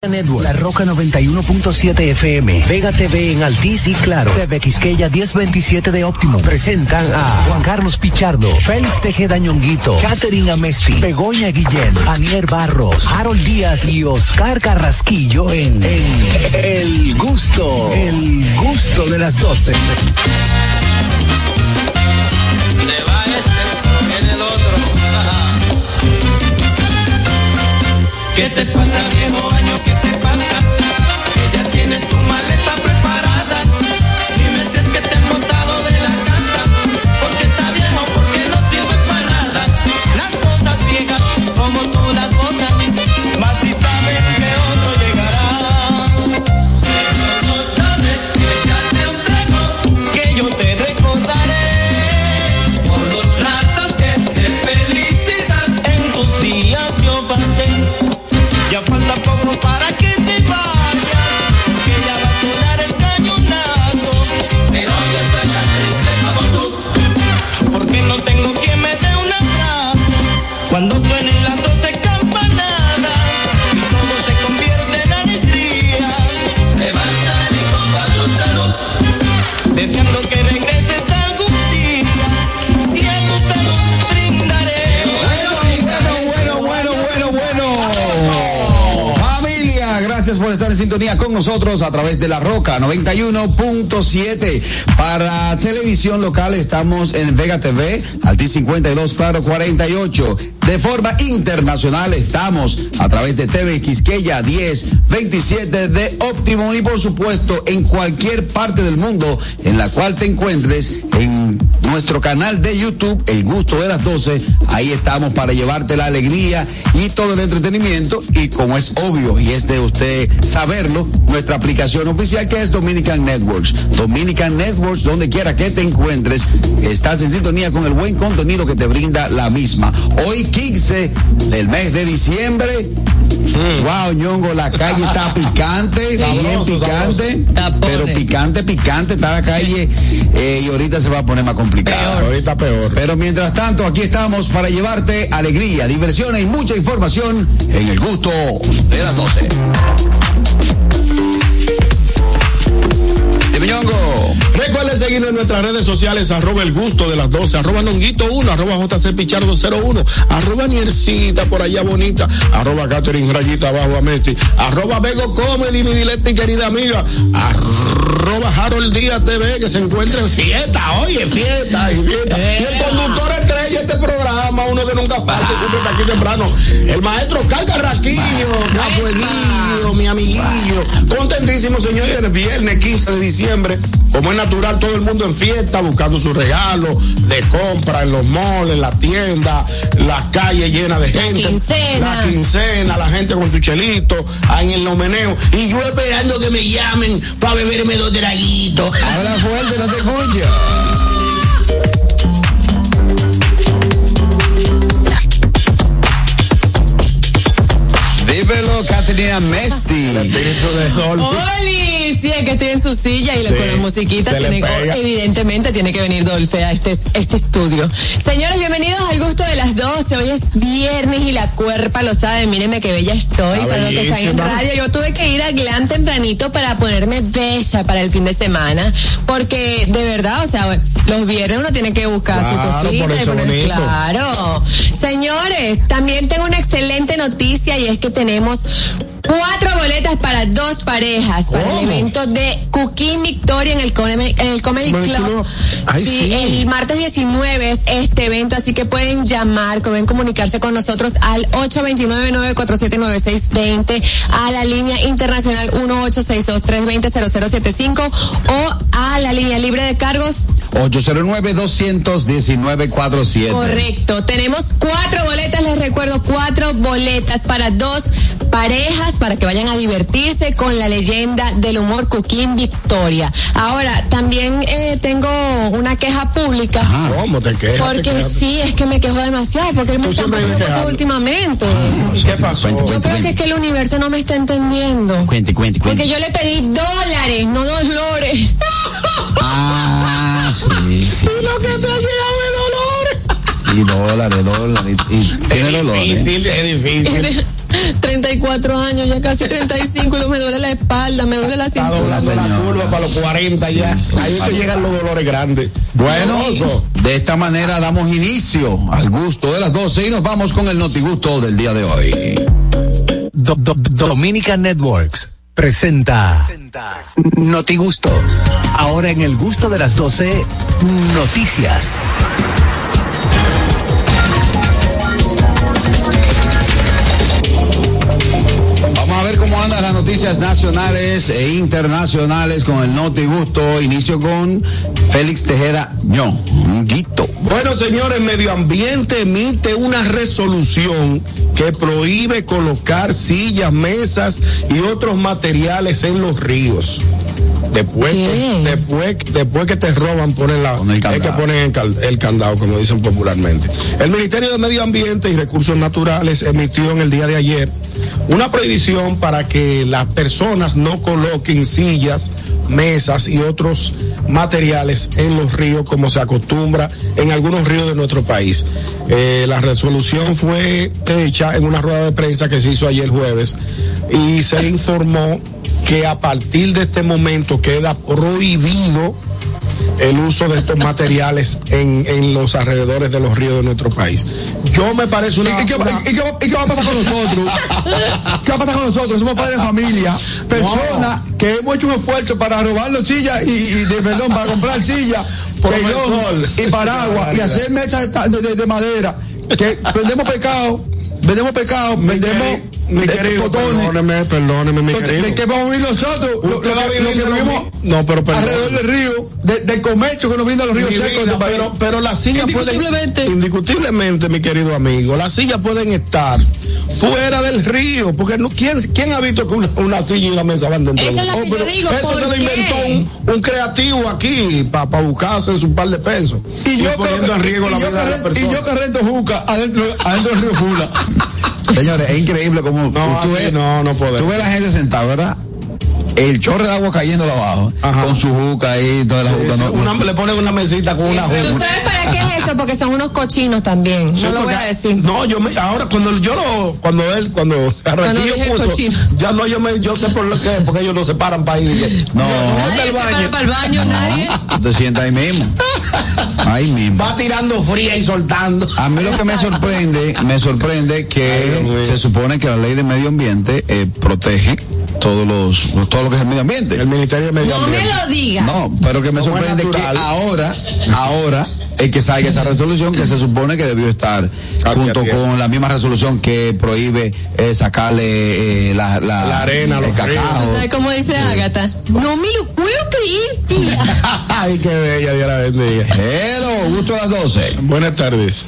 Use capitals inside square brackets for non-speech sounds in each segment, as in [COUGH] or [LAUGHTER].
La Roca 91.7 FM, Vega TV en Altiz y Claro, TV Quisqueya 1027 de Óptimo. Presentan a Juan Carlos Pichardo, Félix Tejeda Ñonguito, Catherine Amesti, Begoña Guillén, Anier Barros, Harold Díaz y Oscar Carrasquillo en, El Gusto, El Gusto de las 12. ¿Qué te pasa, viejo con nosotros a través de la Roca 91.7. Para televisión local estamos en Vega TV, Alti 52, Claro 48. De forma internacional estamos a través de TV Quisqueya 10, 27 de Optimum y por supuesto en cualquier parte del mundo en la cual te encuentres en nuestro canal de YouTube, El Gusto de las 12. Ahí estamos para llevarte la alegría y todo el entretenimiento. Y como es obvio y es de usted saberlo, nuestra aplicación oficial que es Dominican Networks. Dominican Networks, donde quiera que te encuentres, estás en sintonía con el buen contenido que te brinda la misma. Hoy 15 del mes de diciembre. Wow, ñongo, la calle está [LAUGHS] picante, bien Sabroso, picante, pero picante, picante está la calle eh, y ahorita se va a poner más complicado. Ahorita peor. Pero mientras tanto, aquí estamos para llevarte alegría, diversión y mucha información en el gusto de las 12. Dime, ñongo. Recuerden seguirnos en nuestras redes sociales, arroba el gusto de las 12, arroba nonguito 1, arroba JC Pichardo 01, arroba Niercita por allá bonita, arroba Catherine Rayita abajo a Messi, arroba Bego Comedy, mi dileta y querida amiga, arroba Harold Díaz TV, que se encuentra en fiesta, oye, fiesta y fiesta. Y el conductor estrella este programa, uno que nunca falta, siempre está aquí temprano, el maestro Carga Rasquillo, mi amiguillo, contentísimo señores, el viernes 15 de diciembre, como es natural, todo el mundo en fiesta, buscando sus regalos de compra en los malls, en la tienda, las calles llenas de gente. quincena. La quincena, la gente con su chelito, ahí en los meneos. Y yo esperando que me llamen para beberme dos traguitos. Habla fuerte, no te escucho. Dímelo, Caterina Mesti. Oli, sí, es que estoy en su silla y Sí, con la musiquita tiene, pega. evidentemente tiene que venir Dolce a este, este estudio. Señores, bienvenidos al gusto de las 12. Hoy es viernes y la cuerpa lo sabe. Mírenme qué bella estoy. Está para los que están en bellísima. radio, yo tuve que ir a Glam tempranito para ponerme bella para el fin de semana. Porque de verdad, o sea, los viernes uno tiene que buscar Claro, su cosita por eso poner-. Claro. Señores, también tengo una excelente noticia y es que tenemos cuatro boletas para dos parejas para el evento de Cooking Victoria en el, Comedy- en el Comedy Club. Sí. el martes 19 es este evento, así que pueden llamar, pueden comunicarse con nosotros al 829-947-9620, a la línea internacional 1862-320-0075 o a la línea libre de cargos 809-219-47. Correcto. Tenemos cuatro boletas, les recuerdo, cuatro boletas para dos parejas para que vayan a divertirse con la leyenda del humor Cooking Victoria. Ahora, también eh, tengo una queja pública. ¿Cómo te quejas? Porque Te quejas. sí, es que me quejo demasiado, porque pasando vives cosas últimamente. ¿Qué pasó? Cuente, Yo cuente, creo que es que el universo no me está entendiendo. Cuente, cuente, cuente. Porque yo le pedí dólares, no dolores. Ah, sí, sí. [LAUGHS] Lo que te ha llegado es dolor. Y dólares, dólares. Y, y tiene dolor. ¿eh? Difícil, es difícil. 34 años, ya casi 35, y me duele la espalda, me duele la Está cintura. doblando la curva para los 40 ya. Ahí es que llegan los dolores grandes. Bueno, de esta manera damos inicio al gusto de las 12 y nos vamos con el notigusto del día de hoy. Do- Do- Dominican Networks presenta Notigusto. Ahora en el gusto de las 12, noticias. Noticias nacionales e internacionales con el Noti Gusto. Inicio con Félix Tejeda Ñonguito. Bueno, señores, Medio Ambiente emite una resolución que prohíbe colocar sillas, mesas y otros materiales en los ríos. Después, después, después que te roban, ponen la, Ponen el es que candado. ponen el, cal- el candado, como dicen popularmente. El Ministerio de Medio Ambiente y Recursos Naturales emitió en el día de ayer una prohibición para que las personas no coloquen sillas, mesas y otros materiales en los ríos como se acostumbra en algunos ríos de nuestro país. Eh, la resolución fue hecha en una rueda de prensa que se hizo ayer jueves y se informó que a partir de este momento queda prohibido el uso de estos materiales en, en los alrededores de los ríos de nuestro país. Yo me parece una... ¿Y qué, y qué va- y qué va a pasar con nosotros? [LAUGHS] ¿Qué va a pasar con nosotros? Somos padres de familia, personas que hemos hecho un esfuerzo para robarnos sillas y, y de perdón, para comprar sillas, y paraguas y hacer mesas de, de- de madera. Que vendemos pescado, vendemos pescado, vendemos mi querido, perdóneme, perdóneme, mi Entonces, querido. ¿de qué vamos a vivir nosotros? Lo, que, vivir lo que vivimos No, pero perdón. alrededor del río, de- del comercio que nos brindan los ríos secos este país. pero, pero las sillas pueden Indiscutiblemente. indiscutiblemente mi querido amigo las sillas pueden estar fuera del río porque no, ¿quién, quién ha visto que una, una silla y una mesa van dentro Esa es la que yo pero digo, eso ¿por se lo qué? inventó un, un creativo aquí para buscarse su par de pesos y yo, poniendo en riesgo y la yo vida de las que rento- y yo personas que rento juca adentro, adentro del río Fula. [LAUGHS] Señores, es increíble como No, tú así ves, no, no podemos. tú ves la gente sentada, ¿verdad? El chorro de agua cayéndolo abajo, Ajá. con su juca ahí, toda la juca. no- Una- le ponen una mesita con una ¿Tú juca. sabes para qué es eso? Porque son unos cochinos también. Sí, No lo voy a decir. No, yo me, ahora cuando yo lo, cuando él, cuando puso, ya no yo me, yo sé por lo que, porque ellos no se paran para ir. No. ¿dónde Nadie el se para baño? para el baño, nadie. Tú te sientas ahí mismo. [LAUGHS] Ahí mismo. Va tirando fría y soltando. A mí lo que me sorprende, me sorprende que se supone que la ley de medio ambiente eh, protege todos los, todo lo que es el medio ambiente. El Ministerio de Medio No me Ambiente. lo digas. No, pero que me Como sorprende que ahora, ahora es que salga esa resolución que se supone que debió estar junto con la misma resolución que prohíbe eh, sacarle eh, la, la, La arena a el cacao. ¿Sabes cómo dice Ágata? No me lo puedo creer, tía. [LAUGHS] Ay, qué bella, Dios la bendiga. Hello, gusto a las 12. Buenas tardes.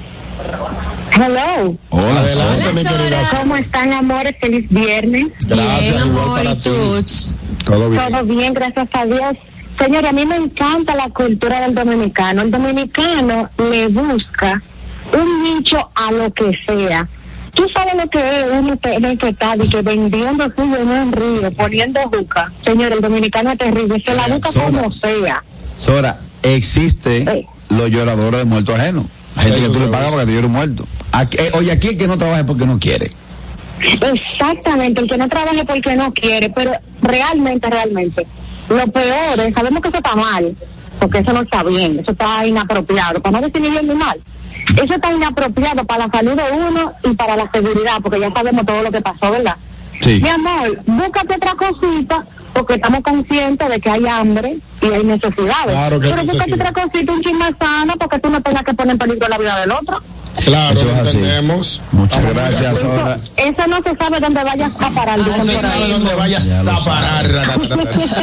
Hello, Hola, Adelante, mi querida. Sora. ¿cómo están amores? Feliz viernes. Gracias, Bien, igual amor, para ti. tú. Todo bien. Todo bien, gracias a Dios. Señor, a mí me encanta la cultura del dominicano. El dominicano le busca un nicho a lo que sea. Tú sabes lo que es uno que está y que vendiendo suyo en un río, poniendo juca. Señor, el dominicano es terrible. Se la busca Soda. como sea. Sora, existe Sí. los lloradores de muertos ajenos. Gente que tú le pagas para te llore muerto. Aquí- eh, oye, aquí el que no trabaja porque no quiere. Exactamente, el que no trabaje porque no quiere, pero realmente, realmente, lo peor es, sabemos que eso está mal, porque eso no está bien, eso está inapropiado, para no decir ni bien ni mal. Eso está inapropiado para la salud de uno y para la seguridad, porque ya sabemos todo lo que pasó, ¿verdad? Sí. Mi amor, búscate otra cosita, porque estamos conscientes de que hay hambre y hay necesidades. Claro que Pero búscate otra cosita, un chisme sana, porque tú no tengas que poner en peligro la vida del otro. Claro, Eso es así. Muchas gracias, Eso, Sora. eso no se sabe dónde vayas a parar. No dicen se sabe dónde vayas a parar.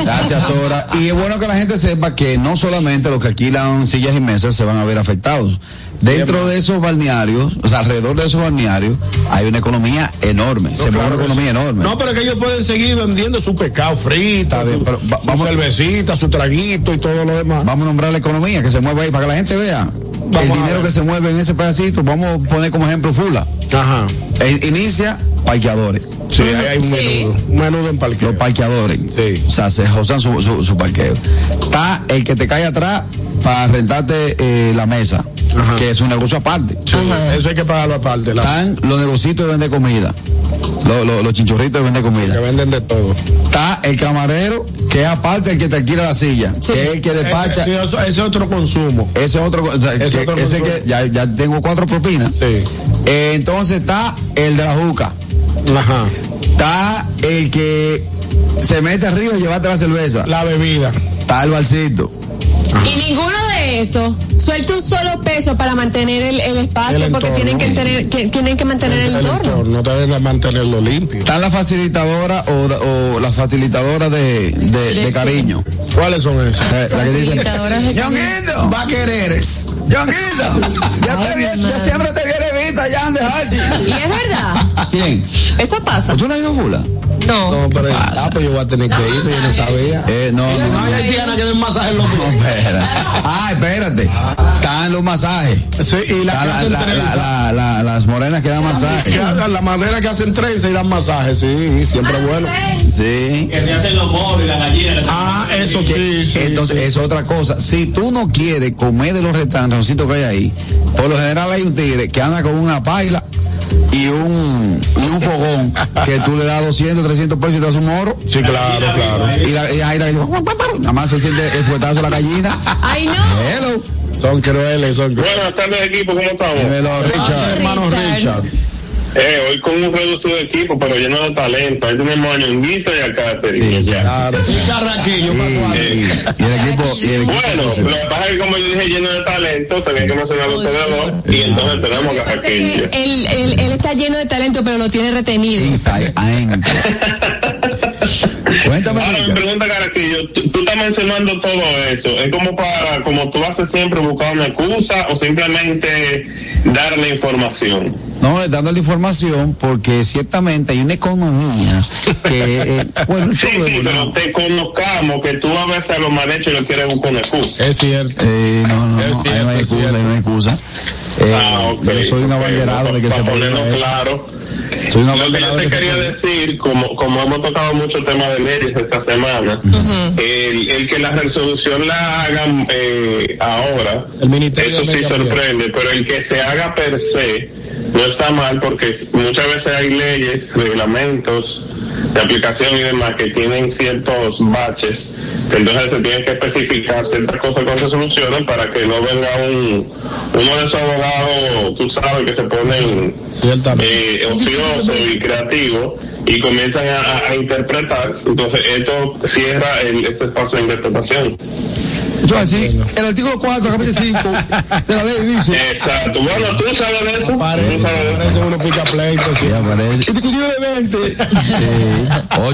Gracias, Sora. Y es bueno que la gente sepa que no solamente los que alquilan sillas y mesas se van a ver afectados. Dentro de esos balnearios, o sea, alrededor de esos balnearios, hay una economía enorme. se mueve Claro una que economía sí. enorme. No, pero que ellos pueden seguir vendiendo su pescado frita, bien, pero va- su vamos- cervecita, su traguito y todo lo demás. Vamos a nombrar la economía que se mueve ahí para que la gente vea. Vamos el dinero que se mueve en ese pedacito, vamos a poner como ejemplo Fula. Ajá. E- inicia parqueadores. Sí, ahí hay un Sí. menudo. Un menudo en parqueo. Los parqueadores. Sí. O sea, se josan su, su, su parqueo. Está el que te cae atrás para rentarte eh, la mesa, Ajá. que es un negocio aparte. Sí, Eso hay que pagarlo aparte. La... Están los negocios de vender comida. Los lo, los chinchorritos de vender Que comida. venden de todo. Está el camarero, que es aparte el que te alquila la silla, Sí. que es el que despacha. Sí, eso- ese es otro consumo. Ese otro, o sea, Ese que- otro ese consumo. que ya, ya tengo cuatro propinas. Sí. Eh, entonces está el de la juca. Ajá. Está el que se mete arriba y llevarte la cerveza. La bebida. Está el balsito. Y ninguno de esos suelta un solo peso para mantener el, el espacio El porque entorno. tienen que, tener, que- tienen que mantener el, entorno. No te deben mantenerlo limpio. Está la facilitadora o, o la facilitadora de, de, cariño. ¿Cuáles son esas? Eh, La que dice, va a querer. Ñonguito, [LAUGHS] ya, te ya siempre te viene vista, ya han dejado. Y es verdad, ¿Quién? eso pasa. ¿Tú no has ido fula? No. No, pero, ah, pues yo voy a tener que ir, pero yo no sabía. Eh, no, no, no. No hay haitiana que den masaje en los No, espera. Ah, espérate. Están los masajes. Sí, y la la- la- trenza. la- la- las morenas que dan masajes. hagan la manera que hacen trenza y dan masaje, sí, siempre bueno. Sí. Que te hacen los moros y la gallina. Ah, eso sí, sí. Entonces, sí. es otra cosa. Si tú no quieres comer de los restaurantes que hay ahí, por lo general hay un tigre que anda con una paila y un, y un fogón que tú le das 200, 300 pesos y te das un moro. Sí, claro, claro. Y, la, y ahí la nada más se siente el fuetazo de la gallina. Ay, no. Hello. Son crueles, son crueles. Buenas tardes equipo, ¿cómo estamos? Dímelo, Richard. hermano Richard. Eh, hoy con un reducido equipo, pero lleno de talento. Ahí tenemos a Ñonguito y a Catherine. Sí, sí, Ya. Claro. Sí, Carraquillo, Y, el equipo. Y el equipo Bueno, lo que pasa es que como yo dije lleno de talento, tenía que mencionar a ustedes dos, y entonces tenemos a Carraquillo. que él, él, él está lleno de talento, pero lo tiene retenido. Inside adentro. [LAUGHS] Pregunta, Carraquillo, tú, tú estás mencionando todo eso, ¿es como para, como tú haces siempre, buscar una excusa o simplemente dar la información? No, es dando la información porque ciertamente hay una economía que, eh, [LAUGHS] bueno, Sí, todo sí, pero te conozcamos que tú a veces a lo mal hecho lo quieres buscar una excusa. Es cierto. Eh, no, no, Es no, ahí cierto, no hay excusa, ahí no hay excusa. Eh, Ah, ok, yo soy un abanderado de que para se ponga ponerlo claro. Soy un Lo que yo te que quería decir, como, como hemos tocado mucho tema de leyes esta semana, el, el que la resolución la hagan eh, ahora, El Ministerio eso sí sorprende, pero el que se haga per se no está mal porque muchas veces hay leyes, reglamentos de aplicación y demás que tienen ciertos baches, que entonces se tienen que especificar ciertas cosas que se solucionan para que no venga un uno de esos abogados, tú sabes, que se ponen eh, ocioso y creativo y comienzan a, a- a interpretar. Entonces, esto cierra el, este espacio de interpretación. Eso es así. El artículo 4, capítulo 5 de la ley dice. Exacto. Bueno, tú sabes de eso. Parece, Tú sabes de eso. parece uno pica pleito, sí. Aparece. Indiscutiblemente. Sí.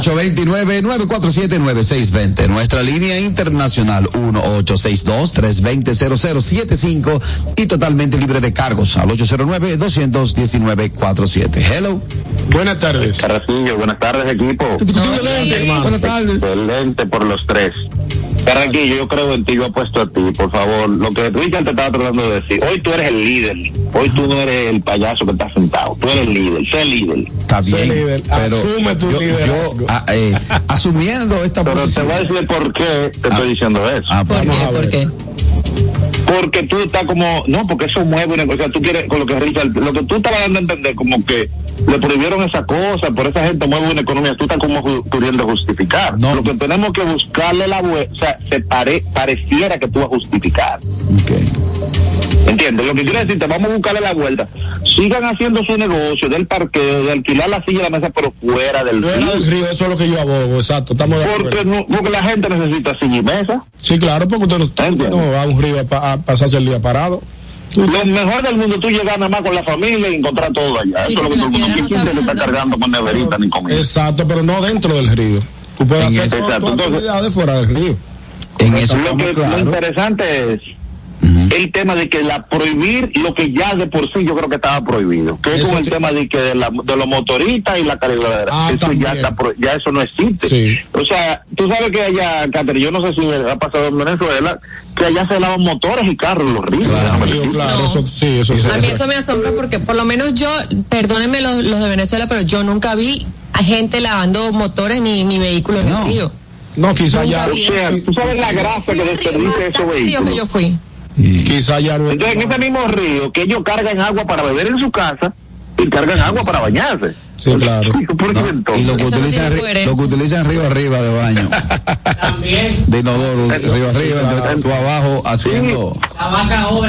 829-947-9620. Nuestra línea internacional 1862-320-0075 y totalmente libre de cargos al 809-219-47. Hello. Buenas tardes. Carracillo, buenas tardes equipo. Indiscutiblemente. hermano. Buenas tardes. Excelente por los tres. Carraquillo, yo creo en ti, yo apuesto a ti, por favor. Lo que Richard te estaba tratando de decir, hoy tú eres el líder, hoy tú no eres el payaso que está sentado, tú eres el líder, sé líder. Está Sé bien. líder. Pero Asume tu yo, ah, eh, asumiendo esta Pero te posición. voy a decir por qué te estoy diciendo eso. Ah. ¿Por qué? Porque tú estás como, no, porque eso mueve una cosa, tú quieres, con lo que Richard, lo que tú estabas dando a entender, como que le prohibieron esa cosa, por esa gente mueve una economía, tú estás como queriendo justificar. No. Lo que tenemos que buscarle la vuelta, o sea, se pare, pareciera que tú vas a justificar. Ok. ¿Entiendes? Lo que quiero decirte, vamos a buscarle la vuelta. Sigan haciendo su negocio del parqueo, de alquilar la silla y la mesa, pero fuera del Fuera del río. río, eso es lo que yo abogo, exacto. Estamos de. Porque, no, porque la gente necesita silla y mesa. Sí, claro, porque usted no, usted Entiendo. no va a un río a, pa- a pasarse el día parado. Lo mejor del mundo, tú llegar nada más con la familia y encontrar todo allá. Sí, Eso es lo que todo el mundo quiere. piedra no ¿Quién te se está cargando con neverita ni comida? Exacto, pero no dentro del río. Tú puedes En hacer todas exacto, tus entonces- fuera del río. En eso Lo, que, lo claros. interesante es el tema de que la prohibir lo que ya de por sí yo creo que estaba prohibido, que es con el te- tema de que de, la- de los motoristas y la carretera. Ah, eso también. ya está pro- ya eso no existe. Sí. O sea, tú sabes que allá, Catherine, yo no sé si ha pasado en Venezuela, que allá se lavan motores y carros en los ríos. Claro, No. eso sí, eso sí. A mí eso me asombra porque por lo menos yo, perdónenme los, los de Venezuela, pero yo nunca vi a gente lavando motores ni, ni vehículos en No. el río. No, quizá ya. O sea, tú sabes la grasa que desperdicia esos frío que vehículos. yo fui. Quizá ya no. Entonces, en ese mismo río, que ellos cargan agua para beber en su casa y cargan agua para bañarse. Sí, claro. [LAUGHS] ¿Por qué No, y lo que, utilizan, lo que utilizan río arriba de baño. [LAUGHS] De inodoro, río arriba, entonces tú abajo haciendo.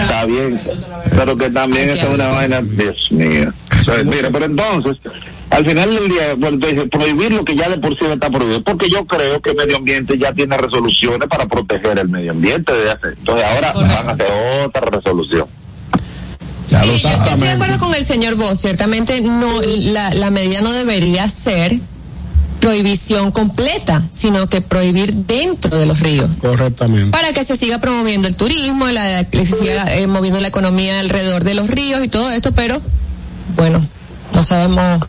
Está bien, pero que también esa es una vaina, Dios mío. [LAUGHS] Entonces, mira, pero entonces, al final del día, bueno, entonces, prohibir lo que ya de por sí está prohibido, porque yo creo que el medio ambiente ya tiene resoluciones para proteger el medio ambiente desde hace. Entonces ahora van a hacer otra resolución. Ya Sí, lo yo estoy de acuerdo con el señor Vos. Ciertamente no, la, la medida no debería ser prohibición completa, sino que prohibir dentro de los ríos. Correctamente. Para que se siga promoviendo el turismo, la, que se siga eh, moviendo la economía alrededor de los ríos y todo esto, pero bueno, no sabemos.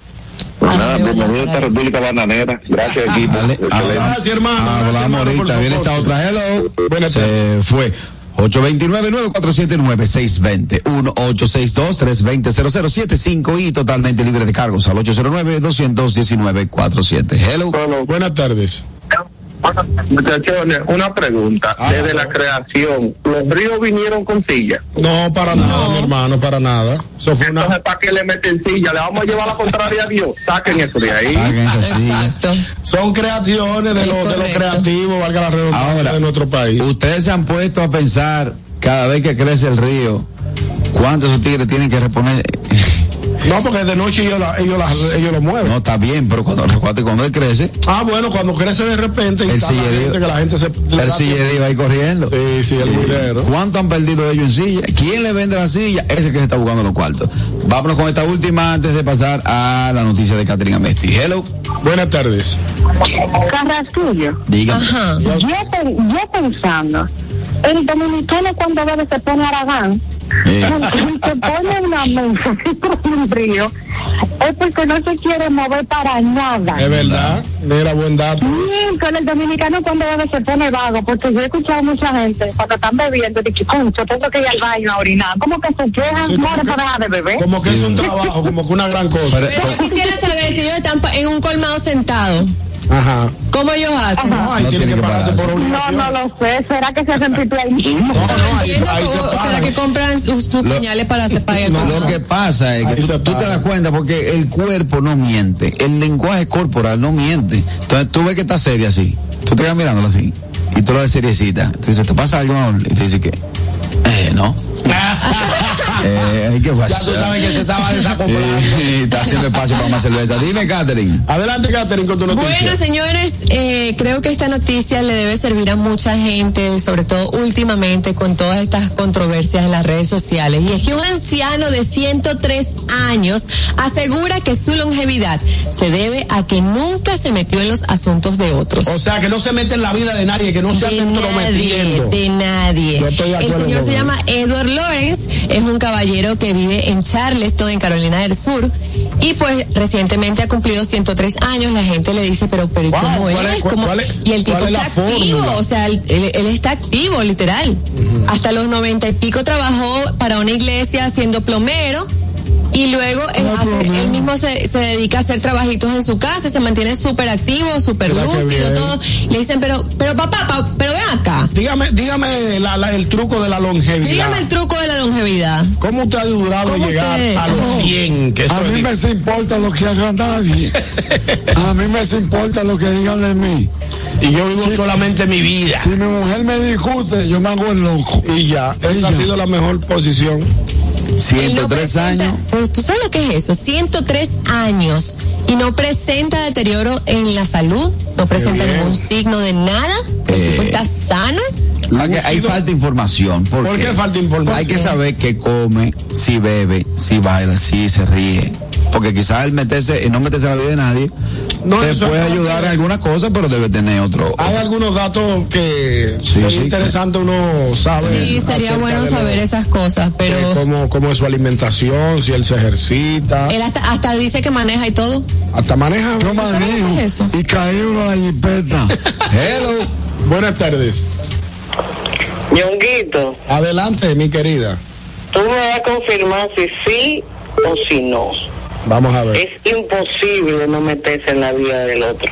Nada, bienvenido a esta. República Bananera. Gracias, equipo. Dale, Excelente. hablamos, Gracias, hermano. hablamos Gracias, hermano, ahorita. esta soporte. otra. Hello. Buenas Se fue. 829-947-9620. 1-862-320-0075 y totalmente libre de cargos al 809-219-47. Hello. Buenas tardes. Muchachones, una pregunta. Ah, Desde la creación, ¿los ríos vinieron con silla? No, para nada, mi hermano, para nada. Eso fue Entonces, una. ¿para qué le meten silla? ¿Le vamos a llevar la contraria a Dios? Saquen eso de ahí. Exacto. Son creaciones de los de los correcto. creativos, valga la redundancia Ahora, de nuestro país. Ustedes se han puesto a pensar cada vez que crece el río, cuántos esos tigres tienen que reponer. No, porque de noche ellos, la- ellos, la- ellos lo mueven. No, está bien, pero cuando, cuando él crece, Ah, bueno, cuando crece de repente El está la sillerío. gente, que la gente se... el da sillería va a ir corriendo. Sí, sí, el guidero. ¿Cuánto han perdido ellos en silla? ¿Quién le vende la silla? Ese que se está buscando los cuartos. Vámonos con esta última antes de pasar a la noticia de Catherine Amesti. Hello. Buenas tardes. Carrasquillo. Dígame. Ajá. Yo, yo pensando, el dominicano cuando bebe se pone aragán, [LAUGHS] se pone una mesa con [LAUGHS] un río, es porque no se quiere mover para nada. Es verdad. Mira, buen dato. Sí, con el dominicano cuando bebe se pone vago, porque yo he escuchado mucha gente cuando están bebiendo, dice, concho, tengo que ir al baño a orinar. ¿Cómo que se quejan? Sí, como para dejar de beber. Como que es un trabajo, como que una gran cosa. Pero- Pero quisiera saber si ellos están en un colmado sentado, Ajá. ¿cómo ellos hacen? No, ahí No tienen que que pararse pararse. por No, obligación. no lo sé. ¿Será que se hacen pipí ahí mismo? No, no, ahí, Entiendo, ahí se ¿o ¿Será que compran sus, sus Lo- pañales para separar el Lo colmado? que pasa es que tú, te das cuenta porque el cuerpo no miente, el lenguaje corporal no miente. Entonces tú ves que está seria así, tú te quedas mirándolo así y tú lo ves seriecita. Tú dices, ¿te pasa algo? amor?" Y te dice que, eh, no. [LAUGHS] eh, ¿qué pasa? Ya tú sabes que se estaba desacoplando. [LAUGHS] Está haciendo espacio para más cerveza. Dime, Catherine. Adelante, Catherine, con tu noticia. Bueno, señores, eh, creo que esta noticia le debe servir a mucha gente, sobre todo últimamente con todas estas controversias en las redes sociales. Y es que un anciano de 103 años asegura que su longevidad se debe a que nunca se metió en los asuntos de otros. O sea, que no se mete en la vida de nadie, que no se de entrometiendo. de nadie. Yo estoy de El señor se llama Edward Lawrence, es un caballero que vive en Charleston, en Carolina del Sur, y pues recientemente ha cumplido 103 años. La gente le dice, pero, pero ¿y Wow, ¿cómo ¿cuál es- ¿Cómo? cuál es- y el tipo es está activo, fórmula? o sea, él, él- él está activo, literal. Hasta los noventa y pico trabajó para una iglesia siendo plomero. Y luego él, hace- él mismo se, se dedica a hacer trabajitos en su casa, se mantiene súper activo, súper lúcido, todo. Le dicen, pero, pero papá, pa- pero ven acá. Dígame, dígame la- la- el truco de la longevidad. Dígame el truco de la longevidad. ¿Cómo usted ha durado ¿Cómo llegar usted? a los Oh. 100? Que A mí me se importa lo que haga nadie. [LAUGHS] A mí me se importa lo que digan de mí. Y yo vivo solamente mi vida. Si mi mujer me discute, yo me hago el loco. Y ya, esa Y ha ya. sido la mejor posición. Él no 103 presenta- años. Pero tú sabes lo que es eso, 103 años y no presenta deterioro en la salud, no presenta ningún signo de nada, Eh. está sano. Que hay falta de información. ¿Por, ¿Por qué falta información? Hay que saber qué come, si bebe, si baila, si se ríe. Porque quizás el meterse, y no meterse en la vida de nadie, No, te eso puede ayudar en alguna cosa, pero debe tener otro. Hay algunos datos que Sí, sería sí, interesante uno saber. Sí, sería bueno saber esas cosas, pero cómo, cómo es su alimentación, si él se ejercita, él hasta, hasta dice que maneja y todo. hasta maneja. Yo manejo qué es eso? y caí uno a la jipeta. [LAUGHS] Hello. Buenas tardes. Ñonguito, Adelante, mi querida. tú me vas a confirmar si sí o si no. Vamos a ver. Es imposible no meterse en la vida del otro.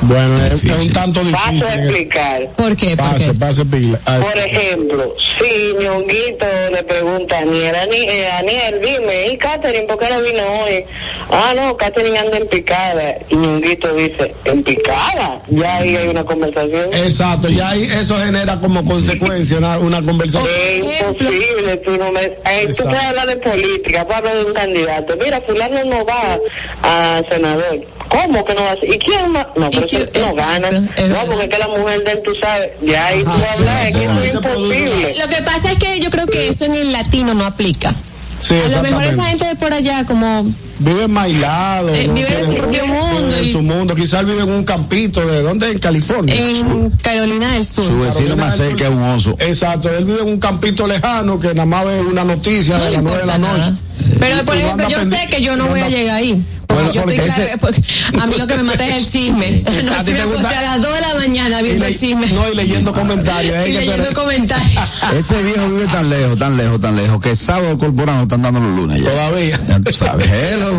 Bueno, es, es un tanto Paso difícil. a explicar. ¿Por qué? ¿Por Pase, qué? pase pila. Ay, Por ejemplo, si Ñonguito le pregunta a Aniel, Ani- eh, Aniel, dime, ¿y Catherine por qué no vino hoy? Ah, no, Catherine anda en picada. Y Ñonguito dice, ¿en picada? Ya ahí hay una conversación. Exacto, ya ahí eso genera como consecuencia una, una conversación. Es imposible, tú no me... eh, tú puedes hablar de política, puedes hablar de un candidato. Mira, fulano no va a senador. ¿Cómo que no va a ser? ¿Y quién más? No, pero ¿Y quién- eso no gana. No, porque es que la mujer de él, tú sabes, ya ahí tú hablas, es sí, que imposible. Lo que pasa es que yo creo que eso en el latino no aplica. Sí, A lo mejor esa gente de por allá como Vive mailado. Eh, vive en su propio mundo vive En y- su mundo. Quizás vive en un campito. ¿De dónde? En California. en Carolina del Sur. Su vecino más cerca es un oso. Exacto, él vive en un campito lejano que nada más ve una noticia no de le las nueve de la noche. nada. Pero por ejemplo, yo sé que yo no voy a llegar ahí. Bueno, yo estoy clara- ese- porque a mí lo que me mata es el chisme. [LAUGHS] No ¿A me gusta? a las 2 de la mañana viendo le- el chisme. no, y leyendo comentarios. [LAUGHS] y tú leyendo comentarios. [LAUGHS] Ese viejo vive tan lejos, tan lejos, tan lejos, que sábado corporano están dando los lunes ya. Todavía. Ya tú sabes, hello.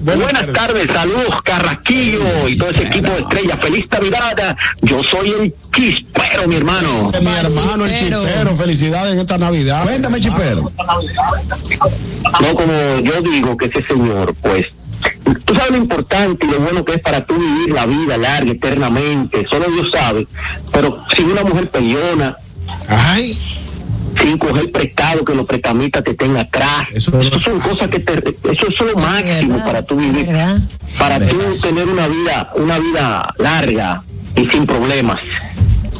Buenas tardes, saludos Carrasquillo y todo ese equipo de estrellas. Feliz Navidad. Yo soy el chispero, mi hermano. Mi hermano, el Chispero. chispero. Felicidades en esta Navidad. Cuéntame, chipero. No, como yo digo que ese señor, pues, tú sabes lo importante y lo bueno que es para tú vivir la vida larga, eternamente. Solo Dios sabe. Pero sin una mujer peleona, Ay, sin coger prestado, que los prestamistas te tengan atrás. Eso son cosas que te, eso es lo máximo verdad, para tú vivir, verdad. para tú tener una vida, una vida larga y sin problemas.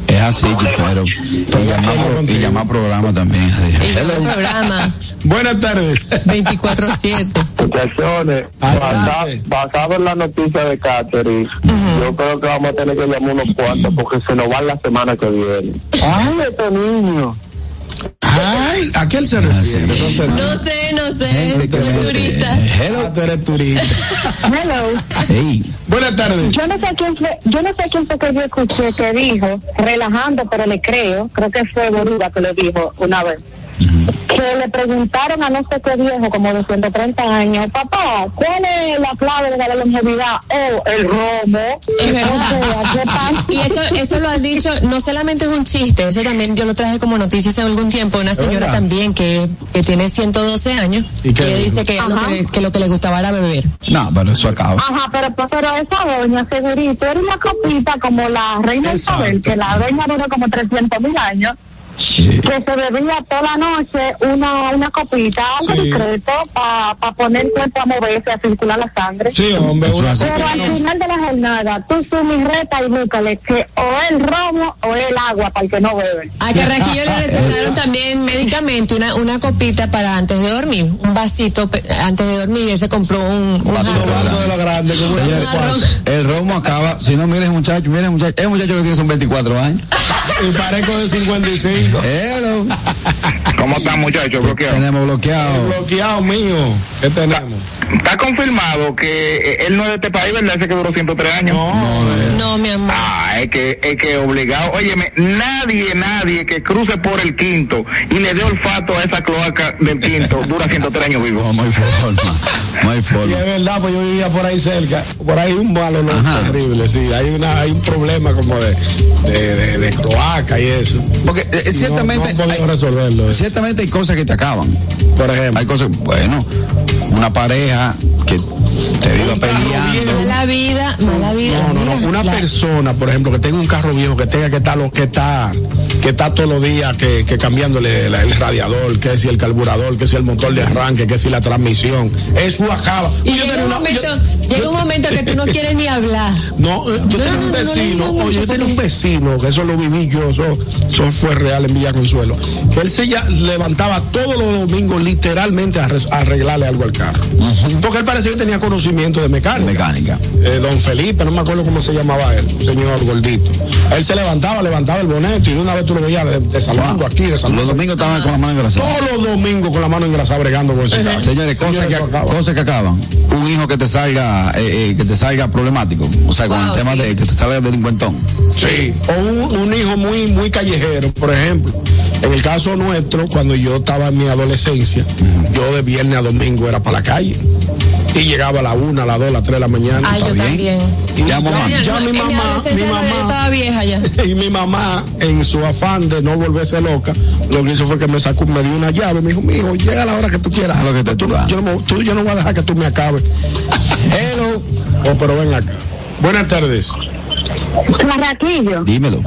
Es así, chipero. Y llamar, y llamar programa también. programa [LAUGHS] buenas tardes. 24-7. Muchachones, Adelante. basa- basado en la noticia de Catherine, yo creo que vamos a tener que llamar unos cuantos porque se nos van la semana que viene. ¡Ay, este niño! Ay, ¿a qué él se refiere? No entendí. No sé, no sé. Soy turista. Ah, Hello. tú eres turista. Hello. Hey. Buenas tardes. Yo no sé quién fue, yo no sé quién fue que yo escuché que dijo, relajando, pero le creo, creo que fue Boruga que lo dijo una vez, que le preguntaron a no sé qué viejo, como de 130 años, papá, ¿cuál es la clave de la longevidad? Oh, el romo. Es O verdad. sea, ¿qué pasa? [LAUGHS] Y eso, eso lo han dicho, no solamente es un chiste, eso también yo lo traje como noticia hace algún tiempo, una señora también que, que tiene 112 años, ¿Y que dice que lo, que, que lo que le gustaba era beber. No, pero eso acaba. Ajá, pero, pero esa doña segurito era una copita como la reina Exacto. Isabel, que la doña duró como 300 mil años. Que se bebía toda la noche una, una copita, algo Sí. discreto, para poner el cuerpo a moverse, a circular la sangre. Sí, hombre. Pero al final de la jornada, tú sumes reta y búscale que o el romo o el agua para el que no bebe. A Carraquillo le recetaron también médicamente una, una copita para antes de dormir, un vasito antes de dormir, y él se compró un, un Vaso vaso de grande. como el romo acaba. Si no, miren, muchacho, miren, muchacho. El muchacho que tiene son 24 años. Y parezco de 55. Hello. [LAUGHS] ¿Cómo están, muchachos? Bloqueados. Tenemos bloqueado. Bloqueado mío. ¿Qué tenemos? Está confirmado que él no es de este país, ¿verdad? Ese que duró 103 años. No, mi amor. Ah, es que, es que obligado. Óyeme, nadie, nadie que cruce por el quinto y le dé olfato a esa cloaca del quinto [LAUGHS] dura 103 años vivo. No, no hay forma. No hay Y forma. es verdad, pues yo vivía por ahí cerca. Por ahí un malo no Ajá. terrible, sí. Hay una, hay un problema como de, de, de, de cloaca y eso. Porque eh, No- ciertamente. no hay- resolverlo. eso. Ciertamente hay cosas que te acaban. Por ejemplo. Hay cosas, bueno, una pareja que te carro peleando. Mala vida, mala vida. No, no, no. Una la- persona, por ejemplo, que tenga un carro viejo, que tenga que estar lo que está, que está todos los días que, que cambiándole el radiador, que si el carburador, que si el motor de arranque, que si la transmisión. Eso acaba. Y Yo llega un, una- momento, yo- llega un momento que tú no quieres ni hablar. No, eh, yo No, tenía no, un no vecino, oye, yo tenía un vecino, que eso lo viví yo, eso, eso fue real en Villa Consuelo, él se ya levantaba todos los domingos literalmente a arreglarle algo al carro. Porque él parecía que tenía conocimiento de mecánica. Mecánica. Eh, don Felipe, no me acuerdo cómo se llamaba él, un señor gordito. Él se levantaba, levantaba el bonete y de una vez tú lo veías de- desalmando aquí, Los desalmando. domingos estaban con la mano engrasada. Todos los domingos con la mano engrasada bregando con ese carro. Señores, cosas que, acaba. cosas que acaban. Un hijo que te salga, eh, eh, que te salga problemático. O sea, con Wow, el tema sí. de que te salga delincuentón. Sí, o un, un hijo muy muy callejero, por ejemplo. En el caso nuestro, cuando yo estaba en mi adolescencia, yo de viernes a domingo era para la calle. Y llegaba a la una, a las dos, a las tres de la mañana. Ay, está yo bien. también. Y Ya, mamá. ya, ya mi mamá, mi mamá, estaba vieja ya. [LAUGHS] y mi mamá, en su afán de no volverse loca, lo que hizo fue que me sacó, me dio una llave, me dijo, mijo, llega a la hora que tú quieras. Lo que te tú, yo, no, me- tú- yo no voy a dejar que tú me acabes. [LAUGHS] Hello. Oh, pero ven acá. Buenas tardes. Carraquillo, Dímelo.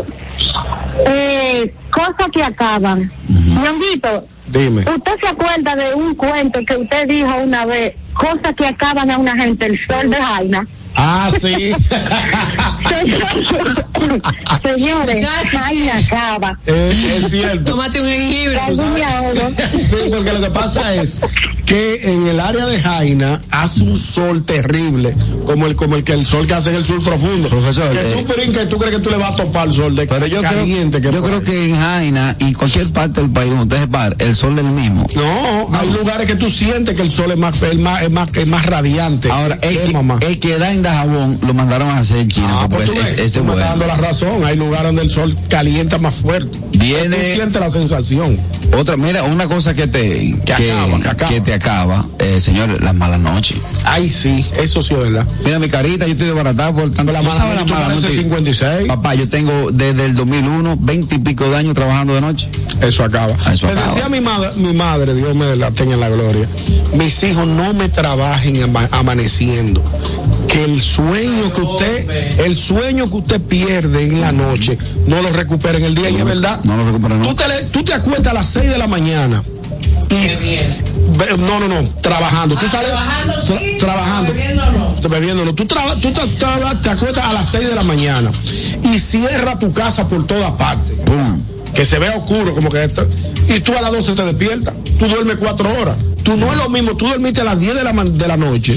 eh, cosas que acaban. Ñonguito, Dime. ¿usted se acuerda de un cuento que usted dijo una vez? Cosas que acaban a una gente, el sol de Jaina. Ah, sí. [LAUGHS] [LAUGHS] [LAUGHS] Señores. Jaina acaba. es, es cierto. Tómate un jengibre. [LAUGHS] Sí, porque lo que pasa es que en el área de Jaina hace un sol terrible, como el como el que el sol que hace en el sur profundo. Profesor, que tú eh, brinques y tú crees que tú le vas a topar el sol de Pero yo creo, caliente que yo creo que en Jaina y cualquier parte del país donde ustedes van, el sol es el mismo. No, hay lugares que tú sientes que el sol es más, es más, es más, es más radiante. Ahora, que el que, mamá. el que da en Dajabón lo mandaron a hacer en China. Ah, pues tú ese- ves, ese tú bueno. La razón. Hay lugares donde el sol calienta más fuerte. Viene- Tú sientes la sensación. Otra, mira, una cosa que te, Que acaba, que acaba. te acaba, eh, señor, las malas noches. Ay, sí, eso sí es verdad. Mira mi carita, yo estoy desbaratado por tanto. Pero la ¿Tú mala noche, malas pareces noches? 56. Papá, yo tengo desde el 2001 20 y pico de años trabajando de noche. Eso acaba. Ah, eso me acaba. decía mi, madre, mi madre, Dios me la tenga en la gloria, mis hijos no me trabajen ama- amaneciendo. Que el sueño que usted, el sueño que usted pierde en la noche, no lo recupere en el día. Y es verdad. No lo recupero, no. Tú te, le- tú te acuestas a las 6 de la mañana. Y, no, no, no, trabajando. Tú sales tra- trabajando. Bebiendo Bebiendo no. Tú, traba- tú te, te acuestas a las 6 de la mañana y cierra tu casa por todas partes Pum. que se vea oscuro, como que esto, y tú a las 12 te despiertas, tú duermes cuatro horas. Tú no es lo mismo, tú dormiste a las 10 de la, de la noche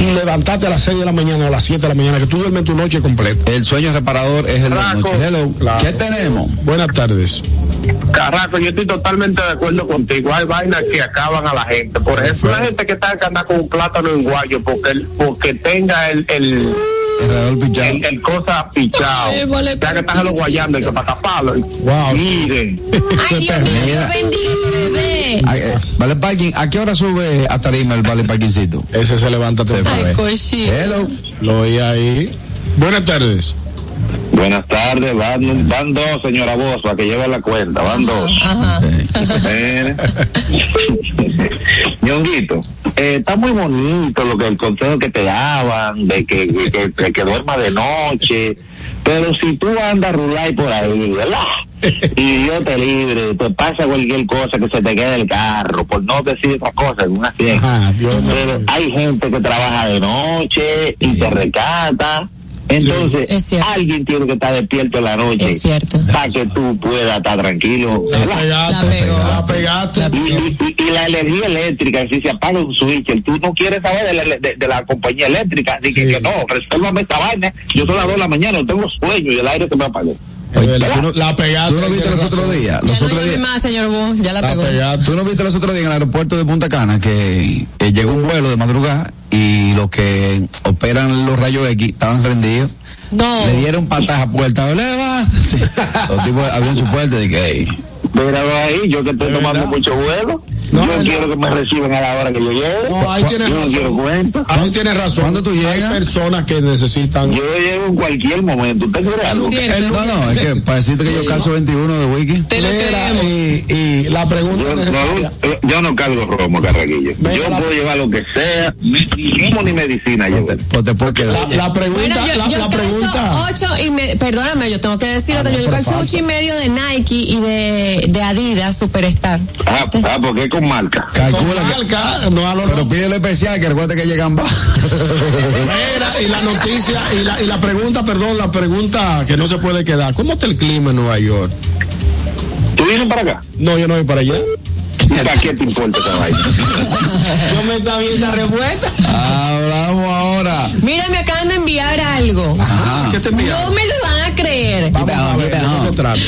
y levantaste a las 6 de la mañana o a las 7 de la mañana, que tú duermes tu noche completa. El sueño reparador es el de la noche. Hello. Claro. ¿Qué tenemos? Buenas tardes. Carraco, yo estoy totalmente de acuerdo contigo. Hay vainas que acaban a la gente. Por ejemplo, la gente que está que anda con un plátano en guayo porque el- porque tenga el, el, el, el cosa pichado. Ay, vale, ya que están los guayando y que para taparlo. Wow. Miren. [LAUGHS] Ay, Dios mío, Mira. bendiga eh, Vale parking. ¿A qué hora sube a Tarima el vale parkingcito? Ese se levanta temprano. Hello. Lo oí ahí. Buenas tardes. Buenas tardes, van, van dos, señora para que lleve la cuenta, van dos. Ajá. Eh. [LAUGHS] Ñonguito, eh, está muy bonito lo que el consejo que te daban, de que, que, que, de que duerma de noche, pero si tú andas rulay por ahí, ¿verdad? Y Dios te libre, te pasa cualquier cosa que se te quede el carro, por no decir otra cosa, en una fiesta. Ajá, Dios Pero hay gente que trabaja de noche y te recata. Entonces, alguien tiene que estar despierto en la noche Es cierto. para que tú puedas estar tranquilo. La pegaste, La pegó. la pegaste. La- Y, y- y la energía eléctrica, si se apaga un switch, tú no quieres saber de la, de, de la compañía eléctrica, así que, Sí. que no, resuélvame esta vaina. Yo son las 2 de la mañana, no tengo sueño y el aire se me apagó. Es verdad, ¿tú no- la pegaste. ¿Tú no viste los otros días? Los no otros días. más, señor Bu, ya la La pegó. pegaste. ¿Tú no viste los otros días en el aeropuerto de Punta Cana que eh, llegó un vuelo de madrugada y los que operan los rayos X estaban rendidos? No. Le dieron patas a puerta. ¡Levántese! [LAUGHS] Los tipos abrieron su puerta y dije, "Ey, Míralo ahí, yo que estoy ¿De tomando verdad? mucho vuelo, No, yo ¿verdad? quiero que me reciban a la hora que yo llegue. No, ahí tienes yo no quiero razón. cuenta. Ahí tienes razón. ¿Cuándo tú llegas? Hay personas que necesitan. Yo llego en cualquier momento. ¿Usted quiere algo? Cierto. El- No, no, es que para decirte que yo calzo 21 de wiki. Te lo y, y la pregunta Yo necesaria. no, yo no cargo romo, Carraquillo. Venga, Yo la- puedo llevar lo que sea, ni romo ni medicina. Yo. Pues te puedes quedar. La, la pregunta, Bueno, yo, la, yo la calzo pregunta. ocho y me, perdóname, yo tengo que decir Ah, no, yo calzo falsa. ocho y medio de Nike y de, de Adidas Superstar. Ah, ah, porque es con marca. Calcula Con que. marca, no a lo Pero pídele especial que recuerde que llegan bajo. [LAUGHS] Mira, y la noticia, y la, y la pregunta, perdón, la pregunta que no se puede quedar. ¿Cómo está el clima en Nueva York? ¿Tú vienes para acá? No, yo no voy para allá. ¿Y para qué te importa vaina? [LAUGHS] Yo me sabía esa respuesta. Hablamos ahora. Mira, me acaban de enviar algo. Ajá. ¿Qué te enviaron? No me lo van a creer. Ver. Vamos a ver de qué se trata.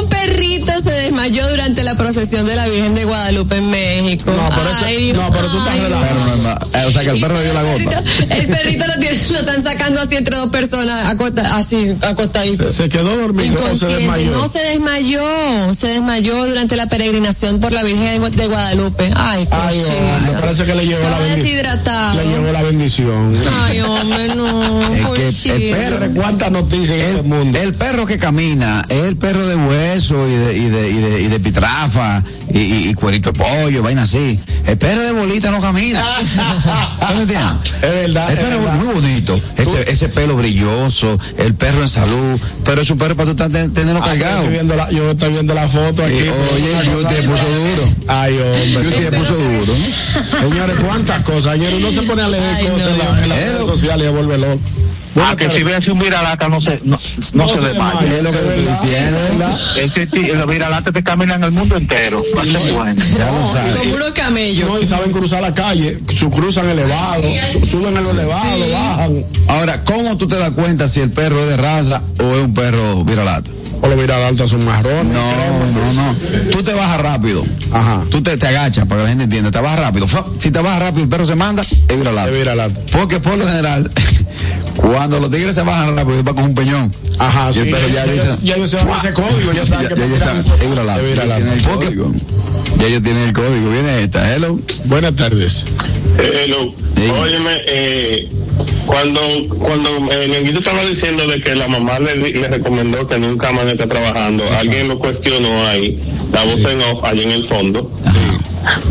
Un perrito se desmayó durante la procesión de la Virgen de Guadalupe en México. No, pero eso- Ay, no, pero tú estás. Pero no eh, o sea que el perro le dio la El gota. perrito, el perrito lo, tiene- lo están sacando así entre dos personas, acosta- así, acostadito. Se, se quedó dormido o se Inconsciente. desmayó. No se desmayó, se desmayó durante la peregrinación por la Virgen de Gu- de Guadalupe. Ay, Ay, hombre, cosita. parece que le llegó la bendición. deshidratado. Le llegó la bendición. Ay, hombre, no. Es que el Señores, ¿Cuántas noticias en este mundo? El perro que camina es el perro de hueso y de, y de, y de, y de pitrafa y, y, y cuerito de pollo, vaina así. El perro de bolita no camina. [LAUGHS] ¿Tú me entiendes? Es verdad, El es verdad. muy bonito. Ese, ese pelo brilloso, el perro en salud. Pero es un perro para tú estar ten- tenerlo Ay, yo, cargado. estoy viendo la, yo estoy viendo la foto aquí. Oye, yo te puso duro. Ay, hombre. Yo te puso duro. Señores, cuántas cosas. Ayer uno se pone a leer Ay, cosas no, en, la- en las redes sociales y se vuelve loco. Ah, Buenas que si ve así un viralata no se, no, no se desmaya. Es lo que te estoy verdad, diciendo. es. Ese ti- los viralates te caminan el mundo entero. Va a ser bueno. Ya lo sabes. Como unos camellos. No, y saben cruzar la calle, su cruzan elevado, su- suben el elevado, bajan. Ahora, ¿cómo tú te das cuenta si el perro es de raza o es un perro viralata? O los viralatas son marrones. No, no, no. Tú te bajas rápido. Ajá. Tú te, te agachas para que la gente entienda. Te bajas rápido. Si te bajas rápido, el perro se manda, es viralata. Es viralata. Porque por lo general, [LAUGHS] cuando los tigres se bajan rápido, va con un peñón. Ajá, sí. perro ya, ya, dice. ya ellos saben ese código, ya Sí, saben ya- que ya ellos saben, es. Es el código. Ya ellos tienen el código. Viene esta. Hello. Buenas tardes. Hello. Sí. Óyeme, eh, cuando cuando el Ñonguito estaba diciendo de que la mamá le, le recomendó que nunca más esté trabajando, alguien lo cuestionó ahí, la voz en off, allí en el fondo.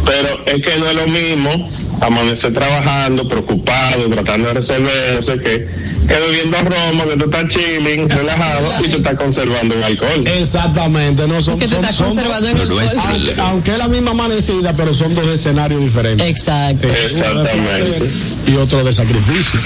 Pero es que no es lo mismo amanecer trabajando, preocupado, tratando de resolver, no sé qué, que bebiendo romo, que tú estás chilling, relajado y tú estás conservando el alcohol. Exactamente, no son, Que te son, está son- conservando en el Pero es- alcohol. aunque, aunque es la misma amanecida, pero son dos escenarios diferentes. Exacto. Eh, Exactamente. Y otro de sacrificio.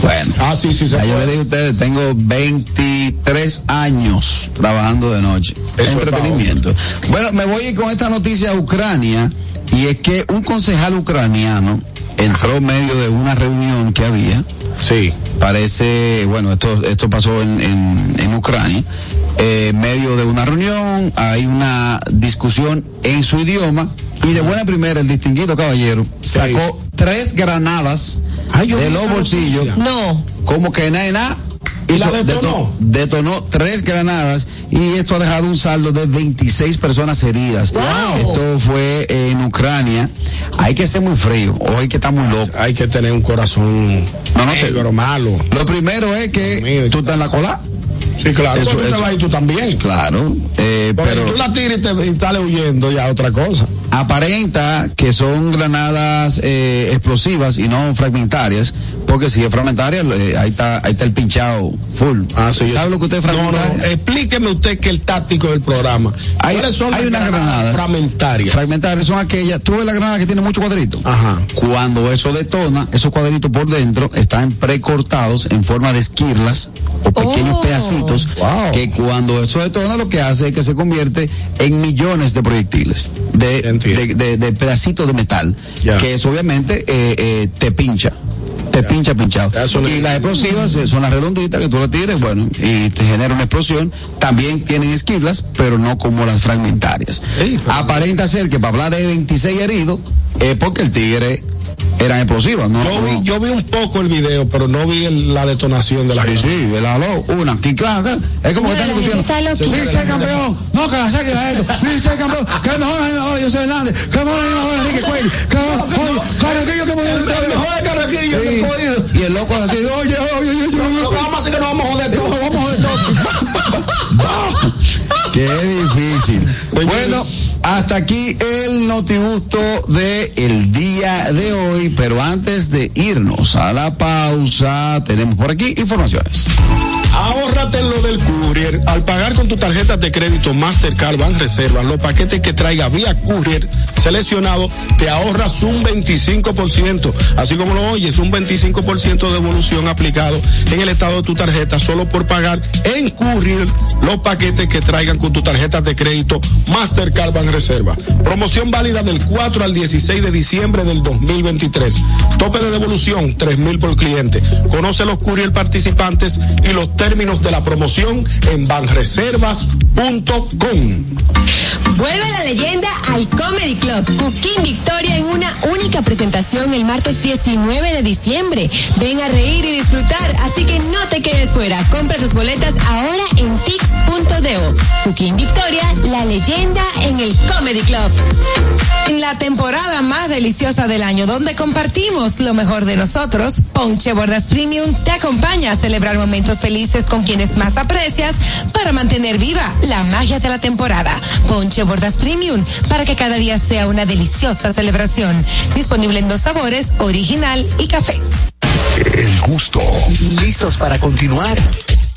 Bueno. Ah, sí, sí, se Ya yo le dije a ustedes, tengo 23 años trabajando de noche. Eso Entretenimiento. Bueno, me voy con esta noticia a Ucrania y es que un concejal ucraniano entró en medio de una reunión que había. Sí. Parece, bueno, esto, esto pasó en, en, en Ucrania. Eh, en medio de una reunión hay una discusión en su idioma y de buena primera el distinguido caballero sacó tres granadas Ay, de los bolsillos. No. como que nada, nada, ¿Y hizo- la detonó? detonó tres granadas y esto ha dejado un saldo de 26 personas heridas. Wow. Esto fue en Ucrania. Hay que ser muy frío o hay que estar muy loco. Hay que tener un corazón No, no te- negro, malo. Lo primero es que tú estás en la cola. Sí, claro. Eso- Eso, y tú también. Claro. eh, Porque pero si tú la tiras y te y sales huyendo, ya otra cosa. aparenta que son granadas eh, explosivas y no fragmentarias. Porque si es fragmentaria, eh, ahí está, ahí está el pinchado full. Ah, sí. ¿Sabe lo que usted es No, no, explíqueme usted que el táctico del programa. Hay, ¿Cuáles son hay las unas granadas fragmentarias? Fragmentarias son aquellas. Tú ves la granada que tiene muchos cuadritos. Ajá. Cuando eso detona, esos cuadritos por dentro están precortados en forma de esquirlas o pequeños Oh. Pedacitos Wow. que cuando eso detona lo que hace es que se convierte en millones de proyectiles de, de, de- de pedacitos de metal que eso obviamente eh, eh, te pincha te pincha pinchado. Y las explosivas eh, son las redonditas que tú la tires bueno y te genera una explosión. También tienen esquirlas pero no como las fragmentarias. Aparenta ser que para hablar de 26 heridos es porque el tigre eran explosivas no Yo vi, No. yo vi un poco el video, pero no vi el- la detonación de la Sí, sí, el aló, una, que claro, es como que están discutiendo. Dice campeón, no, que la saque esto, dice campeón, que el mejor animador José Hernández, que el mejor animador Enrique Cuello, que el mejor Carraquillo que El mejor Carraquillo, que podido. Y el loco así, oye, oye, oye, oye, vamos a hacer que nos vamos a joder todo. vamos a joder todo. [LAUGHS] [LAUGHS] Qué difícil. Bueno, hasta aquí el notigusto de el día de hoy, pero antes de irnos a la pausa, tenemos por aquí informaciones. Ahórrate lo del. Courier, al pagar con tu tarjeta de crédito Mastercard Ban Reserva, los paquetes que traiga vía Courier seleccionado, te ahorras un 25%. Así como lo oyes, un 25% de evolución aplicado en el estado de tu tarjeta solo por pagar en Courier los paquetes que traigan con tu tarjeta de crédito Mastercard Ban Reserva. Promoción válida del 4 al 16 de diciembre del 2023. Tope de devolución 3 mil por cliente. Conoce los courier participantes y los términos de la promoción en banreservas.com. Vuelve la leyenda al Comedy Club. Cooking Victoria en una única presentación el martes 19 de diciembre. Ven a reír y disfrutar, así que no te quedes fuera. Compra tus boletas ahora en tix.do. Cooking Victoria, la leyenda en el Comedy Club. En la temporada más deliciosa del año, donde compartimos lo mejor de nosotros, Ponche Bordas Premium te acompaña a celebrar momentos felices con quienes más aprecias para mantener viva la magia de la temporada. Ponche Bordas Premium, para que cada día sea una deliciosa celebración. Disponible en dos sabores, original y café. El gusto. ¿Listos para continuar?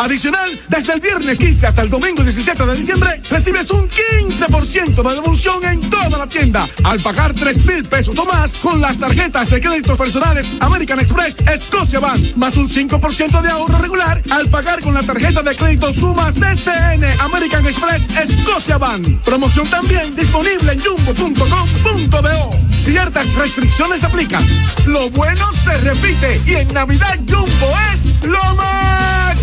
Adicional, desde el viernes 15 hasta el domingo 17 de diciembre, recibes un 15% de devolución en toda la tienda al pagar 3 mil pesos o más con las tarjetas de créditos personales American Express Scotia Bank, más un 5% de ahorro regular al pagar con la tarjeta de crédito Suma CCN American Express Scotia Bank. Promoción también disponible en jumbo.com.do. Ciertas restricciones aplican. Lo bueno se repite y en Navidad Jumbo es lo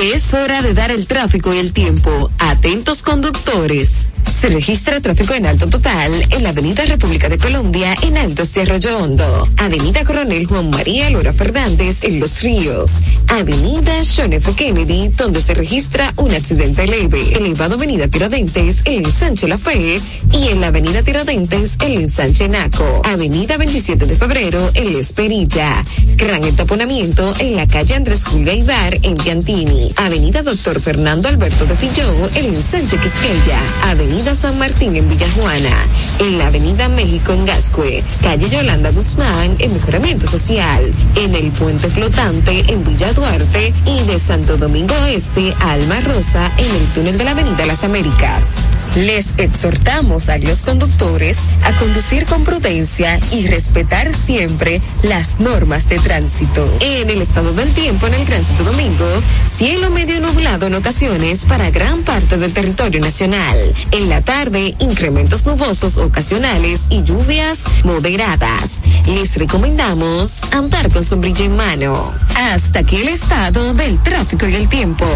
Es hora de dar el tráfico y el tiempo. Atentos conductores. Se registra tráfico en alto total en la Avenida República de Colombia en Altos de Arroyo Hondo. Avenida Coronel Juan María Lora Fernández en Los Ríos. Avenida John F. Kennedy, donde se registra un accidente leve. Elevado Avenida Tiradentes, el ensanche La Fe. Y en la Avenida Tiradentes, el ensanche Naco. Avenida 27 de Febrero, en La Esperilla. Gran entaponamiento en la calle Andrés Julio Ibar en Piantini. Avenida Doctor Fernando Alberto de Filló, el ensanche Quisqueya. Avenida San Martín en Villajuana. En la Avenida México en Gascue. Calle Yolanda Guzmán en Mejoramiento Social. En el Puente Flotante en Villa Duarte. Y de Santo Domingo Este a Alma Rosa en el túnel de la Avenida Las Américas. Les exhortamos a los conductores a conducir con prudencia y respetar siempre las normas de tránsito. En el estado del tiempo en el Gran Santo Domingo, cielo medio nublado en ocasiones para gran parte del territorio nacional. En la tarde, incrementos nubosos ocasionales y lluvias moderadas. Les recomendamos andar con sombrilla en mano. Hasta aquí el estado del tráfico y el tiempo.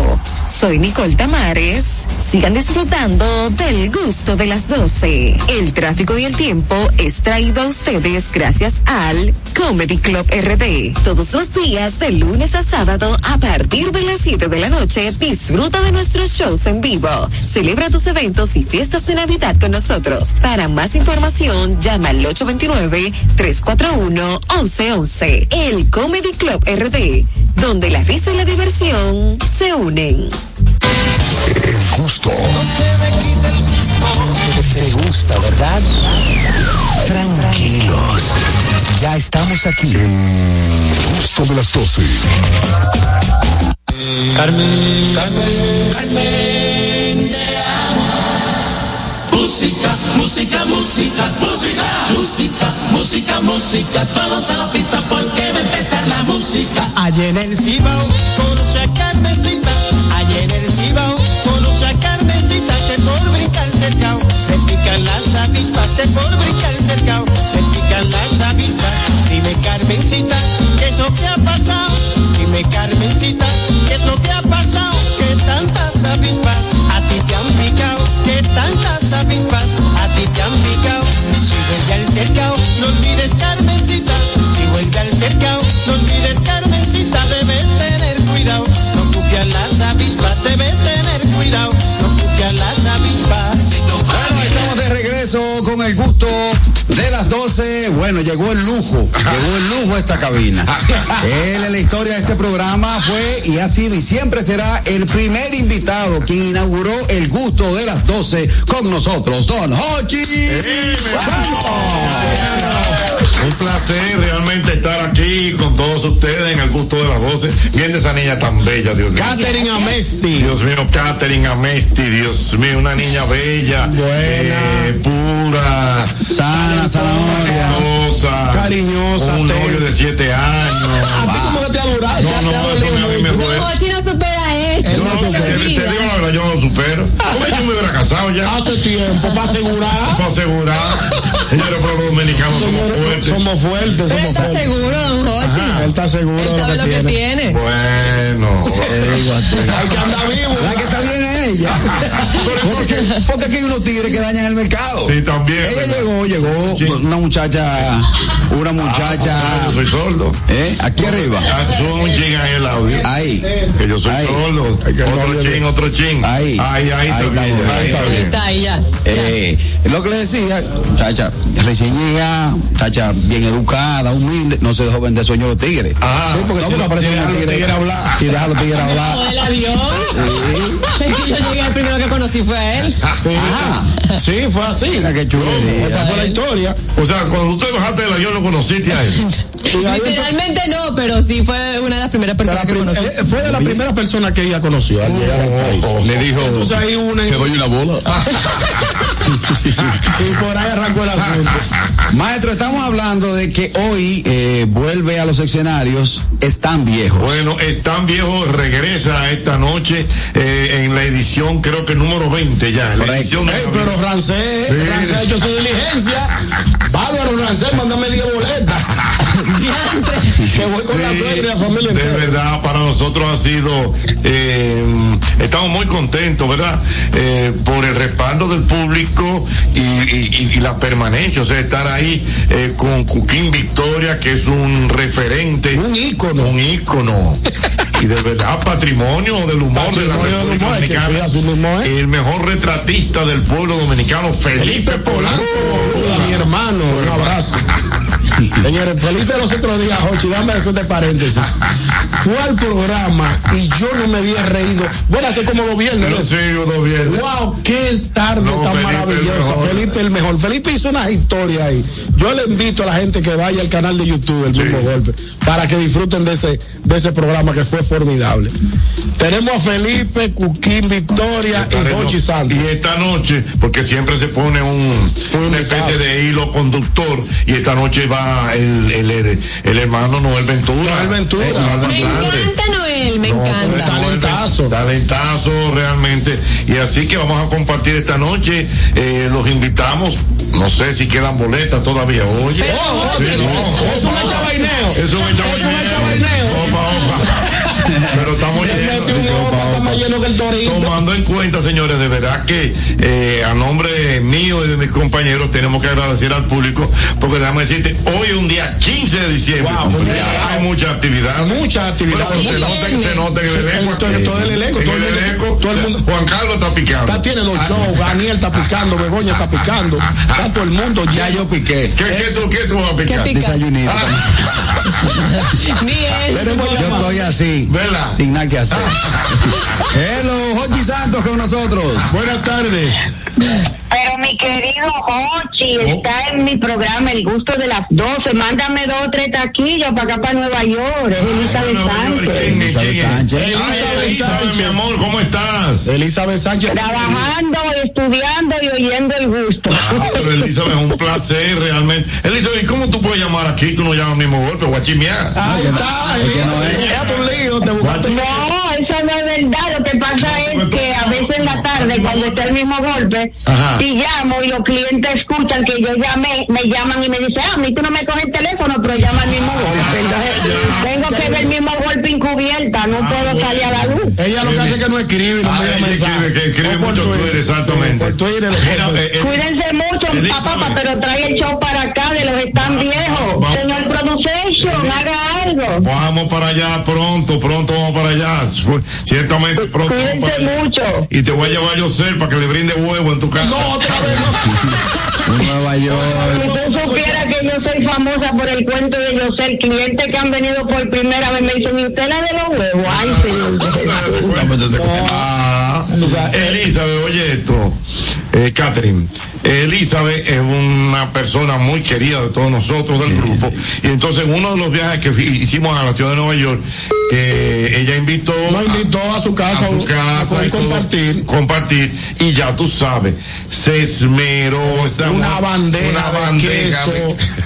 Soy Nicole Tamares. Sigan disfrutando del gusto de las 12. El tráfico y el tiempo es traído a ustedes gracias al Comedy Club RD. Todos los días de lunes a sábado a partir de las 7 de la noche disfruta de nuestros shows en vivo. Celebra tus eventos y fiestas de Navidad con nosotros. Para más información llama al 829-341-1111. El Comedy Club RD, donde la risa y la diversión se unen. El gusto. Te gusta, ¿verdad? Tranquilos. Ya estamos aquí. El gusto de las 12. Carmen, Carmen, Carmen, te amo. Música, música, música, música, música, música, música, todos a la pista porque va a empezar la música. Allá en el Cibao, conoce a Carmencita. Allá en el Cibao, conoce a Carmencita. Que por brincar cercao, se pican las avispas. Que por brincar cercao, se pican las avispas. Dime Carmencita, ¿qué es lo que ha pasado? Dime Carmencita, ¿qué es lo que ha pasado? Que tantas avispas a ti te han picado. Que tantas avispas a ti te han picado. Si vuelve al cercao, no olvides Carmencita. Si vuelve al cercao, no olvides Carmencita. Debes tener cuidado, no cupias las avispas. Debes tener cuidado, no cupias las avispas. Bueno, estamos de regreso con el gusto las 12. Bueno, llegó el lujo, llegó el lujo a esta cabina. Él en la historia de este programa fue y ha sido y siempre será el primer invitado quien inauguró el gusto de las 12 con nosotros, Don Hochi. Un placer realmente estar aquí con todos ustedes en el gusto de las voces. Viendo esa niña tan bella, Dios mío. Catherine Amesti. Dios mío, Catherine Amesti, Dios mío, una niña bella, eh, pura, sana, zanahoria, cariñosa, un novio de siete años. ¿A ti cómo que te adora? No, no, eso a mí me no supera eso. No, te, te digo la verdad, yo supero. ¿Cómo yo me hubiera casado ya? Hace tiempo, para asegurar. Para asegurar. Señores, pero los dominicanos somos fuertes. Somos fuertes, Él somos está fuertes. seguro, don Hochi. Él está seguro Él sabe lo que tiene. Bueno. Hay que andar vivo. La que está bien es ella. [LAUGHS] Porque, porque aquí hay unos tigres que dañan el mercado. Sí, también. Ella llegó, llegó una muchacha, una muchacha. Ah, yo soy sordo. ¿Eh? Aquí arriba. Sube un ching ahí el audio. Ahí. Que yo soy sordo. Otro ching, otro ching. Ahí. Ahí, ahí, está está bien. bien, Ahí está bien. Está ahí ya. Eh, lo que le decía, muchacha, recién llega, muchacha bien educada, humilde, no se dejó vender sueño a los tigres. Ah, sí, porque no, si no aparece un tigre. tigres hablar. Si deja a los tigres hablar. El avión. Es [LAUGHS] que yo llegué, el primero que conocí fue a él. Sí, sí, fue así. Mira qué chulería. Esa fue la historia. O sea, cuando usted bajaste del avión, lo conociste a él. [LAUGHS] Ahí Literalmente no, pero sí fue una de las primeras de la personas que prim- conocí. eh, fue de la primera persona que ella conoció al llegar al país. Le dijo, Ahí una te doy una bola. [LAUGHS] y [LAUGHS] por ahí arrancó el asunto. Maestro, estamos hablando de que hoy eh, vuelve a los escenarios Están Viejos. Bueno, Están Viejos regresa esta noche eh, en la edición, creo que número 20 ya. La edición pero Rancé, Sí. Rancé ha hecho su diligencia. Bárbaro, Rancé, mándame 10 boletas. [LAUGHS] que voy con la suegra y la familia De entera. verdad, para nosotros ha sido, eh, estamos muy contentos, ¿verdad? Eh, por el respaldo del público y, y- y la permanencia, o sea, estar ahí eh, con Cuquín Victoria, que es un referente. Un ícono. Un ícono. [LAUGHS] Y de verdad, patrimonio del humor de la Patrimonio del República Dominicana. es. El mejor retratista del pueblo dominicano, Felipe Polanco. Mi hermano, un abrazo. [LAUGHS] Señores, Felipe los otros días, Jochi, dame hacer de paréntesis. Fue al programa y yo no me había reído. Bueno, así como los viernes. Yo ¿no? sí, los viernes. Wow, qué tarde No, tan Felipe maravillosa. Felipe el mejor. Felipe hizo una historia ahí. Yo le invito a la gente que vaya al canal de YouTube, el mismo golpe, para que disfruten de ese, de ese programa que fue formidable. Tenemos a Felipe, Cuquín, Victoria y Jochi Santos. Y esta noche, porque siempre se pone un, una especie de hilo conductor, y esta noche va el, el, el, el hermano Noel Ventura. Noel Ventura. Eh, Me encanta Noel, me No, encanta. Talentazo. Talentazo realmente. Y así que vamos a compartir esta noche. Eh, los invitamos. No sé si quedan boletas todavía. Oye. Pero, Sí, oye, no. es un chabaineo. Es un chabaineo. Tomando en cuenta, señores, de verdad que eh, a nombre mío y de mis compañeros tenemos que agradecer al público porque déjame decirte, hoy es un día 15 de diciembre. hay mucha actividad. Mucha actividad. Bueno, se, nota, se nota en el elenco. todo- todo el elenco, En todo el elenco, todo el mundo- Juan Carlos está picando. Ya tiene dos shows, Daniel está picando, Begoña está picando, está todo el mundo. Ya yo piqué. ¿Qué, qué tú, qué tú vas a picar? pica? Desayunito. [LAUGHS] Ni eso. Yo estoy así. ¿Verdad? Sin nada que hacer. Hello, Jochi Santos con nosotros. Buenas tardes. Pero mi querido Hochi está en mi programa El Gusto de las 12. Mándame dos o tres taquillos para acá, para Nueva York. Es Elizabeth Sánchez. Elizabeth Sánchez. Elizabeth, Elizabeth, mi amor, ¿cómo estás? Elizabeth Sánchez. Trabajando, estudiando y oyendo el gusto. Ah, pero Elizabeth, es un placer realmente. Elizabeth, ¿y cómo tú puedes llamar aquí? Tú no llamas al mismo golpe, guachimea. Ahí está, Elizabeth. Por lío, te buscaste. No, no es verdad. Lo que pasa es que a veces en la tarde, cuando está el mismo golpe, Ajá. y llamo y los clientes escuchan que yo llamé, me llaman y me dicen, ah, a mí tú no me coges el teléfono, pero llama al mismo golpe. [LAUGHS] Entonces, tengo que ver el mismo golpe encubierta, no puedo salir a la luz. Ella lo que hace es que no escribe, no Ah, me ella escribe, que escribe mucho Twitter, exactamente. Sí, por Twitter, Mira, por- eh, eh, Cuídense mucho, papá, pero trae el show para acá de los están viejos. vamos. Señor Production, haga algo. Vamos para allá pronto, pronto vamos para allá. Ciertamente pronto. mucho. Y te voy a llevar yo ser para que le brinde huevo en tu casa. No, otra vez no. [LAUGHS] Nueva Si York. tú supieras que yo soy famosa por el cuento de Yosel, clientes que han venido por primera vez me dicen, ¿y usted la de los huevos? Ay, señor. Ah, o sea, Elizabeth, oye esto, eh, Catherine. Elizabeth es una persona muy querida de todos nosotros del grupo. Y entonces, uno de los viajes que hicimos a la ciudad de Nueva York, eh, ella invitó. Nos invitó a su casa, a su a casa y compartir. compartir. Y ya tú sabes, se esmeró. esa Una bandeja, una de queso,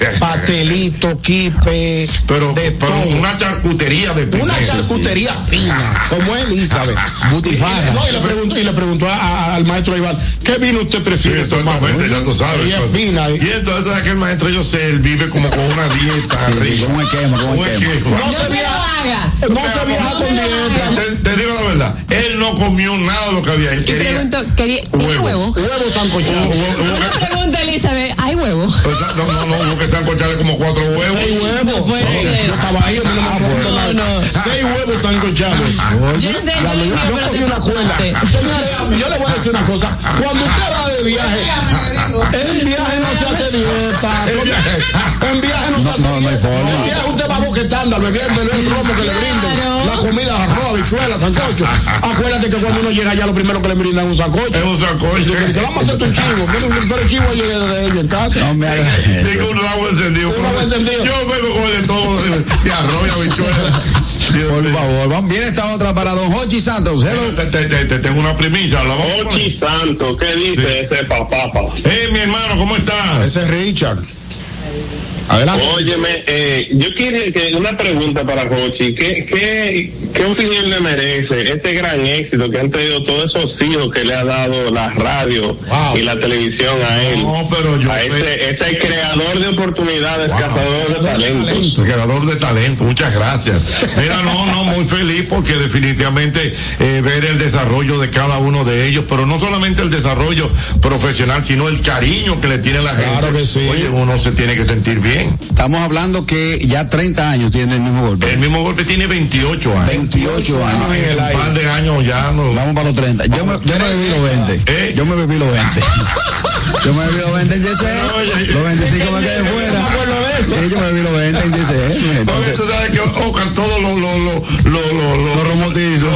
de- [LAUGHS] pastelito, quipe, pero, de pero una charcutería de Una primera. charcutería fina, como Elizabeth. [LAUGHS] Butifarra. Y, no, y le preguntó, y le preguntó a- a- al maestro Iván, ¿qué vino usted Sí, prefiere exactamente, ya tú sabes. Ella es fina. Y entonces tú sabes que el maestro José él vive como con una dieta arriba. Con esquema, con. No se No no se viaja con dieta. Te, te digo la verdad, él no comió nada de lo que había. Él Y quería pregunto, ¿quería, ¿tiene Huevo. huevo? Huevos sancochados. [LAUGHS] Que- Pregunta Elizabeth, ¿hay huevo? o sea, no, no, no, hubo que sancocharle como cuatro huevos. Seis huevos. No puede ser. Yo estaba ahí, a mí no No. Seis huevos. Yo sé, yo pero cogí una. Señores, yo le voy a decir una cosa. Cuando usted va de viaje, en viaje no se hace dieta. En viaje no se hace no, no hay dieta. forma. En viaje usted va boquetando, bebiendo el romo que le brinden. La comida, arroz, habichuela, sancocho. Acuérdate que cuando uno llega allá, lo primero que le brindan es un sancocho. Es un sancocho. Que, que vamos a hacer tu chivo. Pero, el chivo llegué de ellos en casa. No me hagas. Digo un rabo encendido. Un rabo encendido. Yo bebo con de todo, de, arroz y habichuela. Por favor, vamos. Viene esta otra para don Jochi Santos. Hello. Te, te- te- te tengo una primicia. La vamos a poner. Santo, ¿qué dice ese papá? Eh, mi hermano, ¿cómo estás? Ese es Richard. Adelante. Óyeme, eh, yo quiero que una pregunta para Jochi. ¿Qué, qué, ¿Qué opinión le merece este gran éxito que han tenido todos esos hijos que le ha dado la radio y la televisión a él? No, pero yo a este, este creador de oportunidades, cazador de talentos. Creador de talento, muchas gracias. Mira, no, no, muy feliz porque definitivamente eh, ver el desarrollo de cada uno de ellos, pero no solamente el desarrollo profesional, sino el cariño que le tiene la gente. Claro que sí. Oye, uno se tiene que sentir bien. Estamos hablando que ya 30 años tiene el mismo golpe. El mismo golpe tiene 28 años. 28 años. En un par de años ya no. Vamos para los 30. Yo me, yo me bebí los 20. Yo me bebí los 20. Yo me bebí los 20 en GC. Los 25 me quedé fuera. Sí, yo me bebí los 20 en GC. Entonces, tú sabes que Ocan todos los los los los los los romotizos.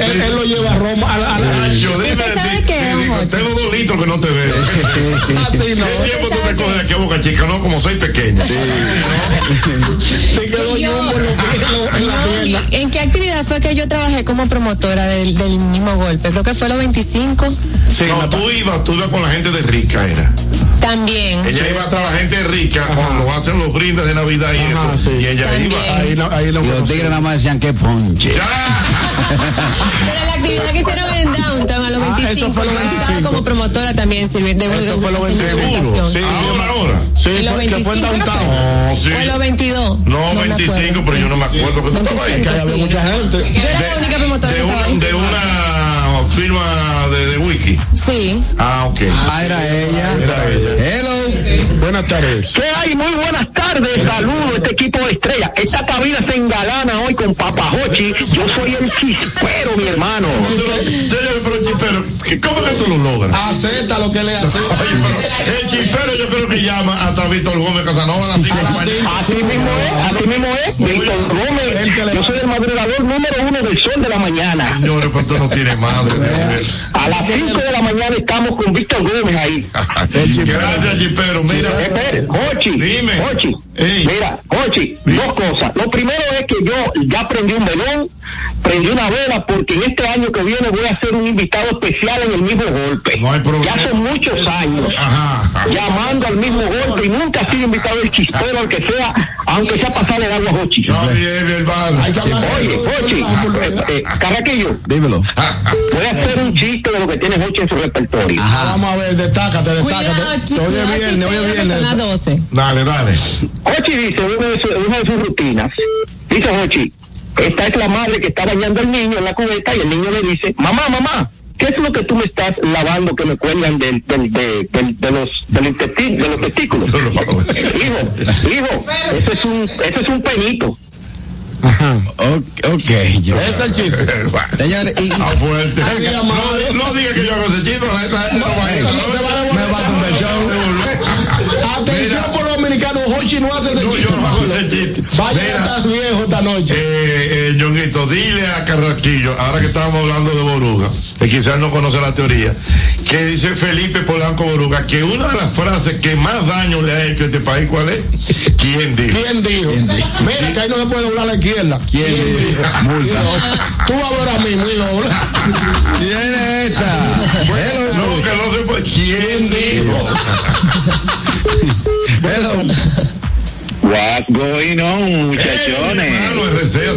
Él, él lo lleva a Roma al Nacho, dime ¿Usted de sabe ti. qué? Tengo dos litros que no te veo. [LAUGHS] Así no. ¿Qué tiempo tú me coges aquí a Boca Chica? No, como soy pequeño. Sí, lo yo- lo- lo- en la No, pierna. ¿y ¿En qué actividad fue que yo trabajé como promotora del, del mismo golpe? Creo que fue los 25. no, tú ibas, tú ibas con la gente de rica, era. También. Ella iba tras la gente rica cuando hacen los brindes de Navidad y eso. Y ella iba. Ahí, no- ahí lo y los tigres nada más decían que ponche. [LAUGHS] Pero la actividad que hicieron en Downtown a los 25. Ah, eso fue los yo estaba 25. como promotora también sirviendo de Eso fue los haciendo 25. presentación. Sí, ahora, ahora. Sí, ¿En los fue- que fue en 25 no sí. Los 22. No, me 25, acuerdo. pero yo no me acuerdo que tú estabas ahí. Que ahí había sí. mucha gente. Yo era la única promotora De que estaba una, ahí. de una firma de, de wiki. Sí. Ah, ok. Ah, era ella. Era ella. Hello. Buenas tardes. ¿Qué hay? Muy buenas tardes. Saludos a este equipo de estrella. Esta cabina se engalana hoy con Papajochi. Yo soy el chispero, mi hermano. Señor, pero chispero, ¿qué- ¿cómo que tú lo logras? Acepta lo que le hace. El chispero yo creo que llama hasta Víctor Gómez Casanova a las cinco de la mañana. Así mismo es, así mismo es. Víctor Gómez, yo soy el madrugador número uno del sol de la mañana. Señores, pero tú no tienes madre. A las 5 de la mañana estamos con Víctor Gómez ahí. [LAUGHS] Gracias, chispero. Mira. Espere, Jochi, Dime. Jochi, Ey. mira, Jochi, dos cosas. Lo primero es que yo ya prendí un velón, prendí una vela, porque en este año que viene voy a ser un invitado especial en el mismo golpe. No hay problema. Ya son muchos años Ajá. llamando al mismo golpe y nunca ha sido invitado el chispero, aunque sea, aunque sea pasar el agua a Jochi. Está bien, hermano. Oye, Jochi, eh, eh, Carraquillo, Dímelo. voy a hacer un chiste de lo que tiene Jochi en su repertorio. Vamos a ver, destácate, destácate. es viernes, hoy es Son las viernes. 12. Dale, dale. Hochi dice, una de, su- una de sus rutinas, dice Hochi, esta es la madre que está bañando al niño en la cubeta y el niño le dice, mamá, mamá, ¿qué es lo que tú me estás lavando que me cuelgan del, del, de, del- de los, del de los testículos? hijo, hijo, ese es un, ese es un penito. Ok, ok, yo. Ese es el chiste. Señores, y, Ah, fuerte. Ay, No, diga que yo hago ese chiste. No se va a me va a tumbar el show. Atención por Hochi no hace ese No, chiste. yo no hago ese chiste. Vaya Mira. a estar viejo esta noche. Eh, eh, dile a Carraquillo, ahora que estábamos hablando de Boruga, que quizás no conoce la teoría, que dice Felipe Polanco Boruga, que una de las frases que más daño le ha hecho a este país, ¿cuál es? ¿Quién dijo? ¿Quién dijo? Mira, que ahí no se puede doblar a la izquierda. ¿Quién dijo? Multa. Tú vas a ver a mí, muy doble. Viene esta. Hello. No, que no se puede. ¿Quién dijo? Hello. What's going on, muchachones? hermano,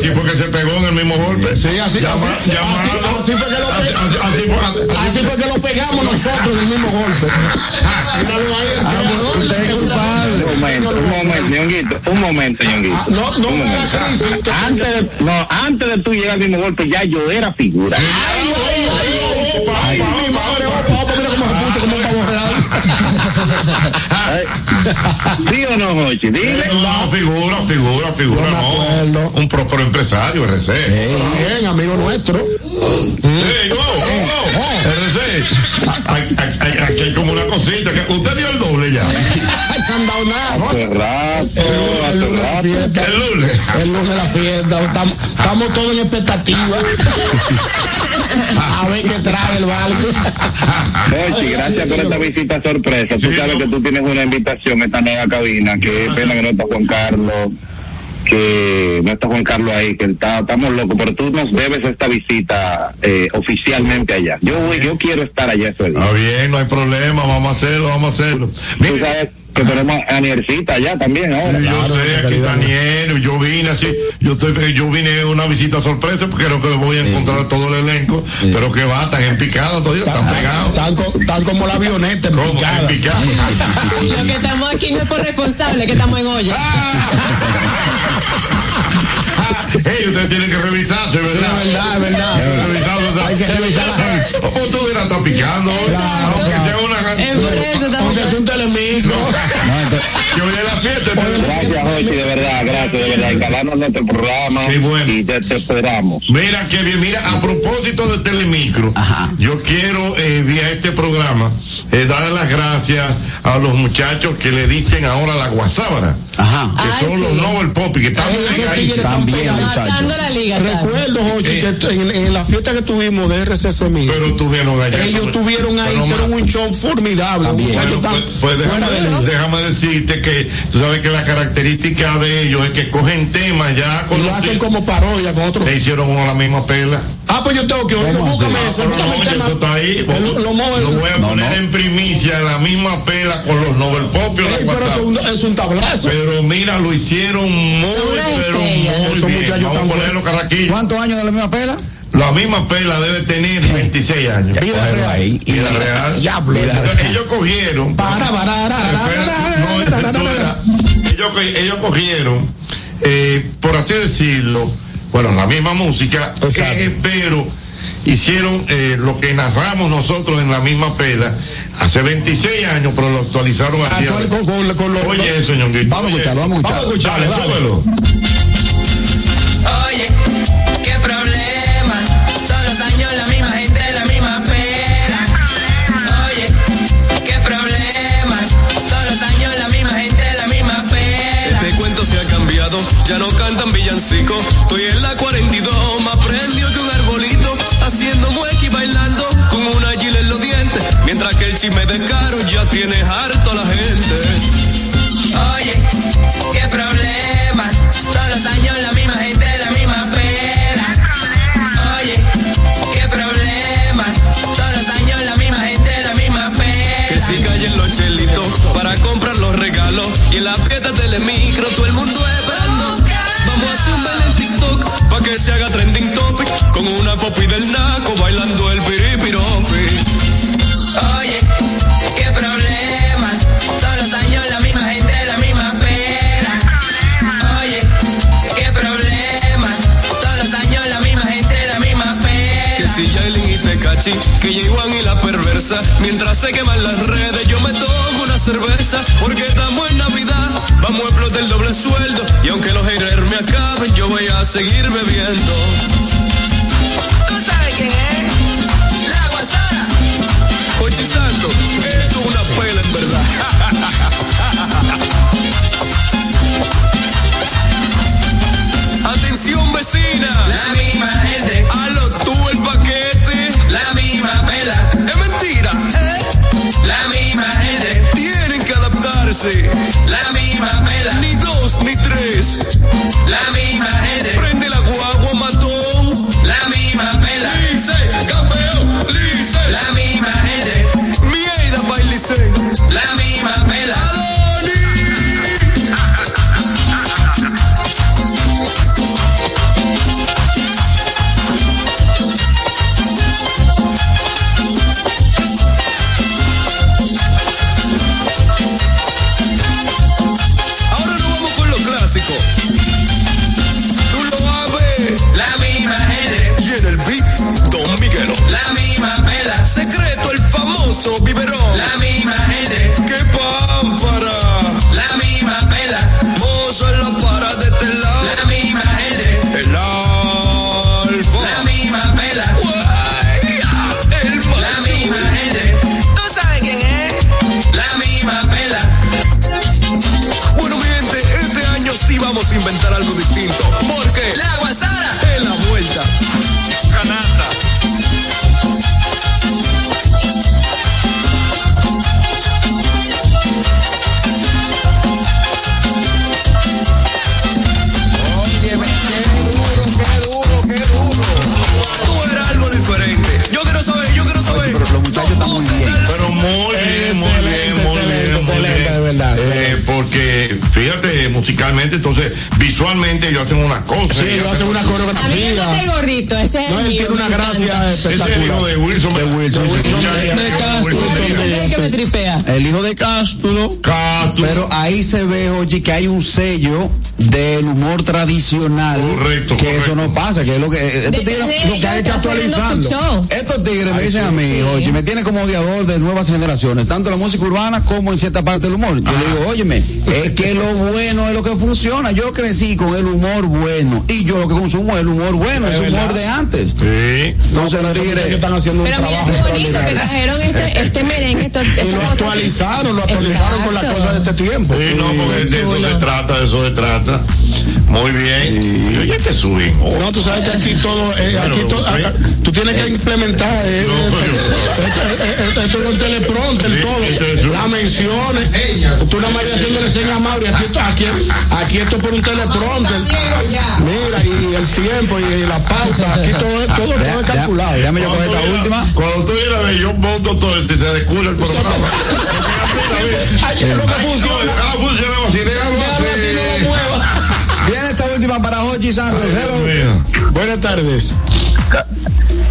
fue que se pegó en el mismo golpe. Sí, así, Llama- así, llamando- así, así fue que lo así- pe- así- así fue- así fue que lo pegamos nosotros en el mismo golpe. El usted es el culpable. Un momento, un momento, Ñonguito, un momento, Ñonguito. Ah, No, no me momento. Antes de, no, antes de tú llegar al mismo golpe, ya yo era figura. Ay, ay, ay, ay, [LAUGHS] ¿Sí o no, Jochi? Dile. No, figura, figura, figura, No. Un próspero empresario, RC. Bien, amigo nuestro. Ey, oh, oh, oh, RC. Aquí hay como una cosita. que Usted dio el doble ya. [LAUGHS] No han dado nada. El lunes la rato. fiesta. El lunes. El lunes la fiesta. Estamos todos en expectativa. [LAUGHS] A ver qué trae el barco. Jochi, gracias por esta visita sorpresa. Tú Sí, sabes no. que tú tienes una invitación a esta nueva cabina. Qué pena que no está Juan Carlos. Que no está Juan Carlos ahí, que está, estamos locos, pero tú nos debes esta visita eh, oficialmente allá. Yo voy, yo quiero estar allá ese día. Está bien, no hay problema. Vamos a hacerlo, vamos a hacerlo. Tú sabes, que tenemos a Niercita allá también ahora. Sí, yo sé, aquí está Niero, yo vine así, yo estoy, yo vine una visita sorpresa porque creo que voy a encontrar todo el elenco, pero que va, están en picada todavía, están pegados. Tan, co- como la avioneta en ¿Cómo? picada. En picada. Lo que estamos aquí no es por responsable, que estamos en olla. Ey, ustedes tienen que revisarse, ¿verdad? es verdad, es verdad. Hay que revisar. ¿Cómo tú dirás, está picando? Aunque sea una Es por eso estamos Aunque es un telemicro. que hoy es la fiesta. Gracias, Jochi, de verdad, gracias, de verdad. Encalarnos en este programa Qué bueno. y te, te esperamos. Mira, que bien, mira, a propósito de Telemicro, yo quiero, eh, vía este programa, eh, darle las gracias a los muchachos que le dicen ahora la guasábara. Ajá. Que Ay, son los. Nobel Poppy, que están están También, muchachos. Recuerdo, Jochi, que en, en la fiesta que tuvimos de RCC Mil, Pero tuvieron allá. ellos tuvieron ahí, hicieron un show formidable. También. Bueno, pues, pues déjame, de liga. déjame decirte que tú sabes que la característica de ellos es que cogen temas ya Y lo hacen como parodia con otros. e hicieron con la misma pela. Ah, pues yo tengo que oírlo. Búscame Ah, no, eso está ahí. El- lo voy a No, poner no. en primicia en la misma pela con los Nobel la Ey, pero es un, es un tablazo. Pero mira, lo hicieron muy, pero muy bien. Vamos a ponerlo carraquillo. ¿Cuántos años de la misma pela? La misma pela debe tener [LAUGHS] 26 años. Vida real. ahí. Y- Vida real. Diablo. Entonces, ellos cogieron. Para, para, para, Espera, no, para, para, espera. ellos, co- ellos cogieron, eh, por así decirlo, bueno, la misma música, Exacto. eh, pero hicieron eh, lo que narramos nosotros en la misma pela hace 26 años, pero lo actualizaron al día de Actual- con- con- con lo- Oye eso, ñonguito. Vamos a escucharlo, vamos a Vamos a escucharlo. Dale, dale. Oye, ya no cantan villancico. Estoy en la 42, más prendió que un arbolito, haciendo mueca y bailando con una gila en los dientes. Mientras que el chisme de caro ya tiene harto a la gente. Y aunque los haters me acaben, yo voy a seguir bebiendo. ¿Tú sabes quién es? La guasara. Oye, Santo, esto es una pela en verdad. [LAUGHS] Atención vecina, La misma gente, a lo tú el paquete. La misma vela. Ni dos, ni tres. La misma gente. Musicalmente, entonces, visualmente ellos hacen una cosa. Sí, ellos hacen una A mí coreografía. el gordito, ese es No, el él tiene una gracia encanta. Ese es el hijo espectacular. de Wilson. De Wilson. De Castro, que me tripea. El hijo de Castro. Castro. Pero ahí se ve, oye, que hay un sello del humor tradicional. Correcto, Que correcto. eso no pasa, que es lo que. Estos tigres, lo que hay que. Puchó. Estos tigres me dicen a mí, oye, me tienen como odiador de nuevas generaciones, tanto en la música urbana como en cierta parte del humor. Yo le digo, óyeme, es que lo bueno es lo que funciona. Yo crecí con el humor bueno y yo lo que consumo es el humor bueno, es el humor de antes. Sí. Entonces los Ellos tigres. están haciendo un Pero mira trabajo qué bonito que trajeron este, este merengue. Esto, Y lo actualizaron, lo actualizaron con las Exacto. cosas de este tiempo. Sí, no, porque de eso se trata, de eso se trata. Muy bien. Y oye, que suben. No, tú sabes que aquí todo, eh, aquí todo, sí. acá- tú tienes que implementar eh, No, eh, pero- eh, esto con teleprompter, Sí, todo, es- las menciones, tú nada más haciéndole señas a Mauri, aquí, esto- aquí, aquí esto por un teleprompter, mira, y el tiempo y, la pauta, aquí todo, todo, todo es calculado. Déjame yo coger esta última. Cuando tú vienes a ver, yo monto todo esto y se descubre el programa. [LAUGHS] Ay, es lo que funciona. Ah, funciona así, déjalo Viene esta última para Jochi Santos. Hello. Buenas tardes.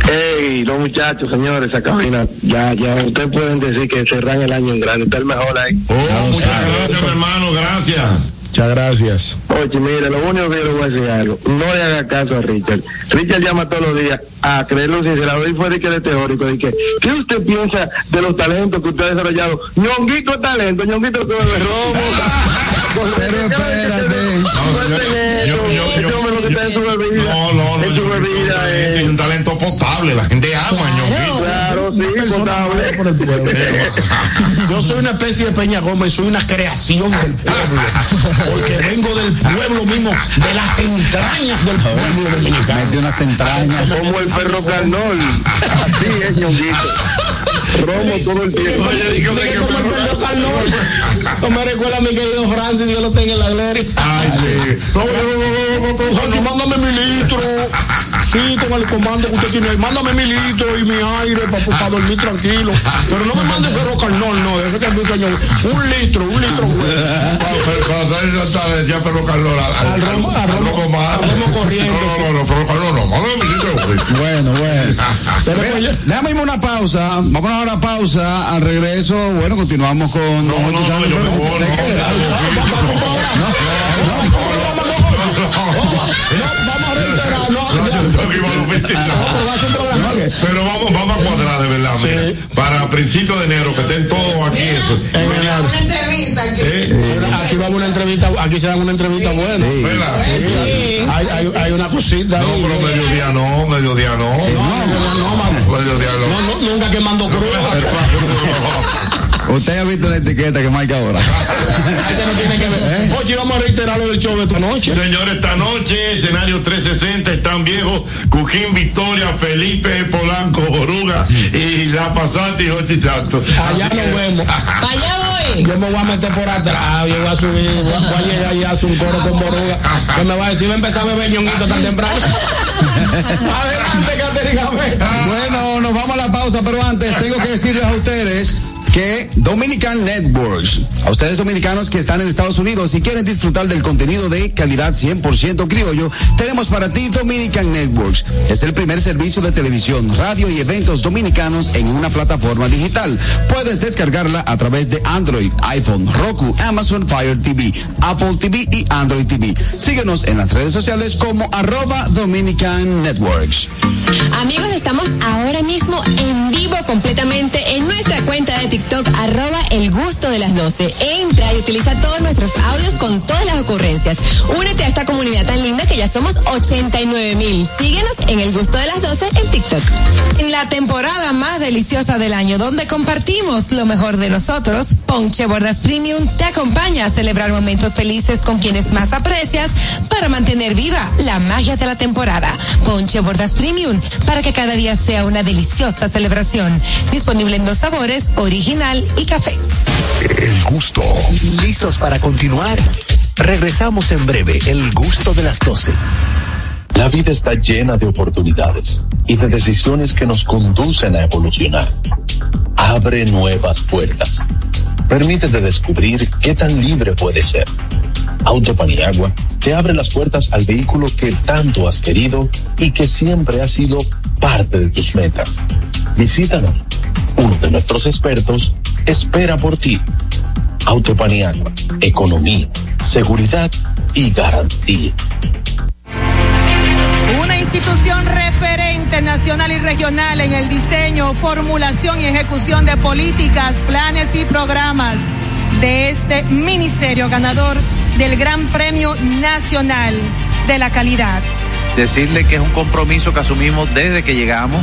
Ey, los muchachos, señores, esa cabina, ya, ya, ustedes pueden decir que cerran el año en grande, está el mejor ahí. Oh, muchas gracias, mi hermano, gracias. Muchas gracias. Oye, mire, lo único que yo le voy a decir algo, no le haga caso a Richard. Richard llama todos los días a creerlo sincero, y fue de que de teórico, de que, ¿qué usted piensa de los talentos que usted ha desarrollado? Ñonguito talento, Ñonguito que [LAUGHS] bebe romo. Pero espérate. [LAUGHS] está en su bebida. No, no, no. En su bebida, Es un talento potable, la gente ama Ñonguito. Claro, sí, potable. por el pueblo. [LAUGHS] Yo soy una especie de Peña Gómez, soy una creación del pueblo. Porque vengo del pueblo mismo, de las entrañas del pueblo dominicano. Mete unas entrañas. Como el perro carnol. Así es, Ñonguito. Romo todo el tiempo. Oye, que. No me recuerda a mi querido Francis, Dios lo tenga en la gloria. Ay, sí. No, no, no, no, no, no. Sí, con el comando que usted tiene ahí. Mándame mi litro y mi aire para dormir tranquilo. Pero no me mande ese rocarnol, no. Deje que mi señor. Un litro, un litro. Cuando cuando sale Santa Fe, decía Pedro Carlos al, romo- al romo- corriente, No, no, no, Pedro Carlos no, mándame mi litro, güey. Bueno, bueno. Pero pues déjame irme una pausa. Vamos a una pausa. Al regreso, bueno, continuamos con No, no, Jochi no, Santos. yo me voy, ¿De no, no. No. Pero vamos, vamos a cuadrar de verdad, mira. Para principios de enero, que estén todos aquí. Eso. En enero. ¿Eh? Aquí vamos a una entrevista, aquí se dan una entrevista buena. Sí, Hay, hay, hay una cosita No, ahí. pero mediodía no, mediodía no. No, mano. Mediodía no. No, no, nunca quemando cruz. Usted ha visto la etiqueta que marca ahora. [LAUGHS] Eso no tiene que ver. Oye, vamos a reiterar lo del show de esta noche. Señores, esta noche, escenario 360, están viejos, Cujín Victoria, Felipe Polanco, Boruga y La Pasante y Jochi Santos. Allá nos vemos. [LAUGHS] Allá voy. Yo me voy a meter por atrás, yo voy a subir, voy a, voy a llegar y hacer un coro con Boruga. Que me va a decir, va a empezar a beber ñonguito tan temprano. [LAUGHS] Adelante, Caterina. Bueno, nos vamos a la pausa, pero antes tengo que decirles a ustedes Dominican Networks, a ustedes dominicanos que están en Estados Unidos y quieren disfrutar del contenido de calidad 100% criollo, tenemos para ti Dominican Networks. Es el primer servicio de televisión, radio y eventos dominicanos en una plataforma digital. Puedes descargarla a través de Android, iPhone, Roku, Amazon Fire TV, Apple TV y Android TV. Síguenos en las redes sociales como arroba Dominican Networks. Amigos, estamos ahora mismo en vivo completamente en nuestra Arroba el gusto de las 12. Entra y utiliza todos nuestros audios con todas las ocurrencias. Únete a esta comunidad tan linda que ya somos 89 mil. Síguenos en el gusto de las 12 en TikTok. En la temporada más deliciosa del año, donde compartimos lo mejor de nosotros, Ponche Bordas Premium te acompaña a celebrar momentos felices con quienes más aprecias para mantener viva la magia de la temporada. Ponche Bordas Premium, para que cada día sea una deliciosa celebración. Disponible en dos sabores, original y café. El gusto. ¿Listos para continuar? Regresamos en breve, el gusto de las 12. La vida está llena de oportunidades y de decisiones que nos conducen a evolucionar. Abre nuevas puertas. Permítete descubrir qué tan libre puedes ser. Auto Paniagua te abre las puertas al vehículo que tanto has querido y que siempre ha sido parte de tus metas. Visítanos. Uno de nuestros expertos espera por ti. Auto Paniagua. Economía, seguridad y garantía. Una institución referente nacional y regional en el diseño, formulación y ejecución de políticas, planes y programas de este ministerio ganador del Gran Premio Nacional de la Calidad. decirle que es un compromiso que asumimos desde que llegamos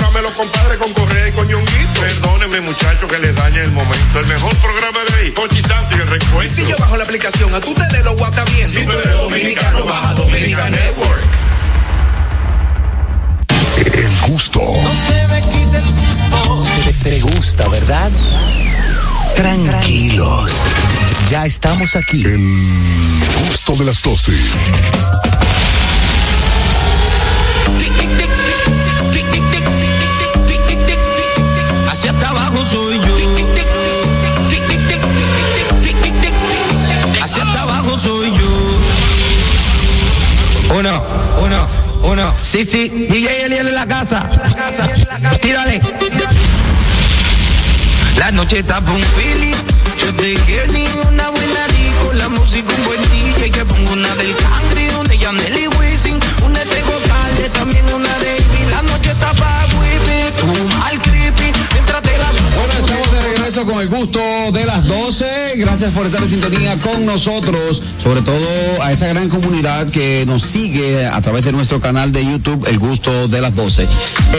los compadres con Correa y con Ñonguito. Perdónenme, muchachos, que les dañe el momento. El mejor programa de ahí, Pochi Santo y el recuento. Si yo bajo la aplicación, a tú te de lo guata bien. Si tú eres dominicano, baja Dominican Network. El gusto. Te, te gusta, ¿verdad? Tranquilos. Ya estamos aquí. El gusto de las 12. Sí, sí. DJ Eliel en la casa. Tírale. La noche está por un feeling. Yo te quiero ni una buena disco. La música un buen DJ. Que pongo una del country. Donde ya regreso con el gusto de las 12. Gracias por estar en sintonía con nosotros, sobre todo a esa gran comunidad que nos sigue a través de nuestro canal de YouTube, El Gusto de las 12.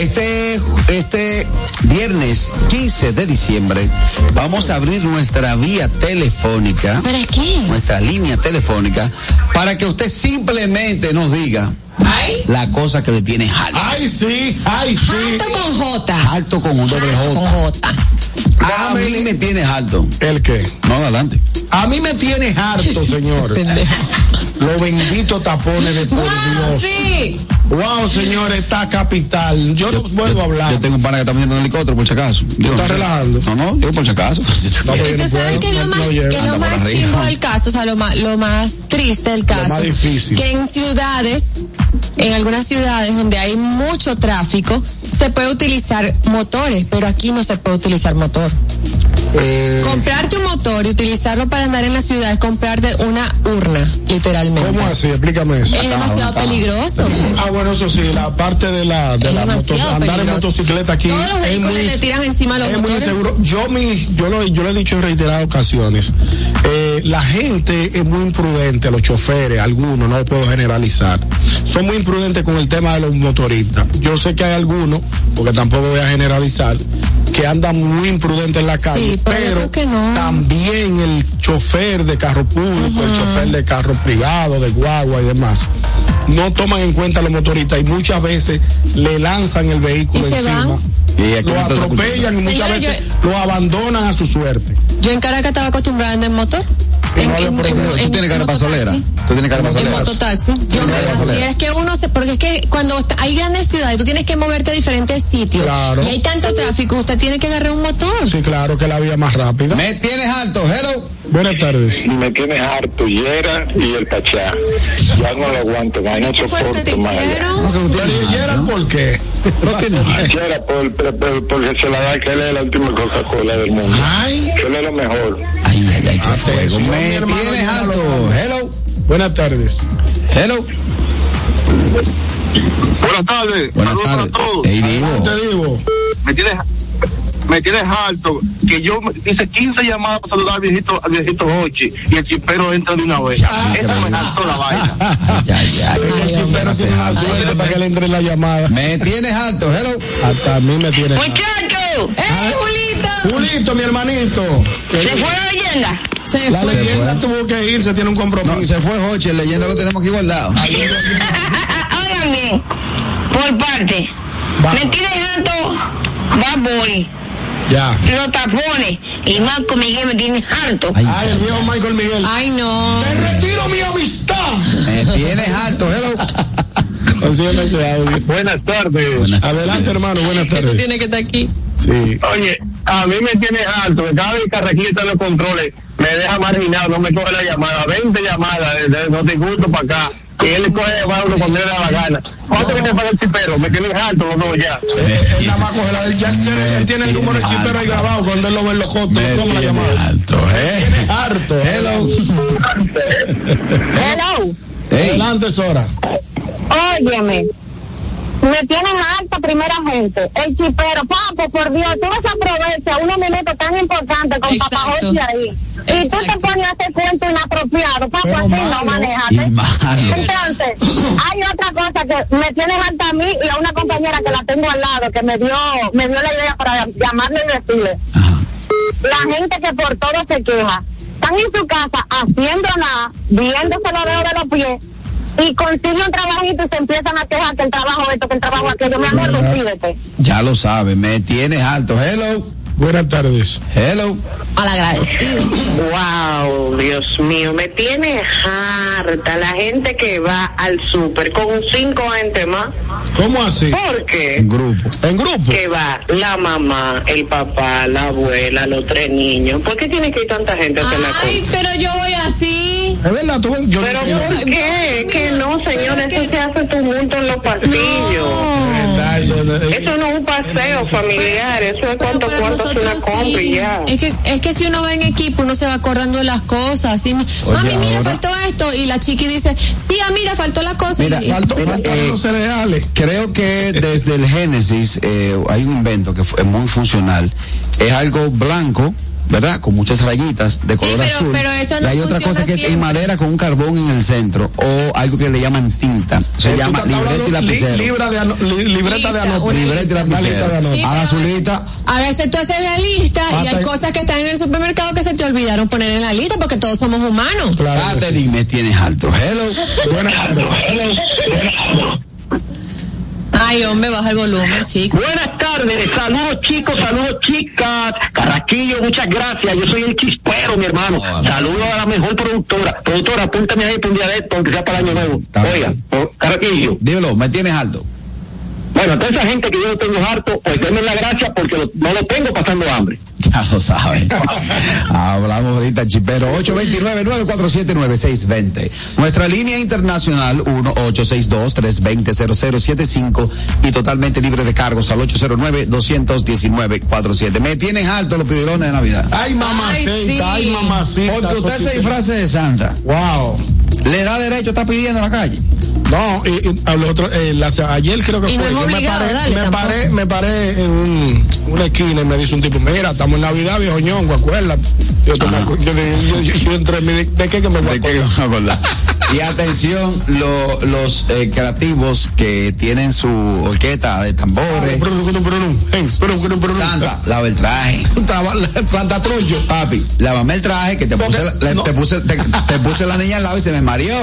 Este, este viernes 15 de diciembre vamos a abrir nuestra vía telefónica. ¿Para qué? Nuestra línea telefónica para que usted simplemente nos diga la cosa que le tiene alto. Ay, sí, ay, sí. Alto con J. Alto con un doble J. Con J. A mí me tienes alto. ¿El qué? No, adelante. A mí me tienes harto, [LAUGHS] señor. Los benditos tapones de por Dios. Sí. Wow, señor, está capital. Yo no puedo hablar. Yo tengo un pana que está viendo un helicóptero, por si acaso. Yo ¿Estás no relajando? No, no, yo por si acaso. No, yo Y no tú sabes que lo no- más, que lo más chimbo del caso, o sea, lo más, lo más triste del caso, más difícil. que en ciudades, en algunas ciudades donde hay mucho tráfico, se puede utilizar motores, pero aquí no se puede utilizar motor. Eh, Comprarte un motor y utilizarlo para andar en la ciudad es comprarte una urna, literalmente. ¿Cómo así? Explícame eso. Es demasiado peligroso. Ah, bueno, eso sí, la parte de la, de la moto, andar en motocicleta aquí Todos los es vehículos muy, le tiran encima los es muy motores. inseguro. Yo, mi, yo, lo, yo lo he dicho en reiteradas ocasiones. Eh, la gente es muy imprudente, los choferes, algunos, no lo puedo generalizar. Son muy imprudentes con el tema de los motoristas. Yo sé que hay algunos, porque tampoco voy a generalizar, que andan muy imprudentes en la calle, Sí, pero no. también el chofer de carro público, el chofer de carro privado, de guagua y demás, no toman en cuenta los motoristas y muchas veces le lanzan el vehículo Y se encima. Y Lo atropellan y muchas veces lo abandonan a su suerte. Yo en Caracas estaba acostumbrada a andar en motor. Y no había problema. Tú tienes cara pasolera. Tú tienes cara de En pasolera. mototaxi. Yo me así es que uno se, porque es que cuando hay grandes ciudades, tú tienes que moverte a diferentes sitios. Claro. Y hay tanto tráfico, usted tiene que agarrar un motor. Sí, claro que la vía más rápida. Me tienes alto, hello. Buenas tardes. Me tienes harto, Yera y el Pachá. Ya no lo aguanto más, no ¿Qué fue lo que te soporto más. hicieron? Pero ¿y Gerald por qué? No tienes alto. Yera, por, por- por- porque se la da que él es la última Coca-Cola del mundo. Ay, Que él es lo mejor. Ay, ay, ay, qué fuego. Me tienes ya alto, hello. Buenas tardes. Hello. Buenas tardes. Buenas tardes. a todos. Ey, Divo. Te digo. Me tienes me tienes alto que yo hice 15 llamadas para saludar al viejito al viejito Hochi y el chipero entra de una vez. Eso me saltó la vaina. [LAUGHS] Ya, ya. El chipero tiene una suerte para que le entre la llamada. Me tienes alto, hello. Hasta a mí me tiene. Muchacho, ¡Eh, Julito! Julito, mi hermanito. ¿se fue la leyenda? Se La fue. leyenda tuvo que irse, tiene un compromiso. No, se fue Jochi, el leyenda lo tenemos aquí guardado. [LAUGHS] Oigan bien, por parte. Va. Me tienes alto, va boy. Ya. Los tapones. Y Marco Miguel me tiene alto. Ay, Ay, el viejo Michael Miguel. Ay, no. Te retiro mi amistad. me tienes alto, hello. Consígueme ese audio. Buenas tardes. Adelante, hermano, buenas tardes. tiene que estar aquí. Sí. Oye, a mí me tienes alto, que cada vez que está en los controles, me deja marginado, no me coge la llamada, 20 llamadas desde no te gusto para acá, y él le coge a uno cuando le da la gana. ¿Cuánto que te paga el chipero? Me tienes alto los dos ya. Eh, Él nada más coge la del Jack. Él tiene el número de chipero ahí grabado cuando él lo ve en los cotos. Me Toma la tienes llamada. alto, eh. Harto. Hello. [LAUGHS] Hello. Ey, Adelante, Sora. Óyeme. Me tienen alta primera gente. El chipero, papo, por Dios, tú desaprovechas unos minutos tan importantes con Exacto. papá ahí. Y tú te pones a hacer cuento inapropiado. Papo, Pero así malo. no malo. Entonces, hay otra cosa que me tiene alta a mí y a una compañera que la tengo al lado, que me dio, me dio la idea para llamarle y decirle. Ajá. La gente que por todo se queja, están en su casa haciendo nada, viéndose los dedos de los pies y consiguen un trabajito y se empiezan a quejar que el trabajo esto, que el trabajo aquello. Mi amor. Ya lo sabes, me tienes alto, hello. Buenas tardes. Hello. Al agradecido. Wow, Dios mío, me tiene harta la gente que va al súper con cinco gente más. ¿Cómo así? ¿Por qué? En grupo. En grupo. Que va la mamá, el papá, la abuela, los tres niños. ¿Por qué tiene que ir tanta gente a hacer la Ay, compra? pero yo voy así. Es verdad, tú yo Pero ¿por qué? Que no, señores, eso se hace tumulto en los pasillos. verdad, eso- Eso no es un paseo familiar, eso es cuánto cuánto hace una nosotros compra sí. y ya. Es que, es que si uno va en equipo, uno se va acordando de las cosas. Así, Mami, mira, ahora- faltó esto. Y la chiqui dice, tía, mira, faltó la cosa. Mira, y, Faltó, Mira, faltaron eh, los cereales. Creo que desde el Génesis eh, hay un invento que fue muy funcional. Es algo blanco, ¿verdad? Con muchas rayitas de Sí, color pero- azul. pero eso no y hay otra cosa que es en madera con un carbón en el centro o algo que le llaman tinta. Se llama libreta y li- lapicero. libra de ano- li- libreta de anotar. libreta y lista. La lista de lapicero. Sí, pero- su lista. A veces tú haces la lista y hay cosas que están en el supermercado que se te olvidaron poner en la lista porque todos somos humanos. Claro que sí. Catherine, me tienes alto. Hello. Buenas tardes. Ay, hombre, baja el volumen, chico. Buenas tardes, saludos chicos, saludos chicas. Carraquillo, muchas gracias. Yo soy el chispero, mi hermano. Saludos a la mejor productora. Productora, apúntame ahí por un día de esto, aunque sea para el año nuevo. Está Oiga, oh, Carraquillo. Dímelo, me tienes alto. Bueno, a toda esa gente que yo no tengo harto, pues denme la gracia porque lo- no lo tengo pasando hambre. Ya lo saben. Hablamos ahorita, chipero. 829-947-9620. Nuestra línea internacional 1-862-320-0075 y totalmente libre de cargos al 809-219-47. Me tienes alto los pidilones de Navidad. Ay, mamacita, Ay, sí. ay, mamacita. Porque usted se disfrace de Santa. Wow. Le da derecho, está pidiendo en la calle. No, y, y a los otros, eh, la- ayer creo que Y fue. no es yo me paré, darle me paré, me paré en un- una esquina y me dice un tipo, mira, estamos en Navidad, viejo ñongo, acuérdate. Yo, yo, yo, yo, entre mí, ¿de qué que me voy a ¿De qué acordar? vamos a acordar? Y atención, lo- los eh, creativos que tienen su orquesta de tambores. Santa, lava el traje. Santa Trullo. Papi, lávame el traje que te puse, la- no. te, puse te, te puse la niña al lado y se me mareó.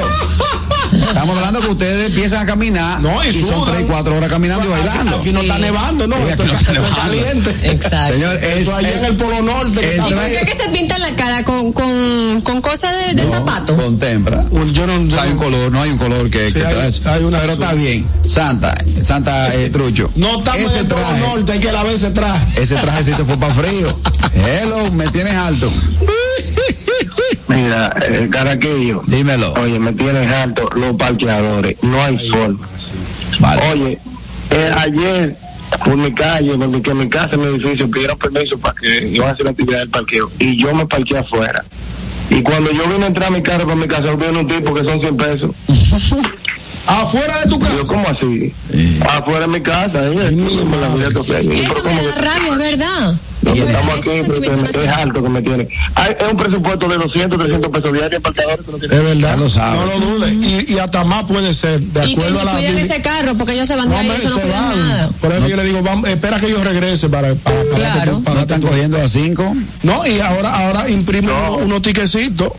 Estamos hablando que ustedes empiezan a caminar No, y son tres, cuatro horas caminando y bailando. Aquí no está nevando, ¿no? Sí, aquí no es está nevando. caliente. Exacto. Señor, es, Eso allá en el Polo Norte. está. ¿Creo que se pintan la cara con, con, con cosas de, de no, zapato? Contempla. Un- Yo no, yo hay un color, no hay un color que, Sí, que te hay- da eso. hay una Pero azul. está bien. Santa, Santa eh, Trucho. no estamos ese en el Polo traje, Norte, hay que la vez ese traje. ese traje sí se fue para frío. [LAUGHS] Hello, me tienes alto. Mira, eh, Carraquillo. Dímelo. Oye, me tienes alto los parqueadores. No hay forma. Vale. Oye, eh, ayer por mi calle, por mi, que mi casa, mi edificio, pidieron permiso para que a hacer la actividad del parqueo. Y yo me parqué afuera. Y cuando yo vine a entrar a mi carro para mi casa, viene un tipo que son 100 pesos. [LAUGHS] ¿Afuera de tu casa? Yo, ¿cómo así? Afuera de mi casa, ¿eh? Me la voy a tocar. Y yo, Eso pero me ¿cómo da rabia, es verdad. No, Es que estamos aquí, es alto que me tiene. Hay, es un presupuesto de 200, 300 pesos diarios para que no tiene- Es verdad. Lo sabe. No lo dudes. Y, y hasta más puede ser, de Y que acuerdo a la. cuiden ese carro porque ellos se van de No, ahí, hombre, eso no cuidan van. nada. Por eso yo le digo, vamos, espera que ellos regresen para, para, para Claro. ¿No están cogiendo a cinco? No, y ahora, ahora imprimen unos, unos tiquecitos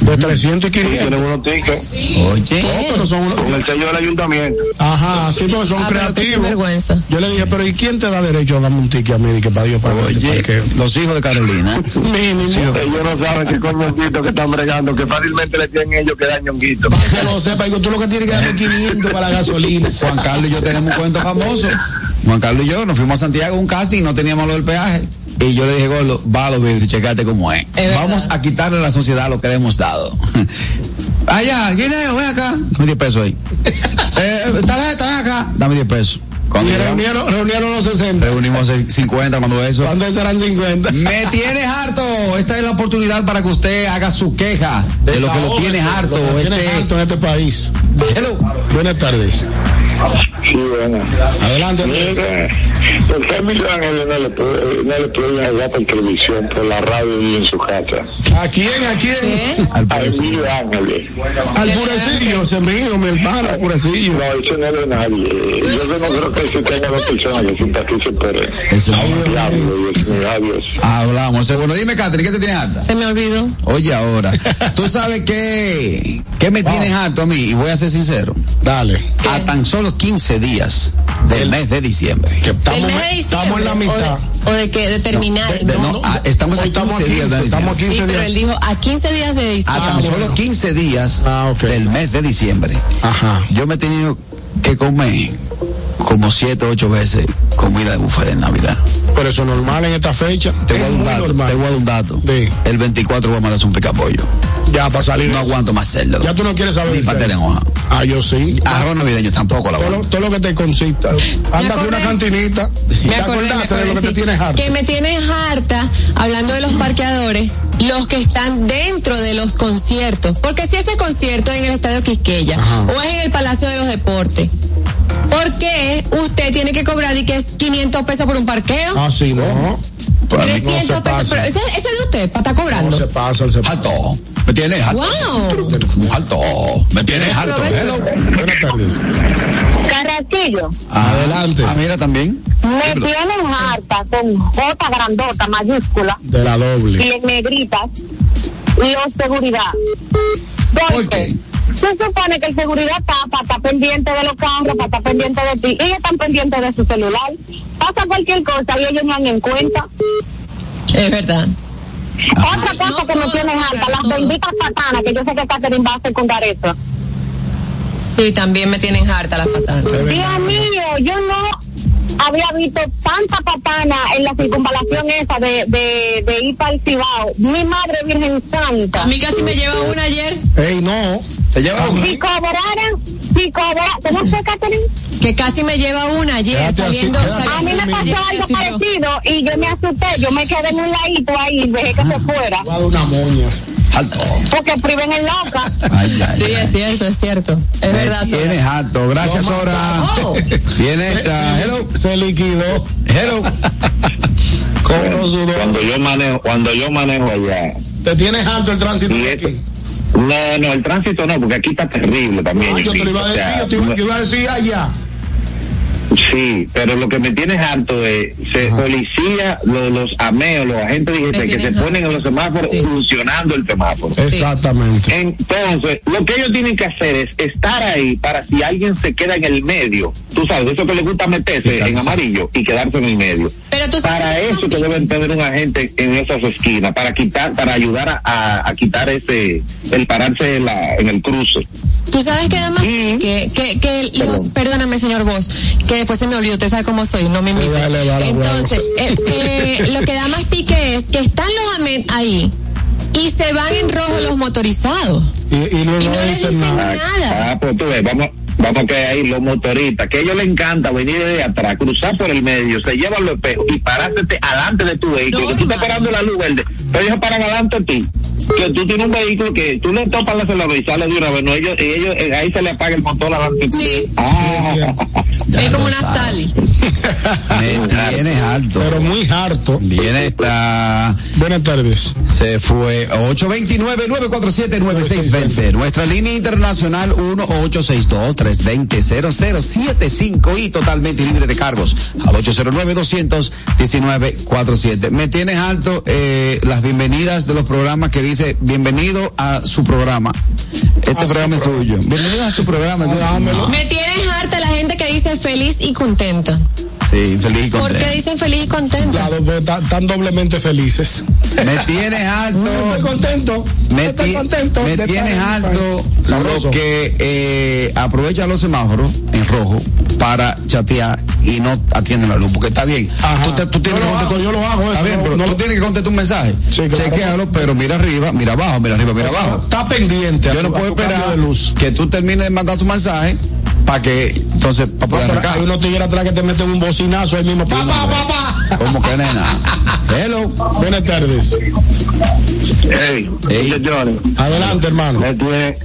de 300 y 500. Tienen unos tickets Oye. No, pero son unos- con el sello del ayuntamiento. Ajá, sí, porque son Ah, creativos. sinvergüenza. Yo le dije, pero ¿y quién te da derecho a darme un ticket a mí? de Que para Dios, para Oye, que los hijos de Carolina. [LAUGHS] mínimo. Ellos no saben qué coñonguito que están bregando, que fácilmente le tienen ellos que dan ñonguito. Para que lo sepa, digo, tú lo que tienes que darme 500 para la gasolina. Juan Carlos y yo tenemos un cuento famoso. Juan Carlos y yo nos fuimos a Santiago a un casting y no teníamos lo del peaje. Y yo le dije, Gordo, va a los vidrios, checate cómo es. Es verdad. Vamos a quitarle a la sociedad lo que le hemos dado. [LAUGHS] Allá, Guineo, ven acá. Dame 10 pesos ahí. [LAUGHS] eh, tarjeta, ven acá. Dame 10 pesos. Cuando Y reunieron, reunieron los 60. reunimos 50 cuando eso. ¿Cuándo serán 50? Me tienes harto. Esta es la oportunidad para que usted haga su queja de lo que lo tienes harto. Lo que tienes Este- harto en este país. Hello. Buenas tardes. Sí, bueno. Adelante. Mire, el Emilio Ángel no le puede, no le puede hablar por televisión, por la radio y en su casa. ¿A quién? ¿A quién? ¿Qué? Al A parecer. Emilio Ángel. Al purecillo, se mío, mi hermano, al purecillo. No, eso no es de nadie. Yo no creo que se tenga dos personas que simpaticen por él. Ese- Diablo, Dios mío, adiós. Hablamos. Bueno, dime, Catherine, ¿qué te tienes harta? Se me olvidó. Oye, ahora, tú sabes que, que me tienes harto a mí, y voy a ser sincero, Dale. a tan solo 15 días del mes de diciembre. Que ¿Del estamos, mes de diciembre? estamos en la mitad. ¿O de, o de qué? ¿De terminar? De- no, a- estamos a Hoy estamos 15 días de estamos a diciembre. 15 sí, pero él dijo a 15 días de A diciembre. tan solo 15 días Ah, del mes de diciembre. Ajá. Yo me he tenido que comer como 7 o 8 veces comida de buffet de Navidad. Pero eso es normal en esta fecha. Te voy a dar un dato. Te voy a dar un dato. Sí. El 24 voy a mandar un picapollo. Ya, para salir. No aguanto más cerdo. Ya tú no quieres saber Ni pastel en hoja. Ah, yo sí. Arroz navideño tampoco la Todo lo, aguanto. todo lo que te consista. Anda con una cantinita. Me ¿Te acordé, me acordaste de lo que te tienes harto? Que me tienes harta, hablando de los parqueadores, los que están dentro de los conciertos. Porque si ese concierto es en el Estadio Quisqueya Ajá. o es en el Palacio de los Deportes, ¿por qué usted tiene que cobrar y que es 500 pesos por un parqueo? Ah, sí, no. Para mí 300 no se pesos. pasa. Pero ese, ese es de usted, para estar cobrando. No se pasa, se pasa. Alto. ¿Me tienes alto? Wow. Alto. ¿Me tienes alto? Hello. Buenas tardes. Carraquillo, Ah, Adelante. Ah, mira también. me tienen harta con J grandota, mayúscula, De la y doble. en negritas, los seguridad. ¿Por qué? Se supone que el seguridad está para estar pendiente de los carros, para estar pendiente de ti. Ellos están pendientes de su celular. Pasa cualquier cosa y ellos no dan en cuenta. Es verdad. Otra cosa No que me claro, harta, las todos. benditas patanas, que yo sé que Catherine va a secundar eso. Sí, también me tienen harta las patadas. Dios mío, yo no había visto tanta patana en la circunvalación esa de, de, de ir para el Cibao. Mi madre Virgen Santa. A mí casi me lleva una ayer. Ey, no. ¿Te lleva uno? Si cobraran, si cobraran, ¿cómo fue, Catherine? Que casi me lleva una ayer Quédate así, saliendo. A mí me pasó algo parecido y yo me asusté. Yo me quedé en un ladito ahí y dejé que se fuera. Va a dar una moña. Alto. Porque priven en loca. Ay, ay, Sí, ay. es cierto, es cierto. Es Me verdad. Sora. tienes harto. Gracias, No, Sora. Oh. [LAUGHS] Viene esta. Hello. Se liquidó. Hello. [LAUGHS] Cuando yo manejo, cuando yo manejo allá, Te tienes harto el tránsito y esto- aquí. No, no, el tránsito no, porque aquí está terrible también. Ah, yo te lo iba a O decir, sea, yo te iba, yo iba a decir allá. Sí, pero lo que me tiene harto es, se policía, lo- los ameos, los agentes digitales que se ponen en los semáforos Sí. funcionando el semáforo. Exactamente. Entonces, lo que ellos tienen que hacer es estar ahí para si alguien se queda en el medio, tú sabes, eso que les gusta meterse en amarillo y quedarse en el medio. Pero tú sabes Para que eso que deben tener un agente en esas esquinas, para quitar, para ayudar a, a- a quitar ese, el pararse en, la, en el cruce. Tú sabes que además que, que, que los, perdóname señor Vos, que después se me olvidó, usted sabe cómo soy, no me imite. dale, dale, Entonces, eh, eh, lo que da más pique es que están los amen ahí y se van en rojo los motorizados. Y, y no dicen nada. nada. Ah, pues tú ves, vamos, vamos que ahí los motoristas, que a ellos les encanta venir de atrás, cruzar por el medio, se llevan los espejos y pararte adelante de tu vehículo, No, que tú estás parando la luz verde, pero ellos paran adelante de ti. Que tú tienes un vehículo que tú le topas la acelerador y sale de una vez, no, ellos, ellos, eh, ahí se le apaga el motor adelante. Sí. Ah. Es como una sal. Me tienes alto. Pero muy harto. Viene esta. Buenas tardes. Se fue 829-947-9620. Nuestra línea internacional 1862-320-0075 y totalmente libre de cargos al 809-219-47. Me tienes alto eh, las bienvenidas de los programas que dice bienvenido a su programa. Este programa es suyo. Bienvenido a su programa. Me tienes harta la gente que dice feliz y contenta. Sí, feliz y ¿Por contento. qué dicen feliz y contenta? Claro, pues, están están doblemente felices. Me tienes alto. Estoy contento. Me, Estoy contento. me tienes Sabroso. lo que eh, aprovecha los semáforos en rojo para chatear y no atiende la luz, porque está bien. Tú, te- tú tienes Yo que lo contestar- hago, yo lo hago, Está eso, bien, no- pero no tú lo- tienes que contestar un mensaje. Sí, claro. Chequéalo, pero mira arriba, mira abajo, mira arriba, mira O sea, abajo. Está pendiente. Yo a no puedo a tu cambio esperar de luz. que tú termines de mandar tu mensaje para que, entonces, para poder arrancar. hay unos tigres atrás que te meten un bocinazo ahí mismo. Pa, pa, pa, pa. Como que nena. Hello. Buenas tardes. Hey, señores. Adelante, hermano. Me tiene,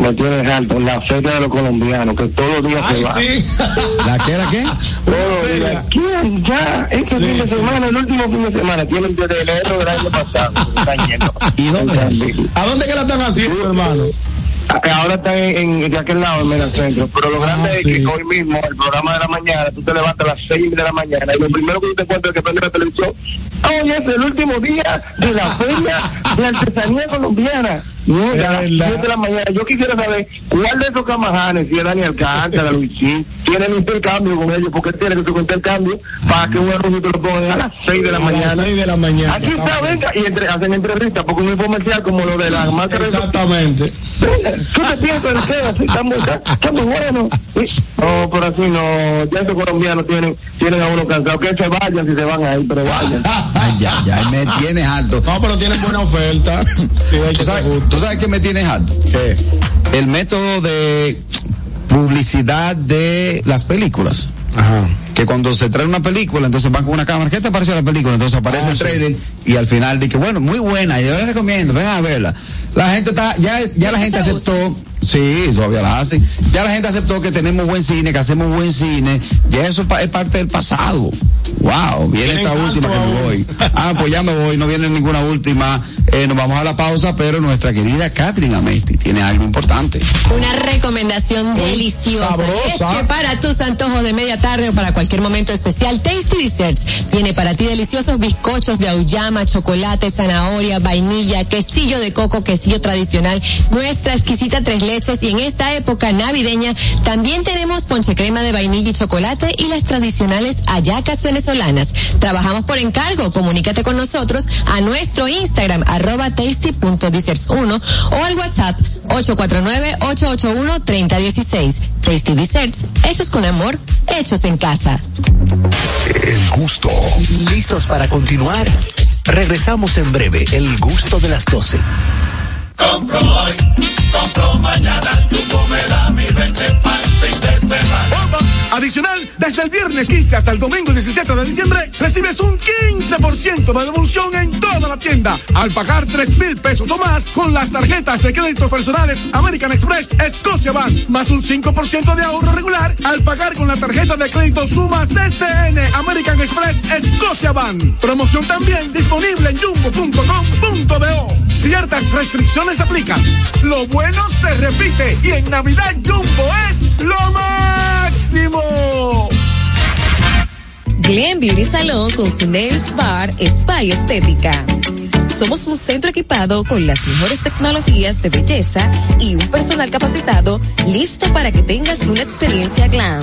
me tiene alto la feria de los colombianos, que todos los días Ay, se va. sí. [LAUGHS] ¿La qué, la qué? Todos los días. ¿Quién ya? Este Sí, fin de sí, semana, el último fin de semana, tienen desde enero del año pasado. [LAUGHS] Están yendo. ¿Y dónde? ¿A dónde que la están haciendo, hermano? Ahora está en, en- de aquel lado, en Megacentro. Pero lo grande Ah, es sí. que hoy mismo, el programa de la mañana, tú te levantas a las 6 de la mañana y lo primero que tú te encuentras es que prende la televisión. Hoy es el último día de la feria de artesanía colombiana. No, a las Es verdad. 7 de la mañana. Yo quisiera saber cuál de esos camajanes, si es Daniel Alcántara, [LAUGHS] Luisín, tienen intercambio con ellos, porque tiene que su intercambio para que un te lo pongan a las 6 de la A mañana. las 6 de la mañana. Aquí está, venga, y entre, hacen entrevistas, porque un comercial como lo de la marca de Exactamente. ¿Qué te piensas de qué? Así está muy, está, está muy bueno. Sí. No, pero así no. Ya esos colombianos tienen, tienen a uno cansado. Que se vayan si se van ahí, pero vayan. [LAUGHS] Ay, ya, ya, me tienes alto. No, pero tienen buena oferta. [LAUGHS] Sí, hay que ¿Tú sabes, ser justo. Tú sabes que me tienes alto? ¿Qué? El método de publicidad de las películas. Ajá. Que cuando se trae una película, entonces van con una cámara. ¿Qué te pareció la película? Entonces aparece Ah, el sí. trailer y al final dice, bueno, muy buena, yo les recomiendo, vengan a verla. La gente está, ya, ya la gente aceptó, sí, todavía la hacen, ya la gente aceptó que tenemos buen cine, que hacemos buen cine, ya eso es parte del pasado. Wow, viene esta última que me voy. Ah, pues ya me voy, no viene ninguna última. Eh, nos vamos a la pausa, pero nuestra querida Catherine Amesti tiene algo importante. Una recomendación deliciosa. sabrosa. Es que para tus antojos de media tarde o para cualquier momento especial, Tasty Desserts tiene para ti deliciosos bizcochos de auyama, chocolate, zanahoria, vainilla, quesillo de coco, quesillo tradicional, nuestra exquisita tres leches y en esta época navideña también tenemos ponche crema de vainilla y chocolate y las tradicionales hallacas venezolanas. Trabajamos por encargo, comunícate con nosotros a nuestro Instagram arroba tasty.desserts1 o al WhatsApp 849-881-3016. Tasty Desserts, hechos con amor, hechos en casa. El gusto. ¿Listos para continuar? Regresamos en breve, el gusto de las 12. Compro hoy, compro mañana, Jumbo me da mi 20 para el fin de semana. Adicional, desde el viernes 15 hasta el domingo 17 de diciembre, recibes un 15% de devolución en toda la tienda al pagar 3 mil pesos o más con las tarjetas de créditos personales American Express Scotia Bank, más un 5% de ahorro regular al pagar con la tarjeta de crédito Sumas SN American Express Scotia Bank. Promoción también disponible en jumbo.com.do. Ciertas restricciones aplican. Lo bueno se repite y en Navidad Jumbo es lo máximo. Glen Beauty Salón con su Nails Bar Spa y Estética. Somos un centro equipado con las mejores tecnologías de belleza y un personal capacitado listo para que tengas una experiencia glam.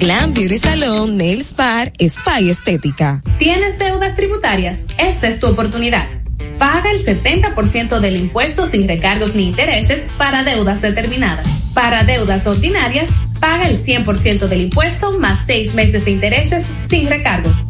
Glam Beauty Salon, Nails Bar, Spa Estética. ¿Tienes deudas tributarias? Esta es tu oportunidad. Paga el 70% del impuesto sin recargos ni intereses para deudas determinadas. Para deudas ordinarias, paga el 100% del impuesto más seis meses de intereses sin recargos.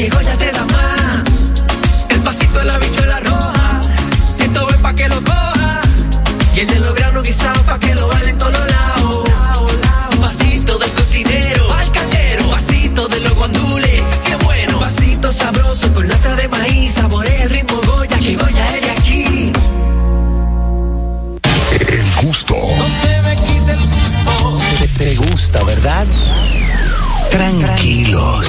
Que Goya te da más. El pasito de la bichuela roja. Esto es pa' que lo coja. Y el de los granos guisados pa' que lo baile en todos lados. Un pasito del cocinero al caldero. Pasito de los guandules. Si es bueno. Pasito sabroso con lata de maíz. Saborea el ritmo Goya. Que Goya es de aquí. El gusto. Te, te gusta, ¿verdad? Tranquilos.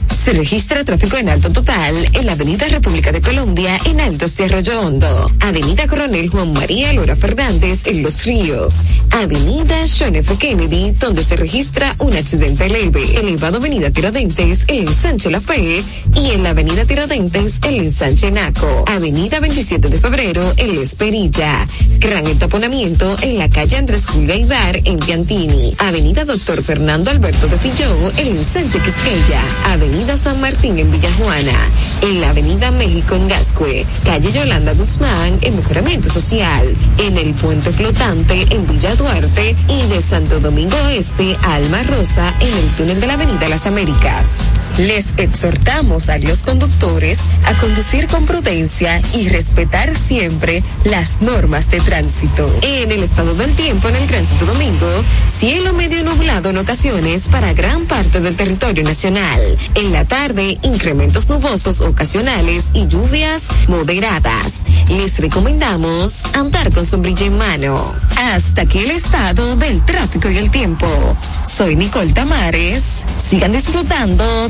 Se registra tráfico en alto total en la Avenida República de Colombia en Altos de Arroyo Hondo. Avenida Coronel Juan María Lora Fernández en Los Ríos. Avenida John F. Kennedy donde se registra un accidente leve. Elevado Avenida Tiradentes, el ensanche La Fe y en la Avenida Tiradentes, el ensanche Naco. Avenida 27 de Febrero, el Esperilla. Gran entaponamiento en la calle Andrés Julio Ibar en Piantini. Avenida Doctor Fernando Alberto de Filló, el ensanche Quisqueya. Avenida San Martín en Villajuana. En la Avenida México en Gascue. Calle Yolanda Guzmán en Mejoramiento Social. En el Puente Flotante en Villa Duarte y de Santo Domingo Este a Alma Rosa en el túnel de la Avenida Las Américas. Les exhortamos a los conductores a conducir con prudencia y respetar siempre las normas de tránsito. En el estado del tiempo en el Gran Santo Domingo, cielo medio nublado en ocasiones para gran parte del territorio nacional. En la tarde, incrementos nubosos ocasionales y lluvias moderadas. Les recomendamos andar con sombrilla en mano. Hasta aquí el estado del tráfico y el tiempo. Soy Nicole Tamares. Sigan disfrutando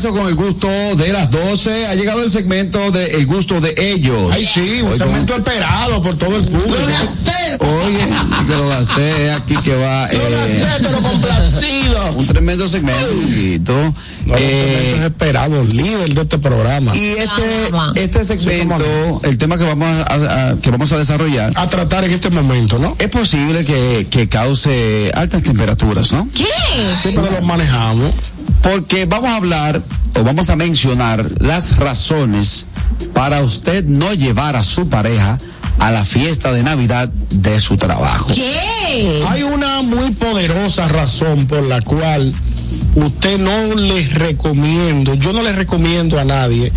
Regreso con el gusto de las 12. Ha llegado el segmento de El gusto de ellos. Ay, sí, un Hoy segmento con- esperado por todo el público. Oye, y que lo gasté aquí que va. Lo eh, gasté, pero complacido. un tremendo segmento. Guito. No, Eh, segmentos esperados, líder de este programa. y este, este segmento, el tema que vamos a, a- que vamos a desarrollar, A tratar en este momento, ¿no? es posible que, que cause altas temperaturas, ¿no? ¿Qué? Sí, pero lo manejamos. Porque vamos a hablar o vamos a mencionar las razones para usted no llevar a su pareja a la fiesta de Navidad de su trabajo. ¿Qué? Hay una muy poderosa razón por la cual usted no le recomiendo, yo no le recomiendo a nadie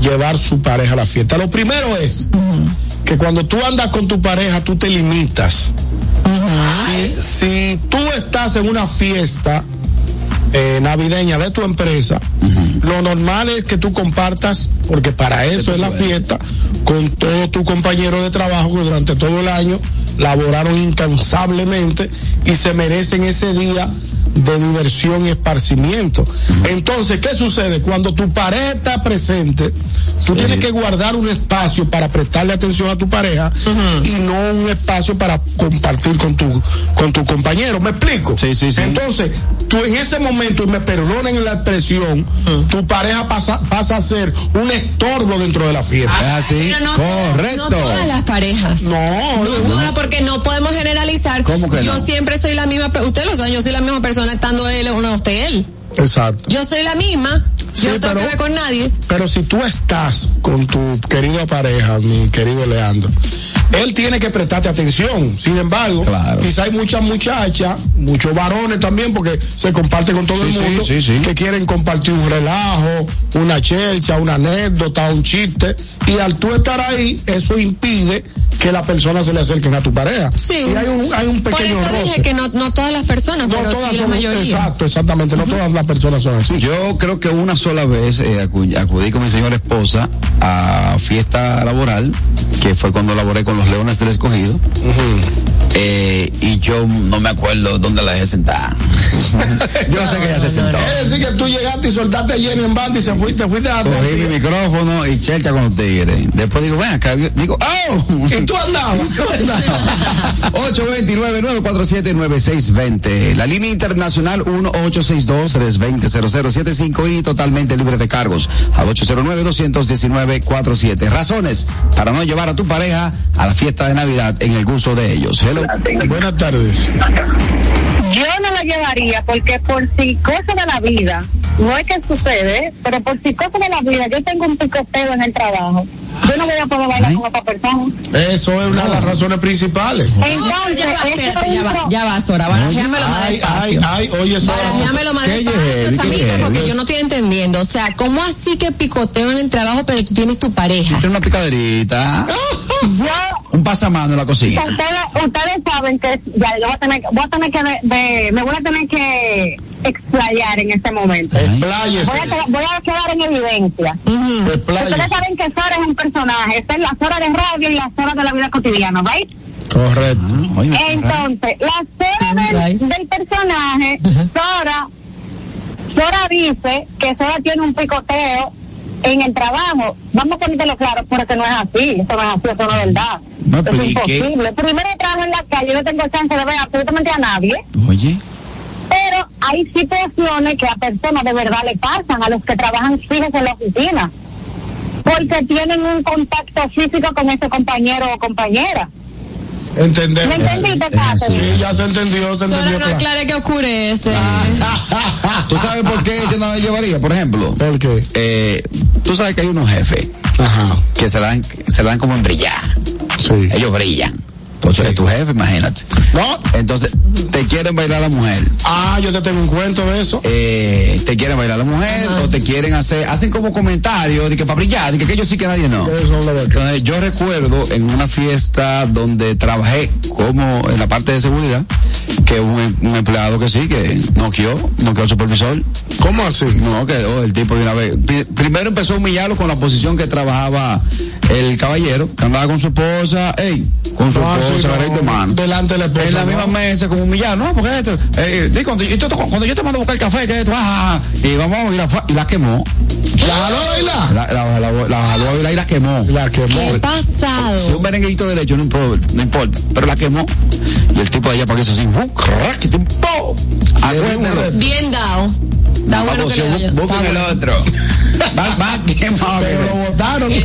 llevar su pareja a la fiesta. Lo primero es que cuando tú andas con tu pareja, tú te limitas. si, si tú estás en una fiesta eh, navideña de tu empresa, lo normal es que tú compartas, porque para eso es la fiesta, con todos tus compañeros de trabajo que durante todo el año laboraron incansablemente y se merecen ese día de diversión y esparcimiento. Entonces, ¿qué sucede? Cuando tu pareja está presente, tú tienes que guardar un espacio para prestarle atención a tu pareja y no un espacio para compartir con tu, con tu compañero. ¿Me explico? Sí, sí, sí. Entonces, tú en ese momento, y me perdonen la expresión, tu pareja pasa, pasa a ser un estorbo dentro de la fiesta. ¿Es así? Pero no, todas- Correcto. no todas las parejas. No, No, no, porque no podemos generalizar. ¿Cómo que yo no? siempre soy la misma, pe- usted lo sabe, yo soy la misma persona estando él o no esté él. Exacto. Yo soy la misma, Sí, yo no tengo pero- que ver con nadie. Pero si tú estás con tu querida pareja, mi querido Leandro, él tiene que prestarte atención. Sin embargo, Claro. quizá hay muchas muchachas, muchos varones también, porque se comparte con todo Sí, el sí, mundo, sí, sí. que quieren compartir un relajo, una chelcha, una anécdota, un chiste, y al tú estar ahí, eso impide que la persona se le acerquen a tu pareja. Sí. Y hay un, hay un Por pequeño eso roce. dije que no, no todas las personas, no pero todas sí la son- mayoría. Exacto, exactamente, no todas las personas son así. Yo creo que una sola vez eh, acu- acudí con mi señora esposa a fiesta laboral, que fue cuando laboré con los Leones del Escogido. Eh, y yo no me acuerdo dónde la dejé sentada. [LAUGHS] yo sé que ella se sentó. Es decir, que tú llegaste y soltaste a Jenny en banda y se fuiste, fuiste a Cogí mi micrófono y chelcha con los tigres. Después digo, ven acá. Digo, ¡oh! ¿Y tú andabas? [LAUGHS] 829-947-9620. La línea internacional 1862-320-0075 y totalmente libre de cargos al 809-219-47. Razones para no llevar a tu pareja a la fiesta de Navidad en el gusto de ellos. Hello. Buenas tardes. Yo no la llevaría porque por si cosa de la vida, no es que sucede, pero por si cosa de la vida, yo tengo un picoteo en el trabajo. Yo no voy a poder bailar con otra persona. Eso es una de las razones principales. Entonces, ya va, espérate, es ya va, ya va, Sora, barajéamelo más Ay, ay, despacio. ay, oye, eso Barajéamelo más despacio, chamita, porque yo no estoy entendiendo. O sea, ¿cómo así que picoteo en el trabajo, pero tú tienes tu pareja? Tiene una picaderita, Yo, un pasamano en la cocina. ustedes, ustedes saben que ya yo voy a tener, voy a tener que de, de- me voy a tener que explayar en este momento. Expláyese. Voy a, quedar- voy a quedar en evidencia. Expláyese. Ustedes saben que Sora es un personaje, está en las horas de radio y las horas de la vida cotidiana, ¿right? Correcto. Ah. Entonces, las horas del, del personaje, Sora, Sora dice que Sora tiene un picoteo en el trabajo. Vamos a ponértelo claro, porque no es así, eso no es así, eso no es verdad. No es imposible. Primero trabajo en la calle, no tengo chance de ver absolutamente a nadie, Oye. pero hay situaciones que a personas de verdad le pasan, a los que trabajan fijos en la oficina, porque tienen un contacto físico con ese compañero o compañera. Entendemos. ¿Me entendiste? Sí, ya se entendió, se entendió. no claro. aclare que oscurece. [LAUGHS] ¿Tú sabes por qué yo no la llevaría? Por ejemplo, ¿Por qué? eh, tú sabes que hay unos jefes Ajá. que se dan, se dan como en brillar. Sí. Ellos brillan. Entonces, es tu jefe, imagínate. No. Entonces, te quieren bailar la mujer. Ah, yo te tengo un cuento de eso. Eh, te quieren bailar la mujer o te quieren hacer, hacen como comentarios de que para brillar, de que, que yo sí que nadie no. Eso. Entonces, yo recuerdo en una fiesta donde trabajé como en la parte de seguridad, que un, un empleado que sí, que noqueó, noqueó al supervisor. ¿Cómo así? No, quedó el tipo de una vez. Pri- Primero empezó a humillarlo con la posición que trabajaba el caballero que andaba con su esposa, ey, con su Ah, sí, esposa, no, agarré de mano. delante de la esposa, En la ¿no? misma mesa, como humillado, no, porque esto, eh, di, cuando, yo te, cuando yo te mando a buscar el café, que esto, ah, y vamos, y la, y la quemó. ¿La jaló a bailar? La, la, la, la jaló a bailar y la quemó. La quemó. ¿Qué pasado? Si un merenguito derecho, no importa, no importa, pero la quemó. Y el tipo de allá para que eso sin, Acuérdalo. Bien dado. Está bueno Vamos, que le busquen el bueno. otro. [LAUGHS] Va, va quemado. Pero lo votaron. Y-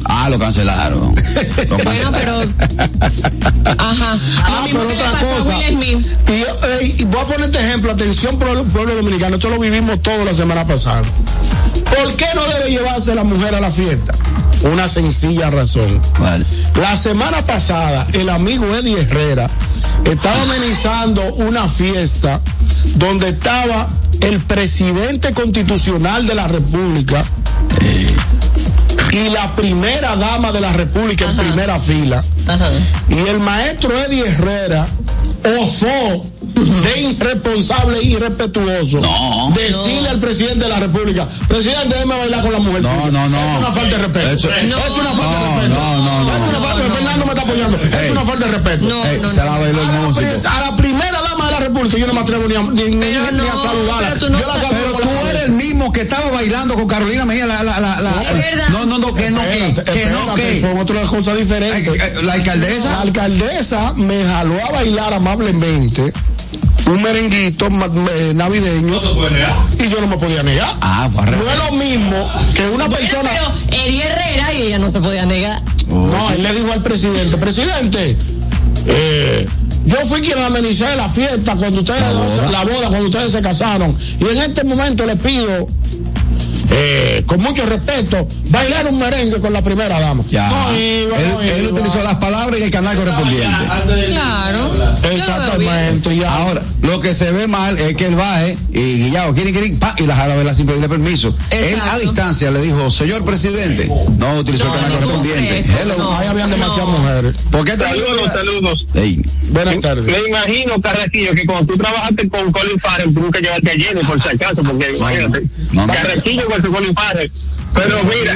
[LAUGHS] ah, lo cancelaron. Lo Bueno, pero. Ajá. Ah, pero otra cosa. Y, eh, y voy a ponerte ejemplo, atención pueblo, pueblo dominicano, esto lo vivimos todo la semana pasada. ¿Por qué no debe llevarse la mujer a la fiesta? Una sencilla razón. Vale. La semana pasada, el amigo Eddie Herrera estaba amenizando una fiesta donde estaba el presidente constitucional de la República y la primera dama de la República en primera fila. Y el maestro Eddie Herrera osó de irresponsable e irrespetuoso No. decirle al presidente de la República, presidente, déjeme bailar con la mujer. No, suya". no, no. Es una falta de respeto. Eso- es una falta de No, respeto. no, no, no. Es una falta, Fernando me está apoyando. Es una falta de respeto. No, Ey, no, se la bailó a, el músico. a la primera dama la República yo no me atrevo ni a, ni, ni- Pero ni no, a saludarla. pero tú no Yo la Pero tú la eres el mismo que estaba bailando con Carolina Mejía. La, la, la, la- Es verdad. no, no, no, que no, que, no, que. Son otras cosas diferentes. Ay, ay, La La alcaldesa. alcaldesa me jaló a bailar amablemente un merenguito eh, navideño y yo no me podía negar. Ah, pues No es lo mismo que una Bueno, persona. pero Eddie Herrera y ella no se podía negar. No, él le dijo al presidente, presidente, eh, yo fui quien amenicé la fiesta cuando ustedes, La boda. la boda, cuando ustedes se casaron. Y en este momento le pido, eh, con mucho respeto, bailar un merengue con la primera dama. Ya. No iba, él, no él iba. utilizó las palabras y el canal correspondiente. Claro. Exactamente, ya. Ahora, lo que se ve mal es que él baje y Guillao, quiere, quiere, pa, y la jala sin pedirle permiso. Él a distancia le dijo, señor presidente, no utilizó el canal correspondiente. Hello. no. Ahí habían demasiadas No. mujeres. ¿Por qué te Saludos, saludos. Buenas tardes. Me imagino, Carrequillo, que cuando tú trabajaste con Colin Farrell, tuvo que llevarte a Jenny, por si acaso, porque imagínate. no, Colin Farrell. Pero mira,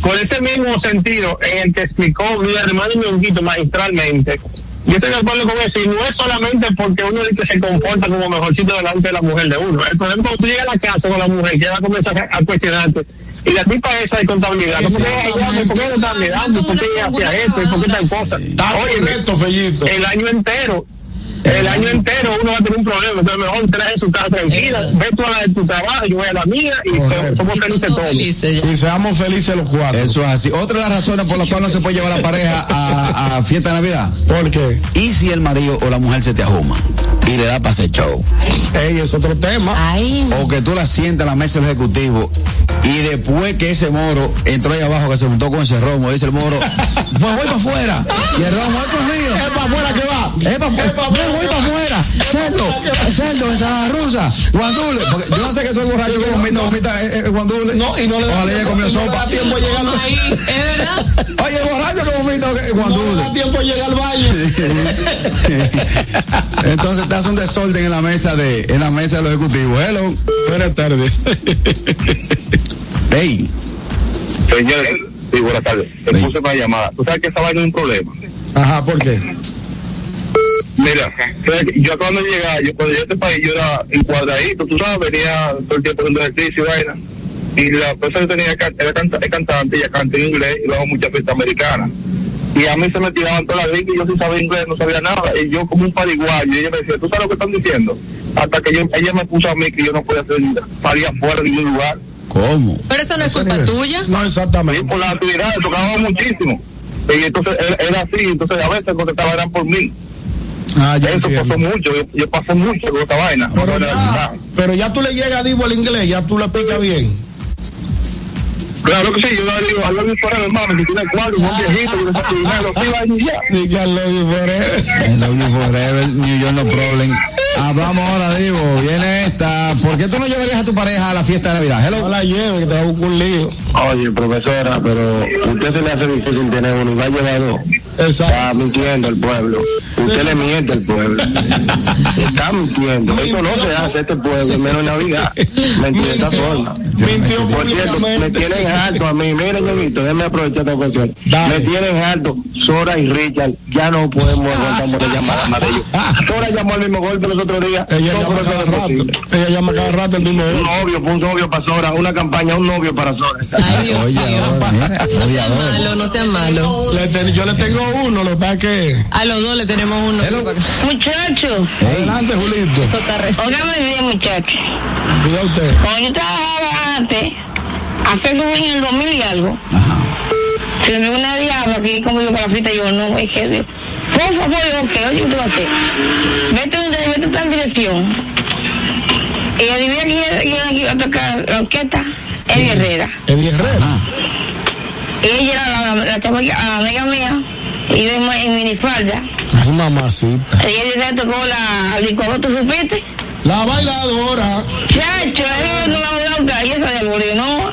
con ese mismo sentido en el que explicó mi hermano Ñonguito magistralmente, yo estoy de acuerdo con eso, y no es solamente porque uno dice que se comporta como mejorcito delante de la mujer de uno. Por ejemplo, cuando tú llegas a la casa con la mujer, que va a comenzar a, a cuestionarte, y la tipa esa de contabilidad, ¿cómo que ella, ¿por qué no está mirando? ¿Por qué ella hacía esto? ¿Y por qué tal cosa? Oye, Fellito. el año entero. El año entero uno va a tener un problema, entonces mejor trae su casa tranquila, ve tú a la de tu trabajo, yo voy a la mía y Correcto. somos felices todos. Felices. Y seamos felices los cuatro. Eso es así. Otra de las razones por las cuales no se puede llevar a la pareja a, a fiesta de Navidad. ¿Por qué? ¿Y si el marido o la mujer se te ajuma y le da para hacer show? Ey, es otro tema. Ay, O que tú la sientas en la mesa del ejecutivo y después que ese moro entró ahí abajo que se juntó con ese romo, dice el moro, pues voy para afuera. Y el romo es conmigo. Es para afuera que va. Es para voy para afuera. Cerdo, cerdo, ensalada rusa, guandule. Porque yo no sé que tú el borracho que vomita, vomita eh, eh, guandule. No, y no le da Ojalá ella comió no sopa. da tiempo a llegar al ahí, es verdad. Oye, el borracho que vomita No guandule. da tiempo a llegar al valle. Entonces te hace un desorden en la mesa de, en la mesa de los ejecutivos. Hello. Buenas tardes. Hey. Señores, sí, buenas tardes. Te puse una llamada. ¿Tú sabes que esa vaina es un problema? Ajá, ¿por qué? Mira, yo cuando llegaba, yo cuando llegué a este país, yo era encuadradito, tú sabes, venía todo el tiempo haciendo ejercicio y vaina. Y la persona que tenía era canta- es cantante, ella canta en inglés y luego muchas fiestas americanas. Y a mí se me tiraban todas las ricas y yo sí sabía inglés, no sabía nada. Y yo como un pariguayo, y ella me decía, ¿tú sabes lo que están diciendo? Hasta que yo- ella me puso a mí que yo no podía hacer, salir afuera de ningún lugar. ¿Cómo? Pero eso no es culpa tuya. No, Sí, exactamente. por las actividades, tocábamos muchísimo. Y entonces era, era así, entonces a veces contestaba eran por mí. Ah, ya Eso entiendo. pasó mucho, yo, yo pasé mucho con esta vaina. Pero ya, pero ya tú le llegas a Divo al inglés, ya tú le picas bien. Claro que sí, yo le digo, hablo mi fuera hermano, que tiene cuadro, un viejito, que está dinero, sí, y ya. Y que lo diferente. You forever, New York no problem. Hablamos ahora, Divo. Viene esta. ¿Por qué tú no llevarías a tu pareja a la fiesta de Navidad? No Hello. la lleve, que te va a buscar un lío. Oye, profesora, pero usted se le hace difícil tener uno y va a llevar dos. Exacto. Está mintiendo el pueblo. Usted le miente al pueblo. Está mintiendo. Eso no se hace este pueblo, menos en Navidad. Mentir de esta forma. Mintió Por cierto, me tienen harto a mí. Miren, ñonguito, déjeme aprovechar esta ocasión. Me tienen harto. Sora y Richard, ya no podemos [LAUGHS] aguantar por llamar más de ellos. Sora llamó al mismo golpe los otros días. Ella No, llama cada rato. posible. Ella llama cada rato el mismo Un novio, un novio para Sora, una campaña, un novio para Sora. Ay, Dios mío. No sean malo, no sean malo. Le ten- yo le tengo uno, lo que pasa es que. A los dos le tenemos uno. Muchachos, Adelante, Julito. Eso está recién. óigame bien, muchachos. Diga usted. Cuando yo trabajaba antes, hace como en el 2000 y algo, se me una diabla que conmigo para la fiesta y yo no, es que de- por favor, ok, oye, ¿qué tú vas a hacer? Vete donde vete tal dirección. Y adivina quién, iba a tocar la orquesta, Eddie Herrera. Eddie Herrera. Y ella era la, la, la amiga mía, y de en minifalda. Ay, mamacita. Y Eddie Herrera tocó la licuadora, ¿tú supiste? La bailadora. Chacho, ahí no la blanca y esa de murió, ¿no?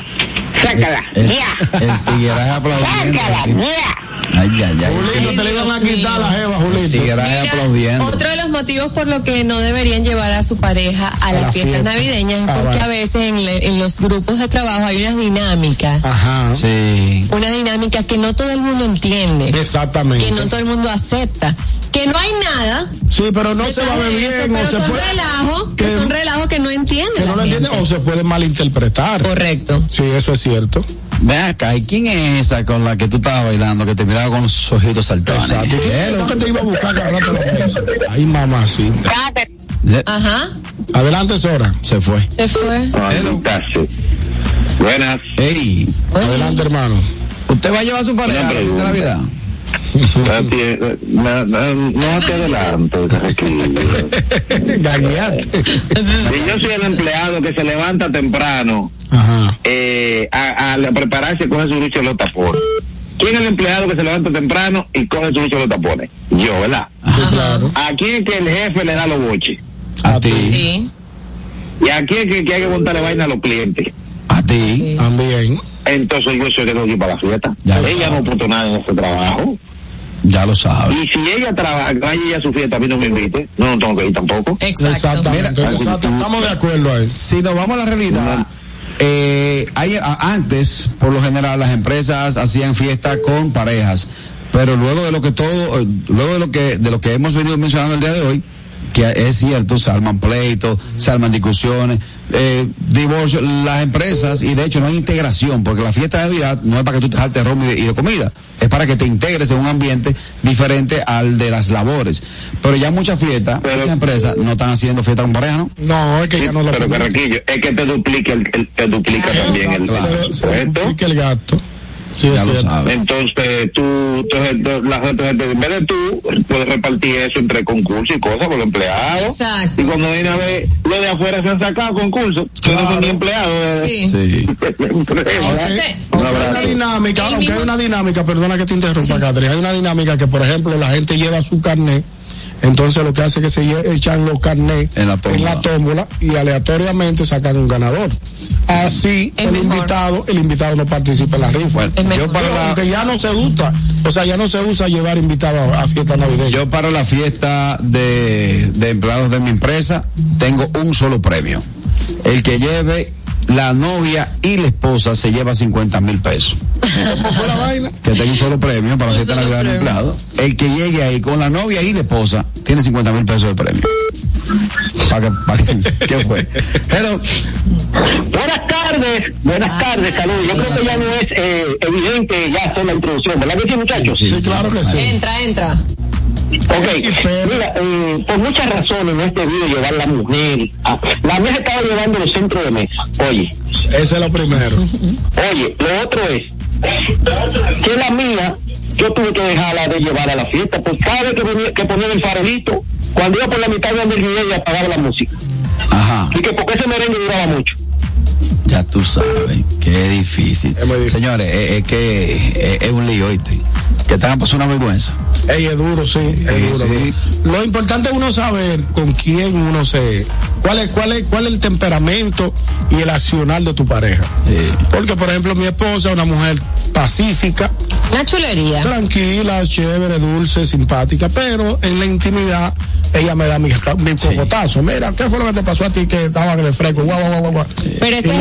Sácala, El, ya. el tigueraje aplaudiendo. Sácala, ya. Ay, ay, ay. Julito, te le iban a quitar la jeva, Julito. Mira, aplaudiendo. Otro de los motivos por lo que no deberían llevar a su pareja a, las la fiestas fiesta. navideñas es Ah, porque vale. a veces en, le- en los grupos de trabajo hay unas dinámicas, Ajá. Sí. unas dinámicas que no todo el mundo entiende, Exactamente. que no todo el mundo acepta, que no hay nada. Sí, pero no se va a ver eso, bien o se son puede. relajos, que, que- son relajos que no entienden. Que no lo entiende gente. o se puede malinterpretar. Correcto. Sí, eso es cierto. Ven acá, ¿y quién es esa con la que tú estabas bailando que te miraba con los ojitos saltones? Exacto. ¿Y quién es esa que te iba a buscar cada rato? [LAUGHS] Ay, mamacita. Ajá, Adelante, Sora. Se fue. se fue. Sea. Buenas. Ey, Adelante, hermano. ¿usted va a llevar a su pareja a la Navidad? No, no, no te adelanto. [LAUGHS] Si yo soy el empleado que se levanta temprano Ajá. eh, a, a prepararse y coge su lucha de los tapones. ¿Quién es el empleado que se levanta temprano y coge su lucha de los tapones? Yo, ¿verdad? Claro. ¿A quién es que el jefe le da los boches? A ti. Sí. ¿Y a quién es que, que hay que montarle vaina a los clientes? A ti. También. Entonces yo soy el ir para la fiesta. Ya ella no apuntó nada en ese trabajo. Ya lo sabes. Y si ella trabaja, que vaya ella a su fiesta, a mí no me invite. No, no tengo que ir tampoco. Exacto. Exactamente. Mira, exacto. Estamos de acuerdo ahí. Si nos vamos a la realidad, eh, hay, a- antes, por lo general, las empresas hacían fiesta con parejas, pero luego de lo que todo, eh, luego de lo que, de lo que hemos venido mencionando el día de hoy, que es cierto, se arman pleitos, se arman discusiones, eh, divorcio, las empresas, y de hecho no hay integración, porque la fiesta de Navidad no es para que tú te jaltes ron y de, y de comida, es para que te integres en un ambiente diferente al de las labores. Pero ya muchas fiestas, muchas empresas no están haciendo fiesta con pareja, ¿no? No, es que ya no lo Pero Carraquillo, es que te duplica, el, el- te duplica también el, Se, duplica el gasto. Sí, es Ya lo sabes. Entonces tú, tú- tú- la gente, en vez de tú, puedes repartir eso entre concursos y cosas por los empleados. Exacto. Y cuando viene a ver, los de afuera se han sacado concursos, que no son ni empleados. eh. Sí. Sí. Entonces, Un Hay una dinámica, aunque hay una dinámica, perdona que te interrumpa, Catherine, hay una dinámica que, por ejemplo, la gente lleva su carnet, entonces lo que hace es que se echan los carnets En la tómbola. tómbola y aleatoriamente sacan un ganador. Así, Es el mejor. invitado, el invitado no participa en la rifa. Mejor. yo para la, que ya no se usa, o sea, ya no se usa llevar invitados a, a fiesta navideña. Yo para la fiesta de, de empleados de mi empresa tengo un solo premio. El que lleve la novia y la esposa se lleva 50 mil pesos. ¿Cómo fue la vaina? Que tengo un solo premio para la fiesta de solo Navidad de mi premio. empleado. El que llegue ahí con la novia y la esposa tiene 50 mil pesos de premio. ¿Para que, para que- [LAUGHS] ¿Qué fue? Pero Buenas tardes, buenas tardes, saludos. Yo creo que ya no es eh, evidente ya hacer la introducción, ¿verdad que sí, muchachos? Sí, claro que sí. entra, entra. Ok, mira, eh, por muchas razones no es debido llevar la mujer. a- la mesa estaba llevando los centros de mesa. Oye, Ese es lo primero. oye, lo otro es que la mía, yo tuve que dejarla de llevar a la fiesta, pues cada vez que, ponía- que ponía el farolito, cuando iba por la mitad del video y apagaba la música. Ajá, Y que porque ese merengue duraba mucho. ya tú sabes, qué difícil. Es difícil. Señores, es, es que es, es un lío, ¿oíste? Que te hagan pasar una vergüenza. Ey, es duro, sí, es Sí, duro, sí. Lo importante es uno saber con quién uno se, cuál es, cuál es, cuál es el temperamento y el accionar de tu pareja. Sí. Porque, por ejemplo, mi esposa es una mujer pacífica, Una chulería. Tranquila, chévere, dulce, simpática, pero en la intimidad ella me da mi, mi cocotazo. Mira, ¿qué fue lo que te pasó a ti que estaba de fresco? Guau, guau, guau, guau. Pero ese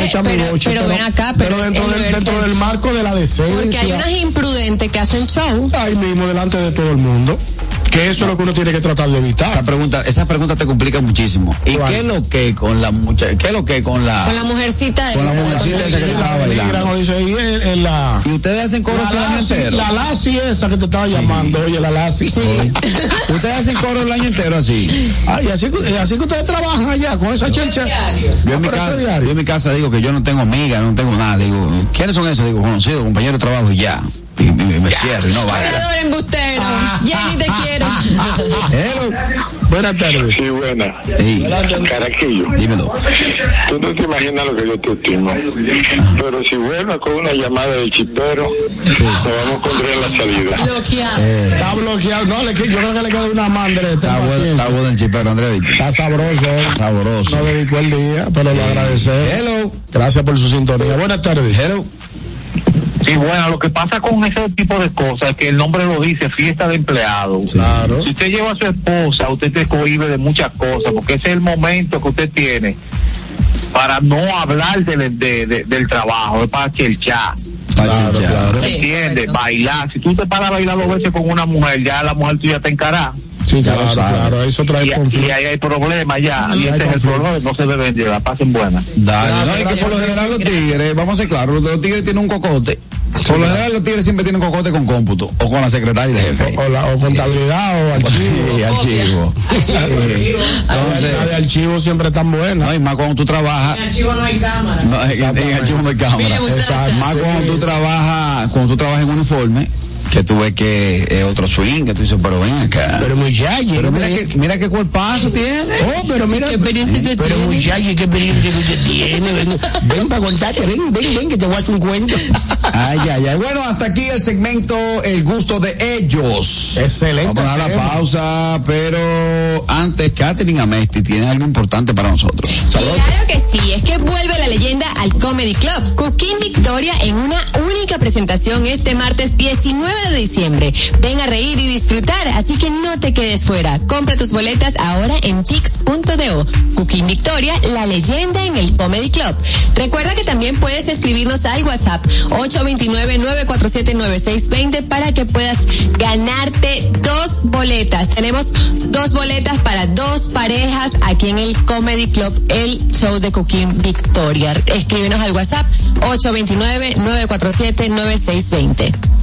boche, ven acá, pero dentro, el del, dentro del marco de la decencia. Porque hay unas imprudentes que hacen show. Ahí mismo, delante de todo el mundo. Que eso es lo que uno tiene que tratar de evitar. Esa pregunta, esa pregunta te complica muchísimo. ¿Y qué es lo que con la muchacha, qué es lo que con la Con la mujercita con la esa. mujercita esa que te estaba bailando? Dice, y en, en la, ¿Y ustedes hacen coro la, el año entero? la Lassi esa que te estaba llamando, oye, la Lassi. [LAUGHS] Ustedes hacen coro el año entero así. Ay, así, que- así que ustedes trabajan allá con esa chelcha. Yo en, mi Ah, pero casa, eso es diario. yo en mi casa digo que yo no tengo amigas, no tengo nada. Digo, ¿quiénes son esos? Digo, conocidos, compañeros de trabajo y ya. Y, y- me cierro y no vaya. Perdón, embustero. Jenny, te quiero. [LAUGHS] Buenas tardes. Sí, buena. Sí. Caraquillo. Dímelo. Tú no te imaginas lo que yo te estimo. Pero si vuelves con una llamada de chipero, nos vamos a encontrar en la salida. Bloqueado. Está bloqueado. No, le, yo creo que le queda una mandre. Está bueno, está bueno el chipero, Andrés. Está sabroso. eh. Sabroso. No dedicó el día, pero lo agradecemos. Hello. Gracias por su sintonía. Buenas tardes. Hello. Sí, bueno, lo que pasa con ese tipo de cosas es que el nombre lo dice, fiesta de empleados. Claro. Si usted lleva a su esposa, usted se cohibe de muchas cosas, porque ese es el momento que usted tiene para no hablar del, de- de- del trabajo, es para chelchar. Claro, claro. ¿Me entiendes? Bailar. Si tú te paras a bailar dos veces con una mujer, ya la mujer tuya te encará. Sí, claro, claro. Eso trae Y, conflicto. y ahí hay problemas ya. Y es el problema, no se deben llevar. Pasen buenas. Dale, no, es que por lo general los tigres, vamos a ser claros, los tigres tienen un cocote. Por lo general los tigres siempre tienen cocote con cómputo o con la secretaria y el jefe. O, la, o contabilidad o archivo. [LAUGHS] Sí, archivo. Entonces, de archivo siempre tan buena. no, y más cuando tú trabajas. En archivo no hay cámara. No, en, archivo no hay cámara. Exacto. Más cuando tú trabajas, cuando tú trabajas en uniforme, que tú ves que es otro swing, que tú dices, pero ven acá. Pero muchacho. Pero mira que, mira qué cuerpazo tiene. Oh, pero mira. ¿Qué experiencia te Pero tiene? muchacho, qué experiencia que usted tiene. Ven, ven para contarte, ven, ven, ven, que te voy a hacer un cuento. Ay, ay, ay. Bueno, hasta aquí el segmento El gusto de ellos. Excelente. Vamos a dar la pausa, pero antes, Catherine Amesti tiene algo importante para nosotros. Claro que sí, es que vuelve la leyenda al Comedy Club. Cooking Victoria en una única presentación este martes 19 de diciembre. Ven a reír y disfrutar, así que no te quedes fuera. Compra tus boletas ahora en tix.do. Cooking Victoria, la leyenda en el Comedy Club. Recuerda que también puedes escribirnos al WhatsApp 829-947-9620 para que puedas ganarte dos boletas. Tenemos dos boletas para dos parejas aquí en el Comedy Club, el show de Cooking Victoria. Escríbenos al WhatsApp 829-947-9620.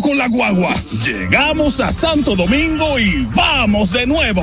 con la guagua. Llegamos a Santo Domingo y vamos de nuevo.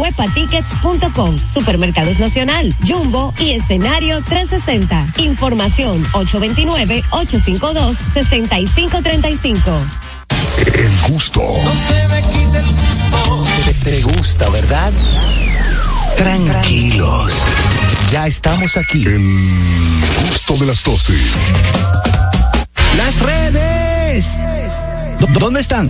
webatickets.com. Supermercados Nacional, Jumbo y escenario 360. Información 829-852-6535. El gusto. Te, te gusta, ¿verdad? Tranquilos. Ya estamos aquí. El gusto de las 12. Las redes. ¿Dó- ¿Dónde están?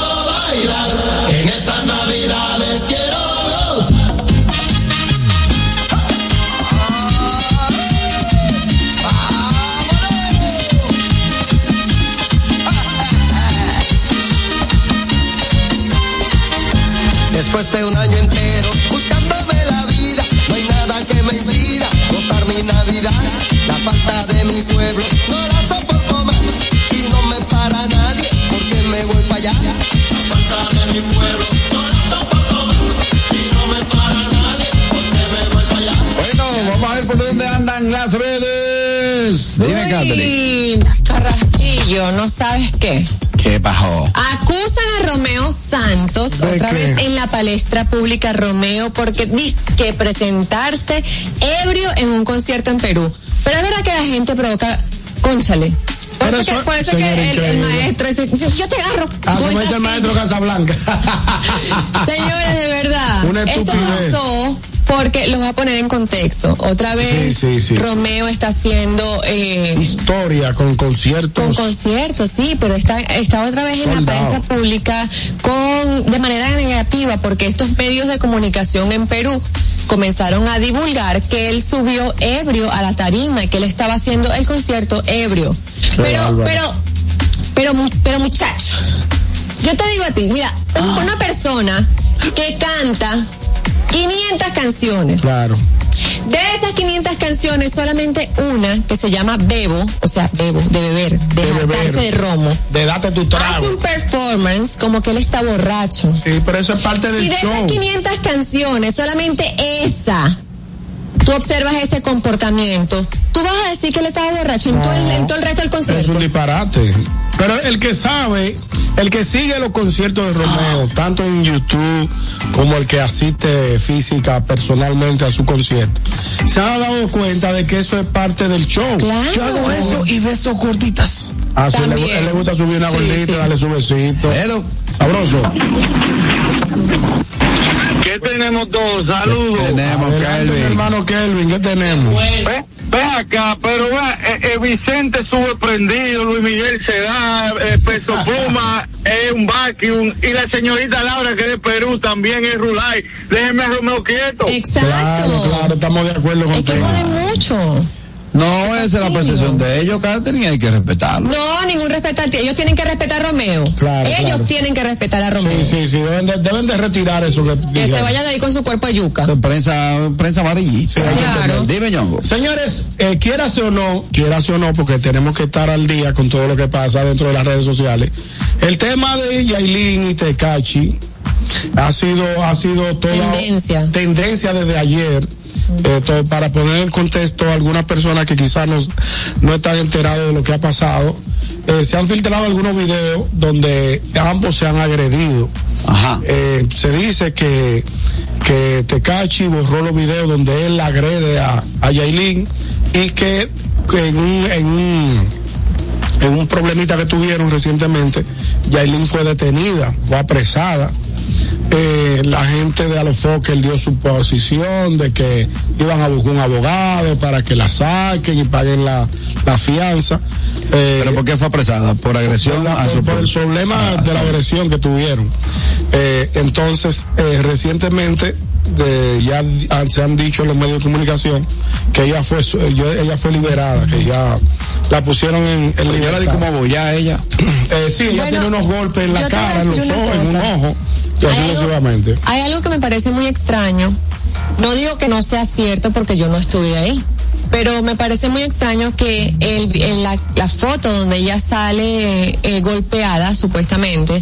Después de un año entero buscándome la vida, no hay nada que me impida gozar mi Navidad. La falta de mi pueblo no la soporto más y no me para nadie porque me voy para allá. La falta de mi pueblo no la soporto más y no me para nadie porque me voy para allá. Bueno, vamos a ver por dónde andan las redes. Dime, Catherine. Uy, Carrasquillo, ¿no sabes qué? ¿Qué bajó? Acusan a Romeo Santos ¿De otra qué? vez en la palestra pública Romeo porque dice que presentarse ebrio en un concierto en Perú. Pero es verdad que la gente provoca, conchale. Por eso, que, por eso que el, maestro dice, yo te agarro. Ah, como dice el así". maestro Casablanca. [LAUGHS] Señores, de verdad. [LAUGHS] Una esto pasó porque los voy a poner en contexto. Otra vez, Sí, sí, sí. Romeo está haciendo eh, Historia con conciertos. con conciertos, sí, pero está, está otra vez en la palestra pública con de manera negativa porque estos medios de comunicación en Perú comenzaron a divulgar que él subió ebrio a la tarima y que él estaba haciendo el concierto ebrio. Pero, pero, pero, pero muchacho, yo te digo a ti, mira, Ah. una persona que canta 500 canciones. Claro. De esas 500 canciones, solamente una que se llama Bebo, o sea, Bebo, de beber, de, De beber. de romo. De date tu Hace trago. un performance como que él está borracho. Sí, pero eso es parte del Y de show. esas 500 canciones, solamente esa, tú observas ese comportamiento, tú vas a decir que él estaba borracho en, todo, el, en todo el resto del Es concierto. un disparate. Pero el que sabe, el que sigue los conciertos de Romeo, tanto en YouTube como el que asiste física personalmente a su concierto, se ha dado cuenta de que eso es parte del show. Claro. Yo hago eso y beso gorditas. Ah, sí, le, gusta subir una Sí, gordita, sí. darle su besito. Pero, Sabroso. ¿Qué tenemos todos? Saludos. tenemos, mi Kelvin. hermano Kelvin, ¿qué tenemos? Ve, ve acá, pero ve, eh, eh, Vicente sube prendido, Luis Miguel se da, eh, Peso Pluma es [LAUGHS] un vacuum y la señorita Laura que es de Perú también es Rulay. Déjeme a Romeo quieto. Exacto. Claro, claro, estamos de acuerdo Es que mucho. No, esa es la percepción de ellos, Catherine, y hay que respetarlo. No, ningún respeto al tío. Ellos tienen que respetar a Romeo. Claro, Ellos claro. tienen que respetar a Romeo. Sí, sí, sí, deben de, deben de retirar eso que, Que se vayan de ahí con su cuerpo de yuca. Prensa, prensa amarillita. que Claro. Dime, Ñongo. Señores, eh, quierase o no, quierase o no, porque tenemos que estar al día con todo lo que pasa dentro de las redes sociales. El tema de Yailin y Tecachi ha sido, ha sido toda Tendencia. tendencia desde ayer. Para poner en contexto a algunas personas que quizás no, no están enterados de lo que ha pasado, eh, se han filtrado algunos videos donde ambos se han agredido. Ajá. Eh, se dice que, que Tecachi borró los videos donde él agrede a, a Yailin y que, que en un, en un en un problemita que tuvieron recientemente, Yailin fue detenida, fue apresada. Eh, la gente de Alofoque dio su posición de que iban a buscar un abogado para que la saquen y paguen la, la fianza. Eh, ¿Pero por qué fue apresada? ¿Por agresión por, a su por- el problema Ah, de la agresión que tuvieron. Eh, entonces, eh, recientemente de- ya han- se han dicho en los medios de comunicación que ella fue yo- ella fue liberada, que ya la pusieron en, en yo la di como boya a ella. [CLEARS THROAT] Eh, sí, ella tiene unos golpes en la voy cara, en los ojos, en un ojo, y así Hay algo- sucesivamente. Hay algo que me parece muy extraño. No digo que no sea cierto porque yo no estuve ahí. Pero me parece muy extraño que el, en la, la foto donde ella sale eh, golpeada, supuestamente,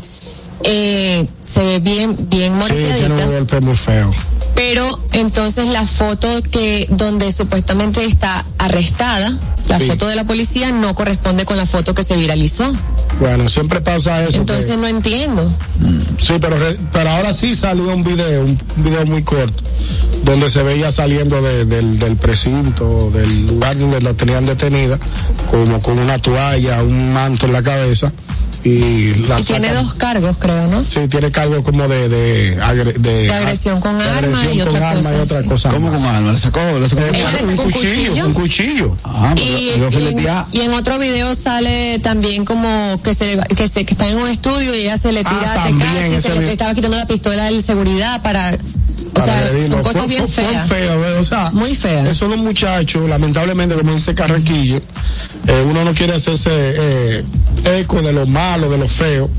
eh, se ve bien, bien Sí, golpe muy feo. Pero entonces la foto que donde supuestamente está arrestada, la Sí. foto de la policía no corresponde con la foto que se viralizó. Bueno, siempre pasa eso. Entonces que- no entiendo. Sí, pero, re- pero ahora sí salió un video, un video muy corto, donde se veía saliendo de- del, del precinto, del lugar donde la tenían detenida, como con una toalla, un manto en la cabeza, y la Y tiene dos cargos, creo, ¿no? Sí, tiene cargo como de... De, agre- de, De agresión con de arma agresión y con otra arma cosa, y otra sí. cosa ¿Cómo con arma? ¿Le sacó? ¿Le sacó? Le un cuchillo, cuchillo. un cuchillo. Ah, y, y- y en otro video sale también como que se que se que está en un estudio y ella se le tira Ah, Tecachi y se le video. estaba quitando la pistola de seguridad para o sea, agredirlo. son cosas Fue- bien fue- fue feas. feo, ¿eh? o sea, Muy feas. Esos dos muchachos, lamentablemente, como dice Carranquillo, eh, uno no quiere hacerse eh, eco de lo malo, de lo feo,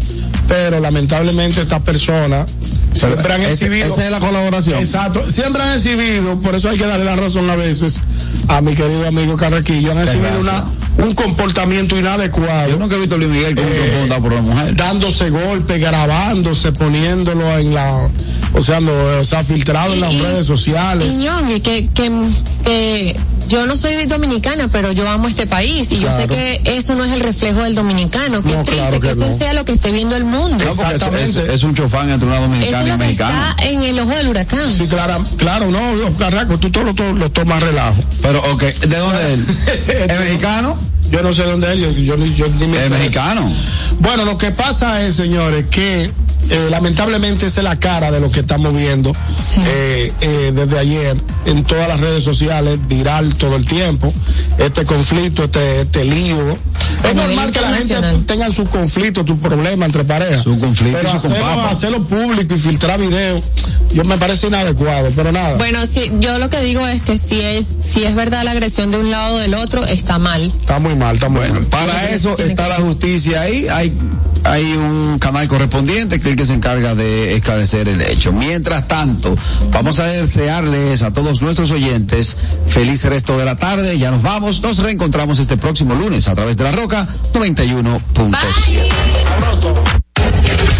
pero lamentablemente estas personas siempre han exhibido. esa es la colaboración. Exacto, siempre han exhibido, por eso hay que darle la razón a veces a mi querido amigo Carranquillo, han exhibido una, un comportamiento inadecuado. Yo nunca he visto a Luis Miguel como Eh, por una mujer. dándose golpes, grabándose, poniéndolo en la, o sea, no, o sea, filtrado en las Y- redes sociales. Y que, que, que yo no soy dominicana, pero yo amo este país y yo sé que eso no es el reflejo del dominicano. Qué No, triste claro que, que eso no. sea lo que esté viendo el mundo. No, porque es, es, Exactamente. un chofán entre una dominicana y un mexicano. está en el ojo del huracán. Sí, claro, claro, no, no, Carraco, tú todo lo, todo lo tomas relajo. Pero, ok, ¿de dónde es él? [LAUGHS] ¿Es mexicano? Yo no sé dónde es él, yo, yo, ni- yo ni me ¿Es mexicano? Bueno, lo que pasa es, señores, que eh, lamentablemente esa es la cara de lo que estamos viendo eh, eh, desde ayer en todas las redes sociales, viral todo el tiempo, este conflicto, este, este lío. Es normal que la gente tenga su conflicto, tu problema entre parejas. Su conflicto pero su hacerlo, público y filtrar videos, yo me parece inadecuado, pero nada. Bueno, sí, yo lo que digo es que si es, si es verdad la agresión de un lado o del otro, está mal. Está muy mal, está muy mal. Para eso está que- la justicia ahí. Hay, hay un canal correspondiente que el que se encarga de esclarecer el hecho. Mientras tanto, vamos a desearles a todos nuestros oyentes feliz resto de la tarde. Ya nos vamos. Nos reencontramos este próximo lunes a través de la Roca 91.7.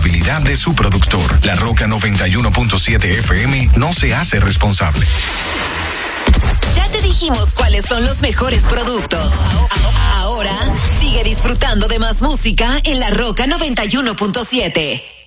de su productor. La Roca 91.7 FM no se hace responsable. Ya te dijimos cuáles son los mejores productos. Ahora sigue disfrutando de más música en La Roca 91.7.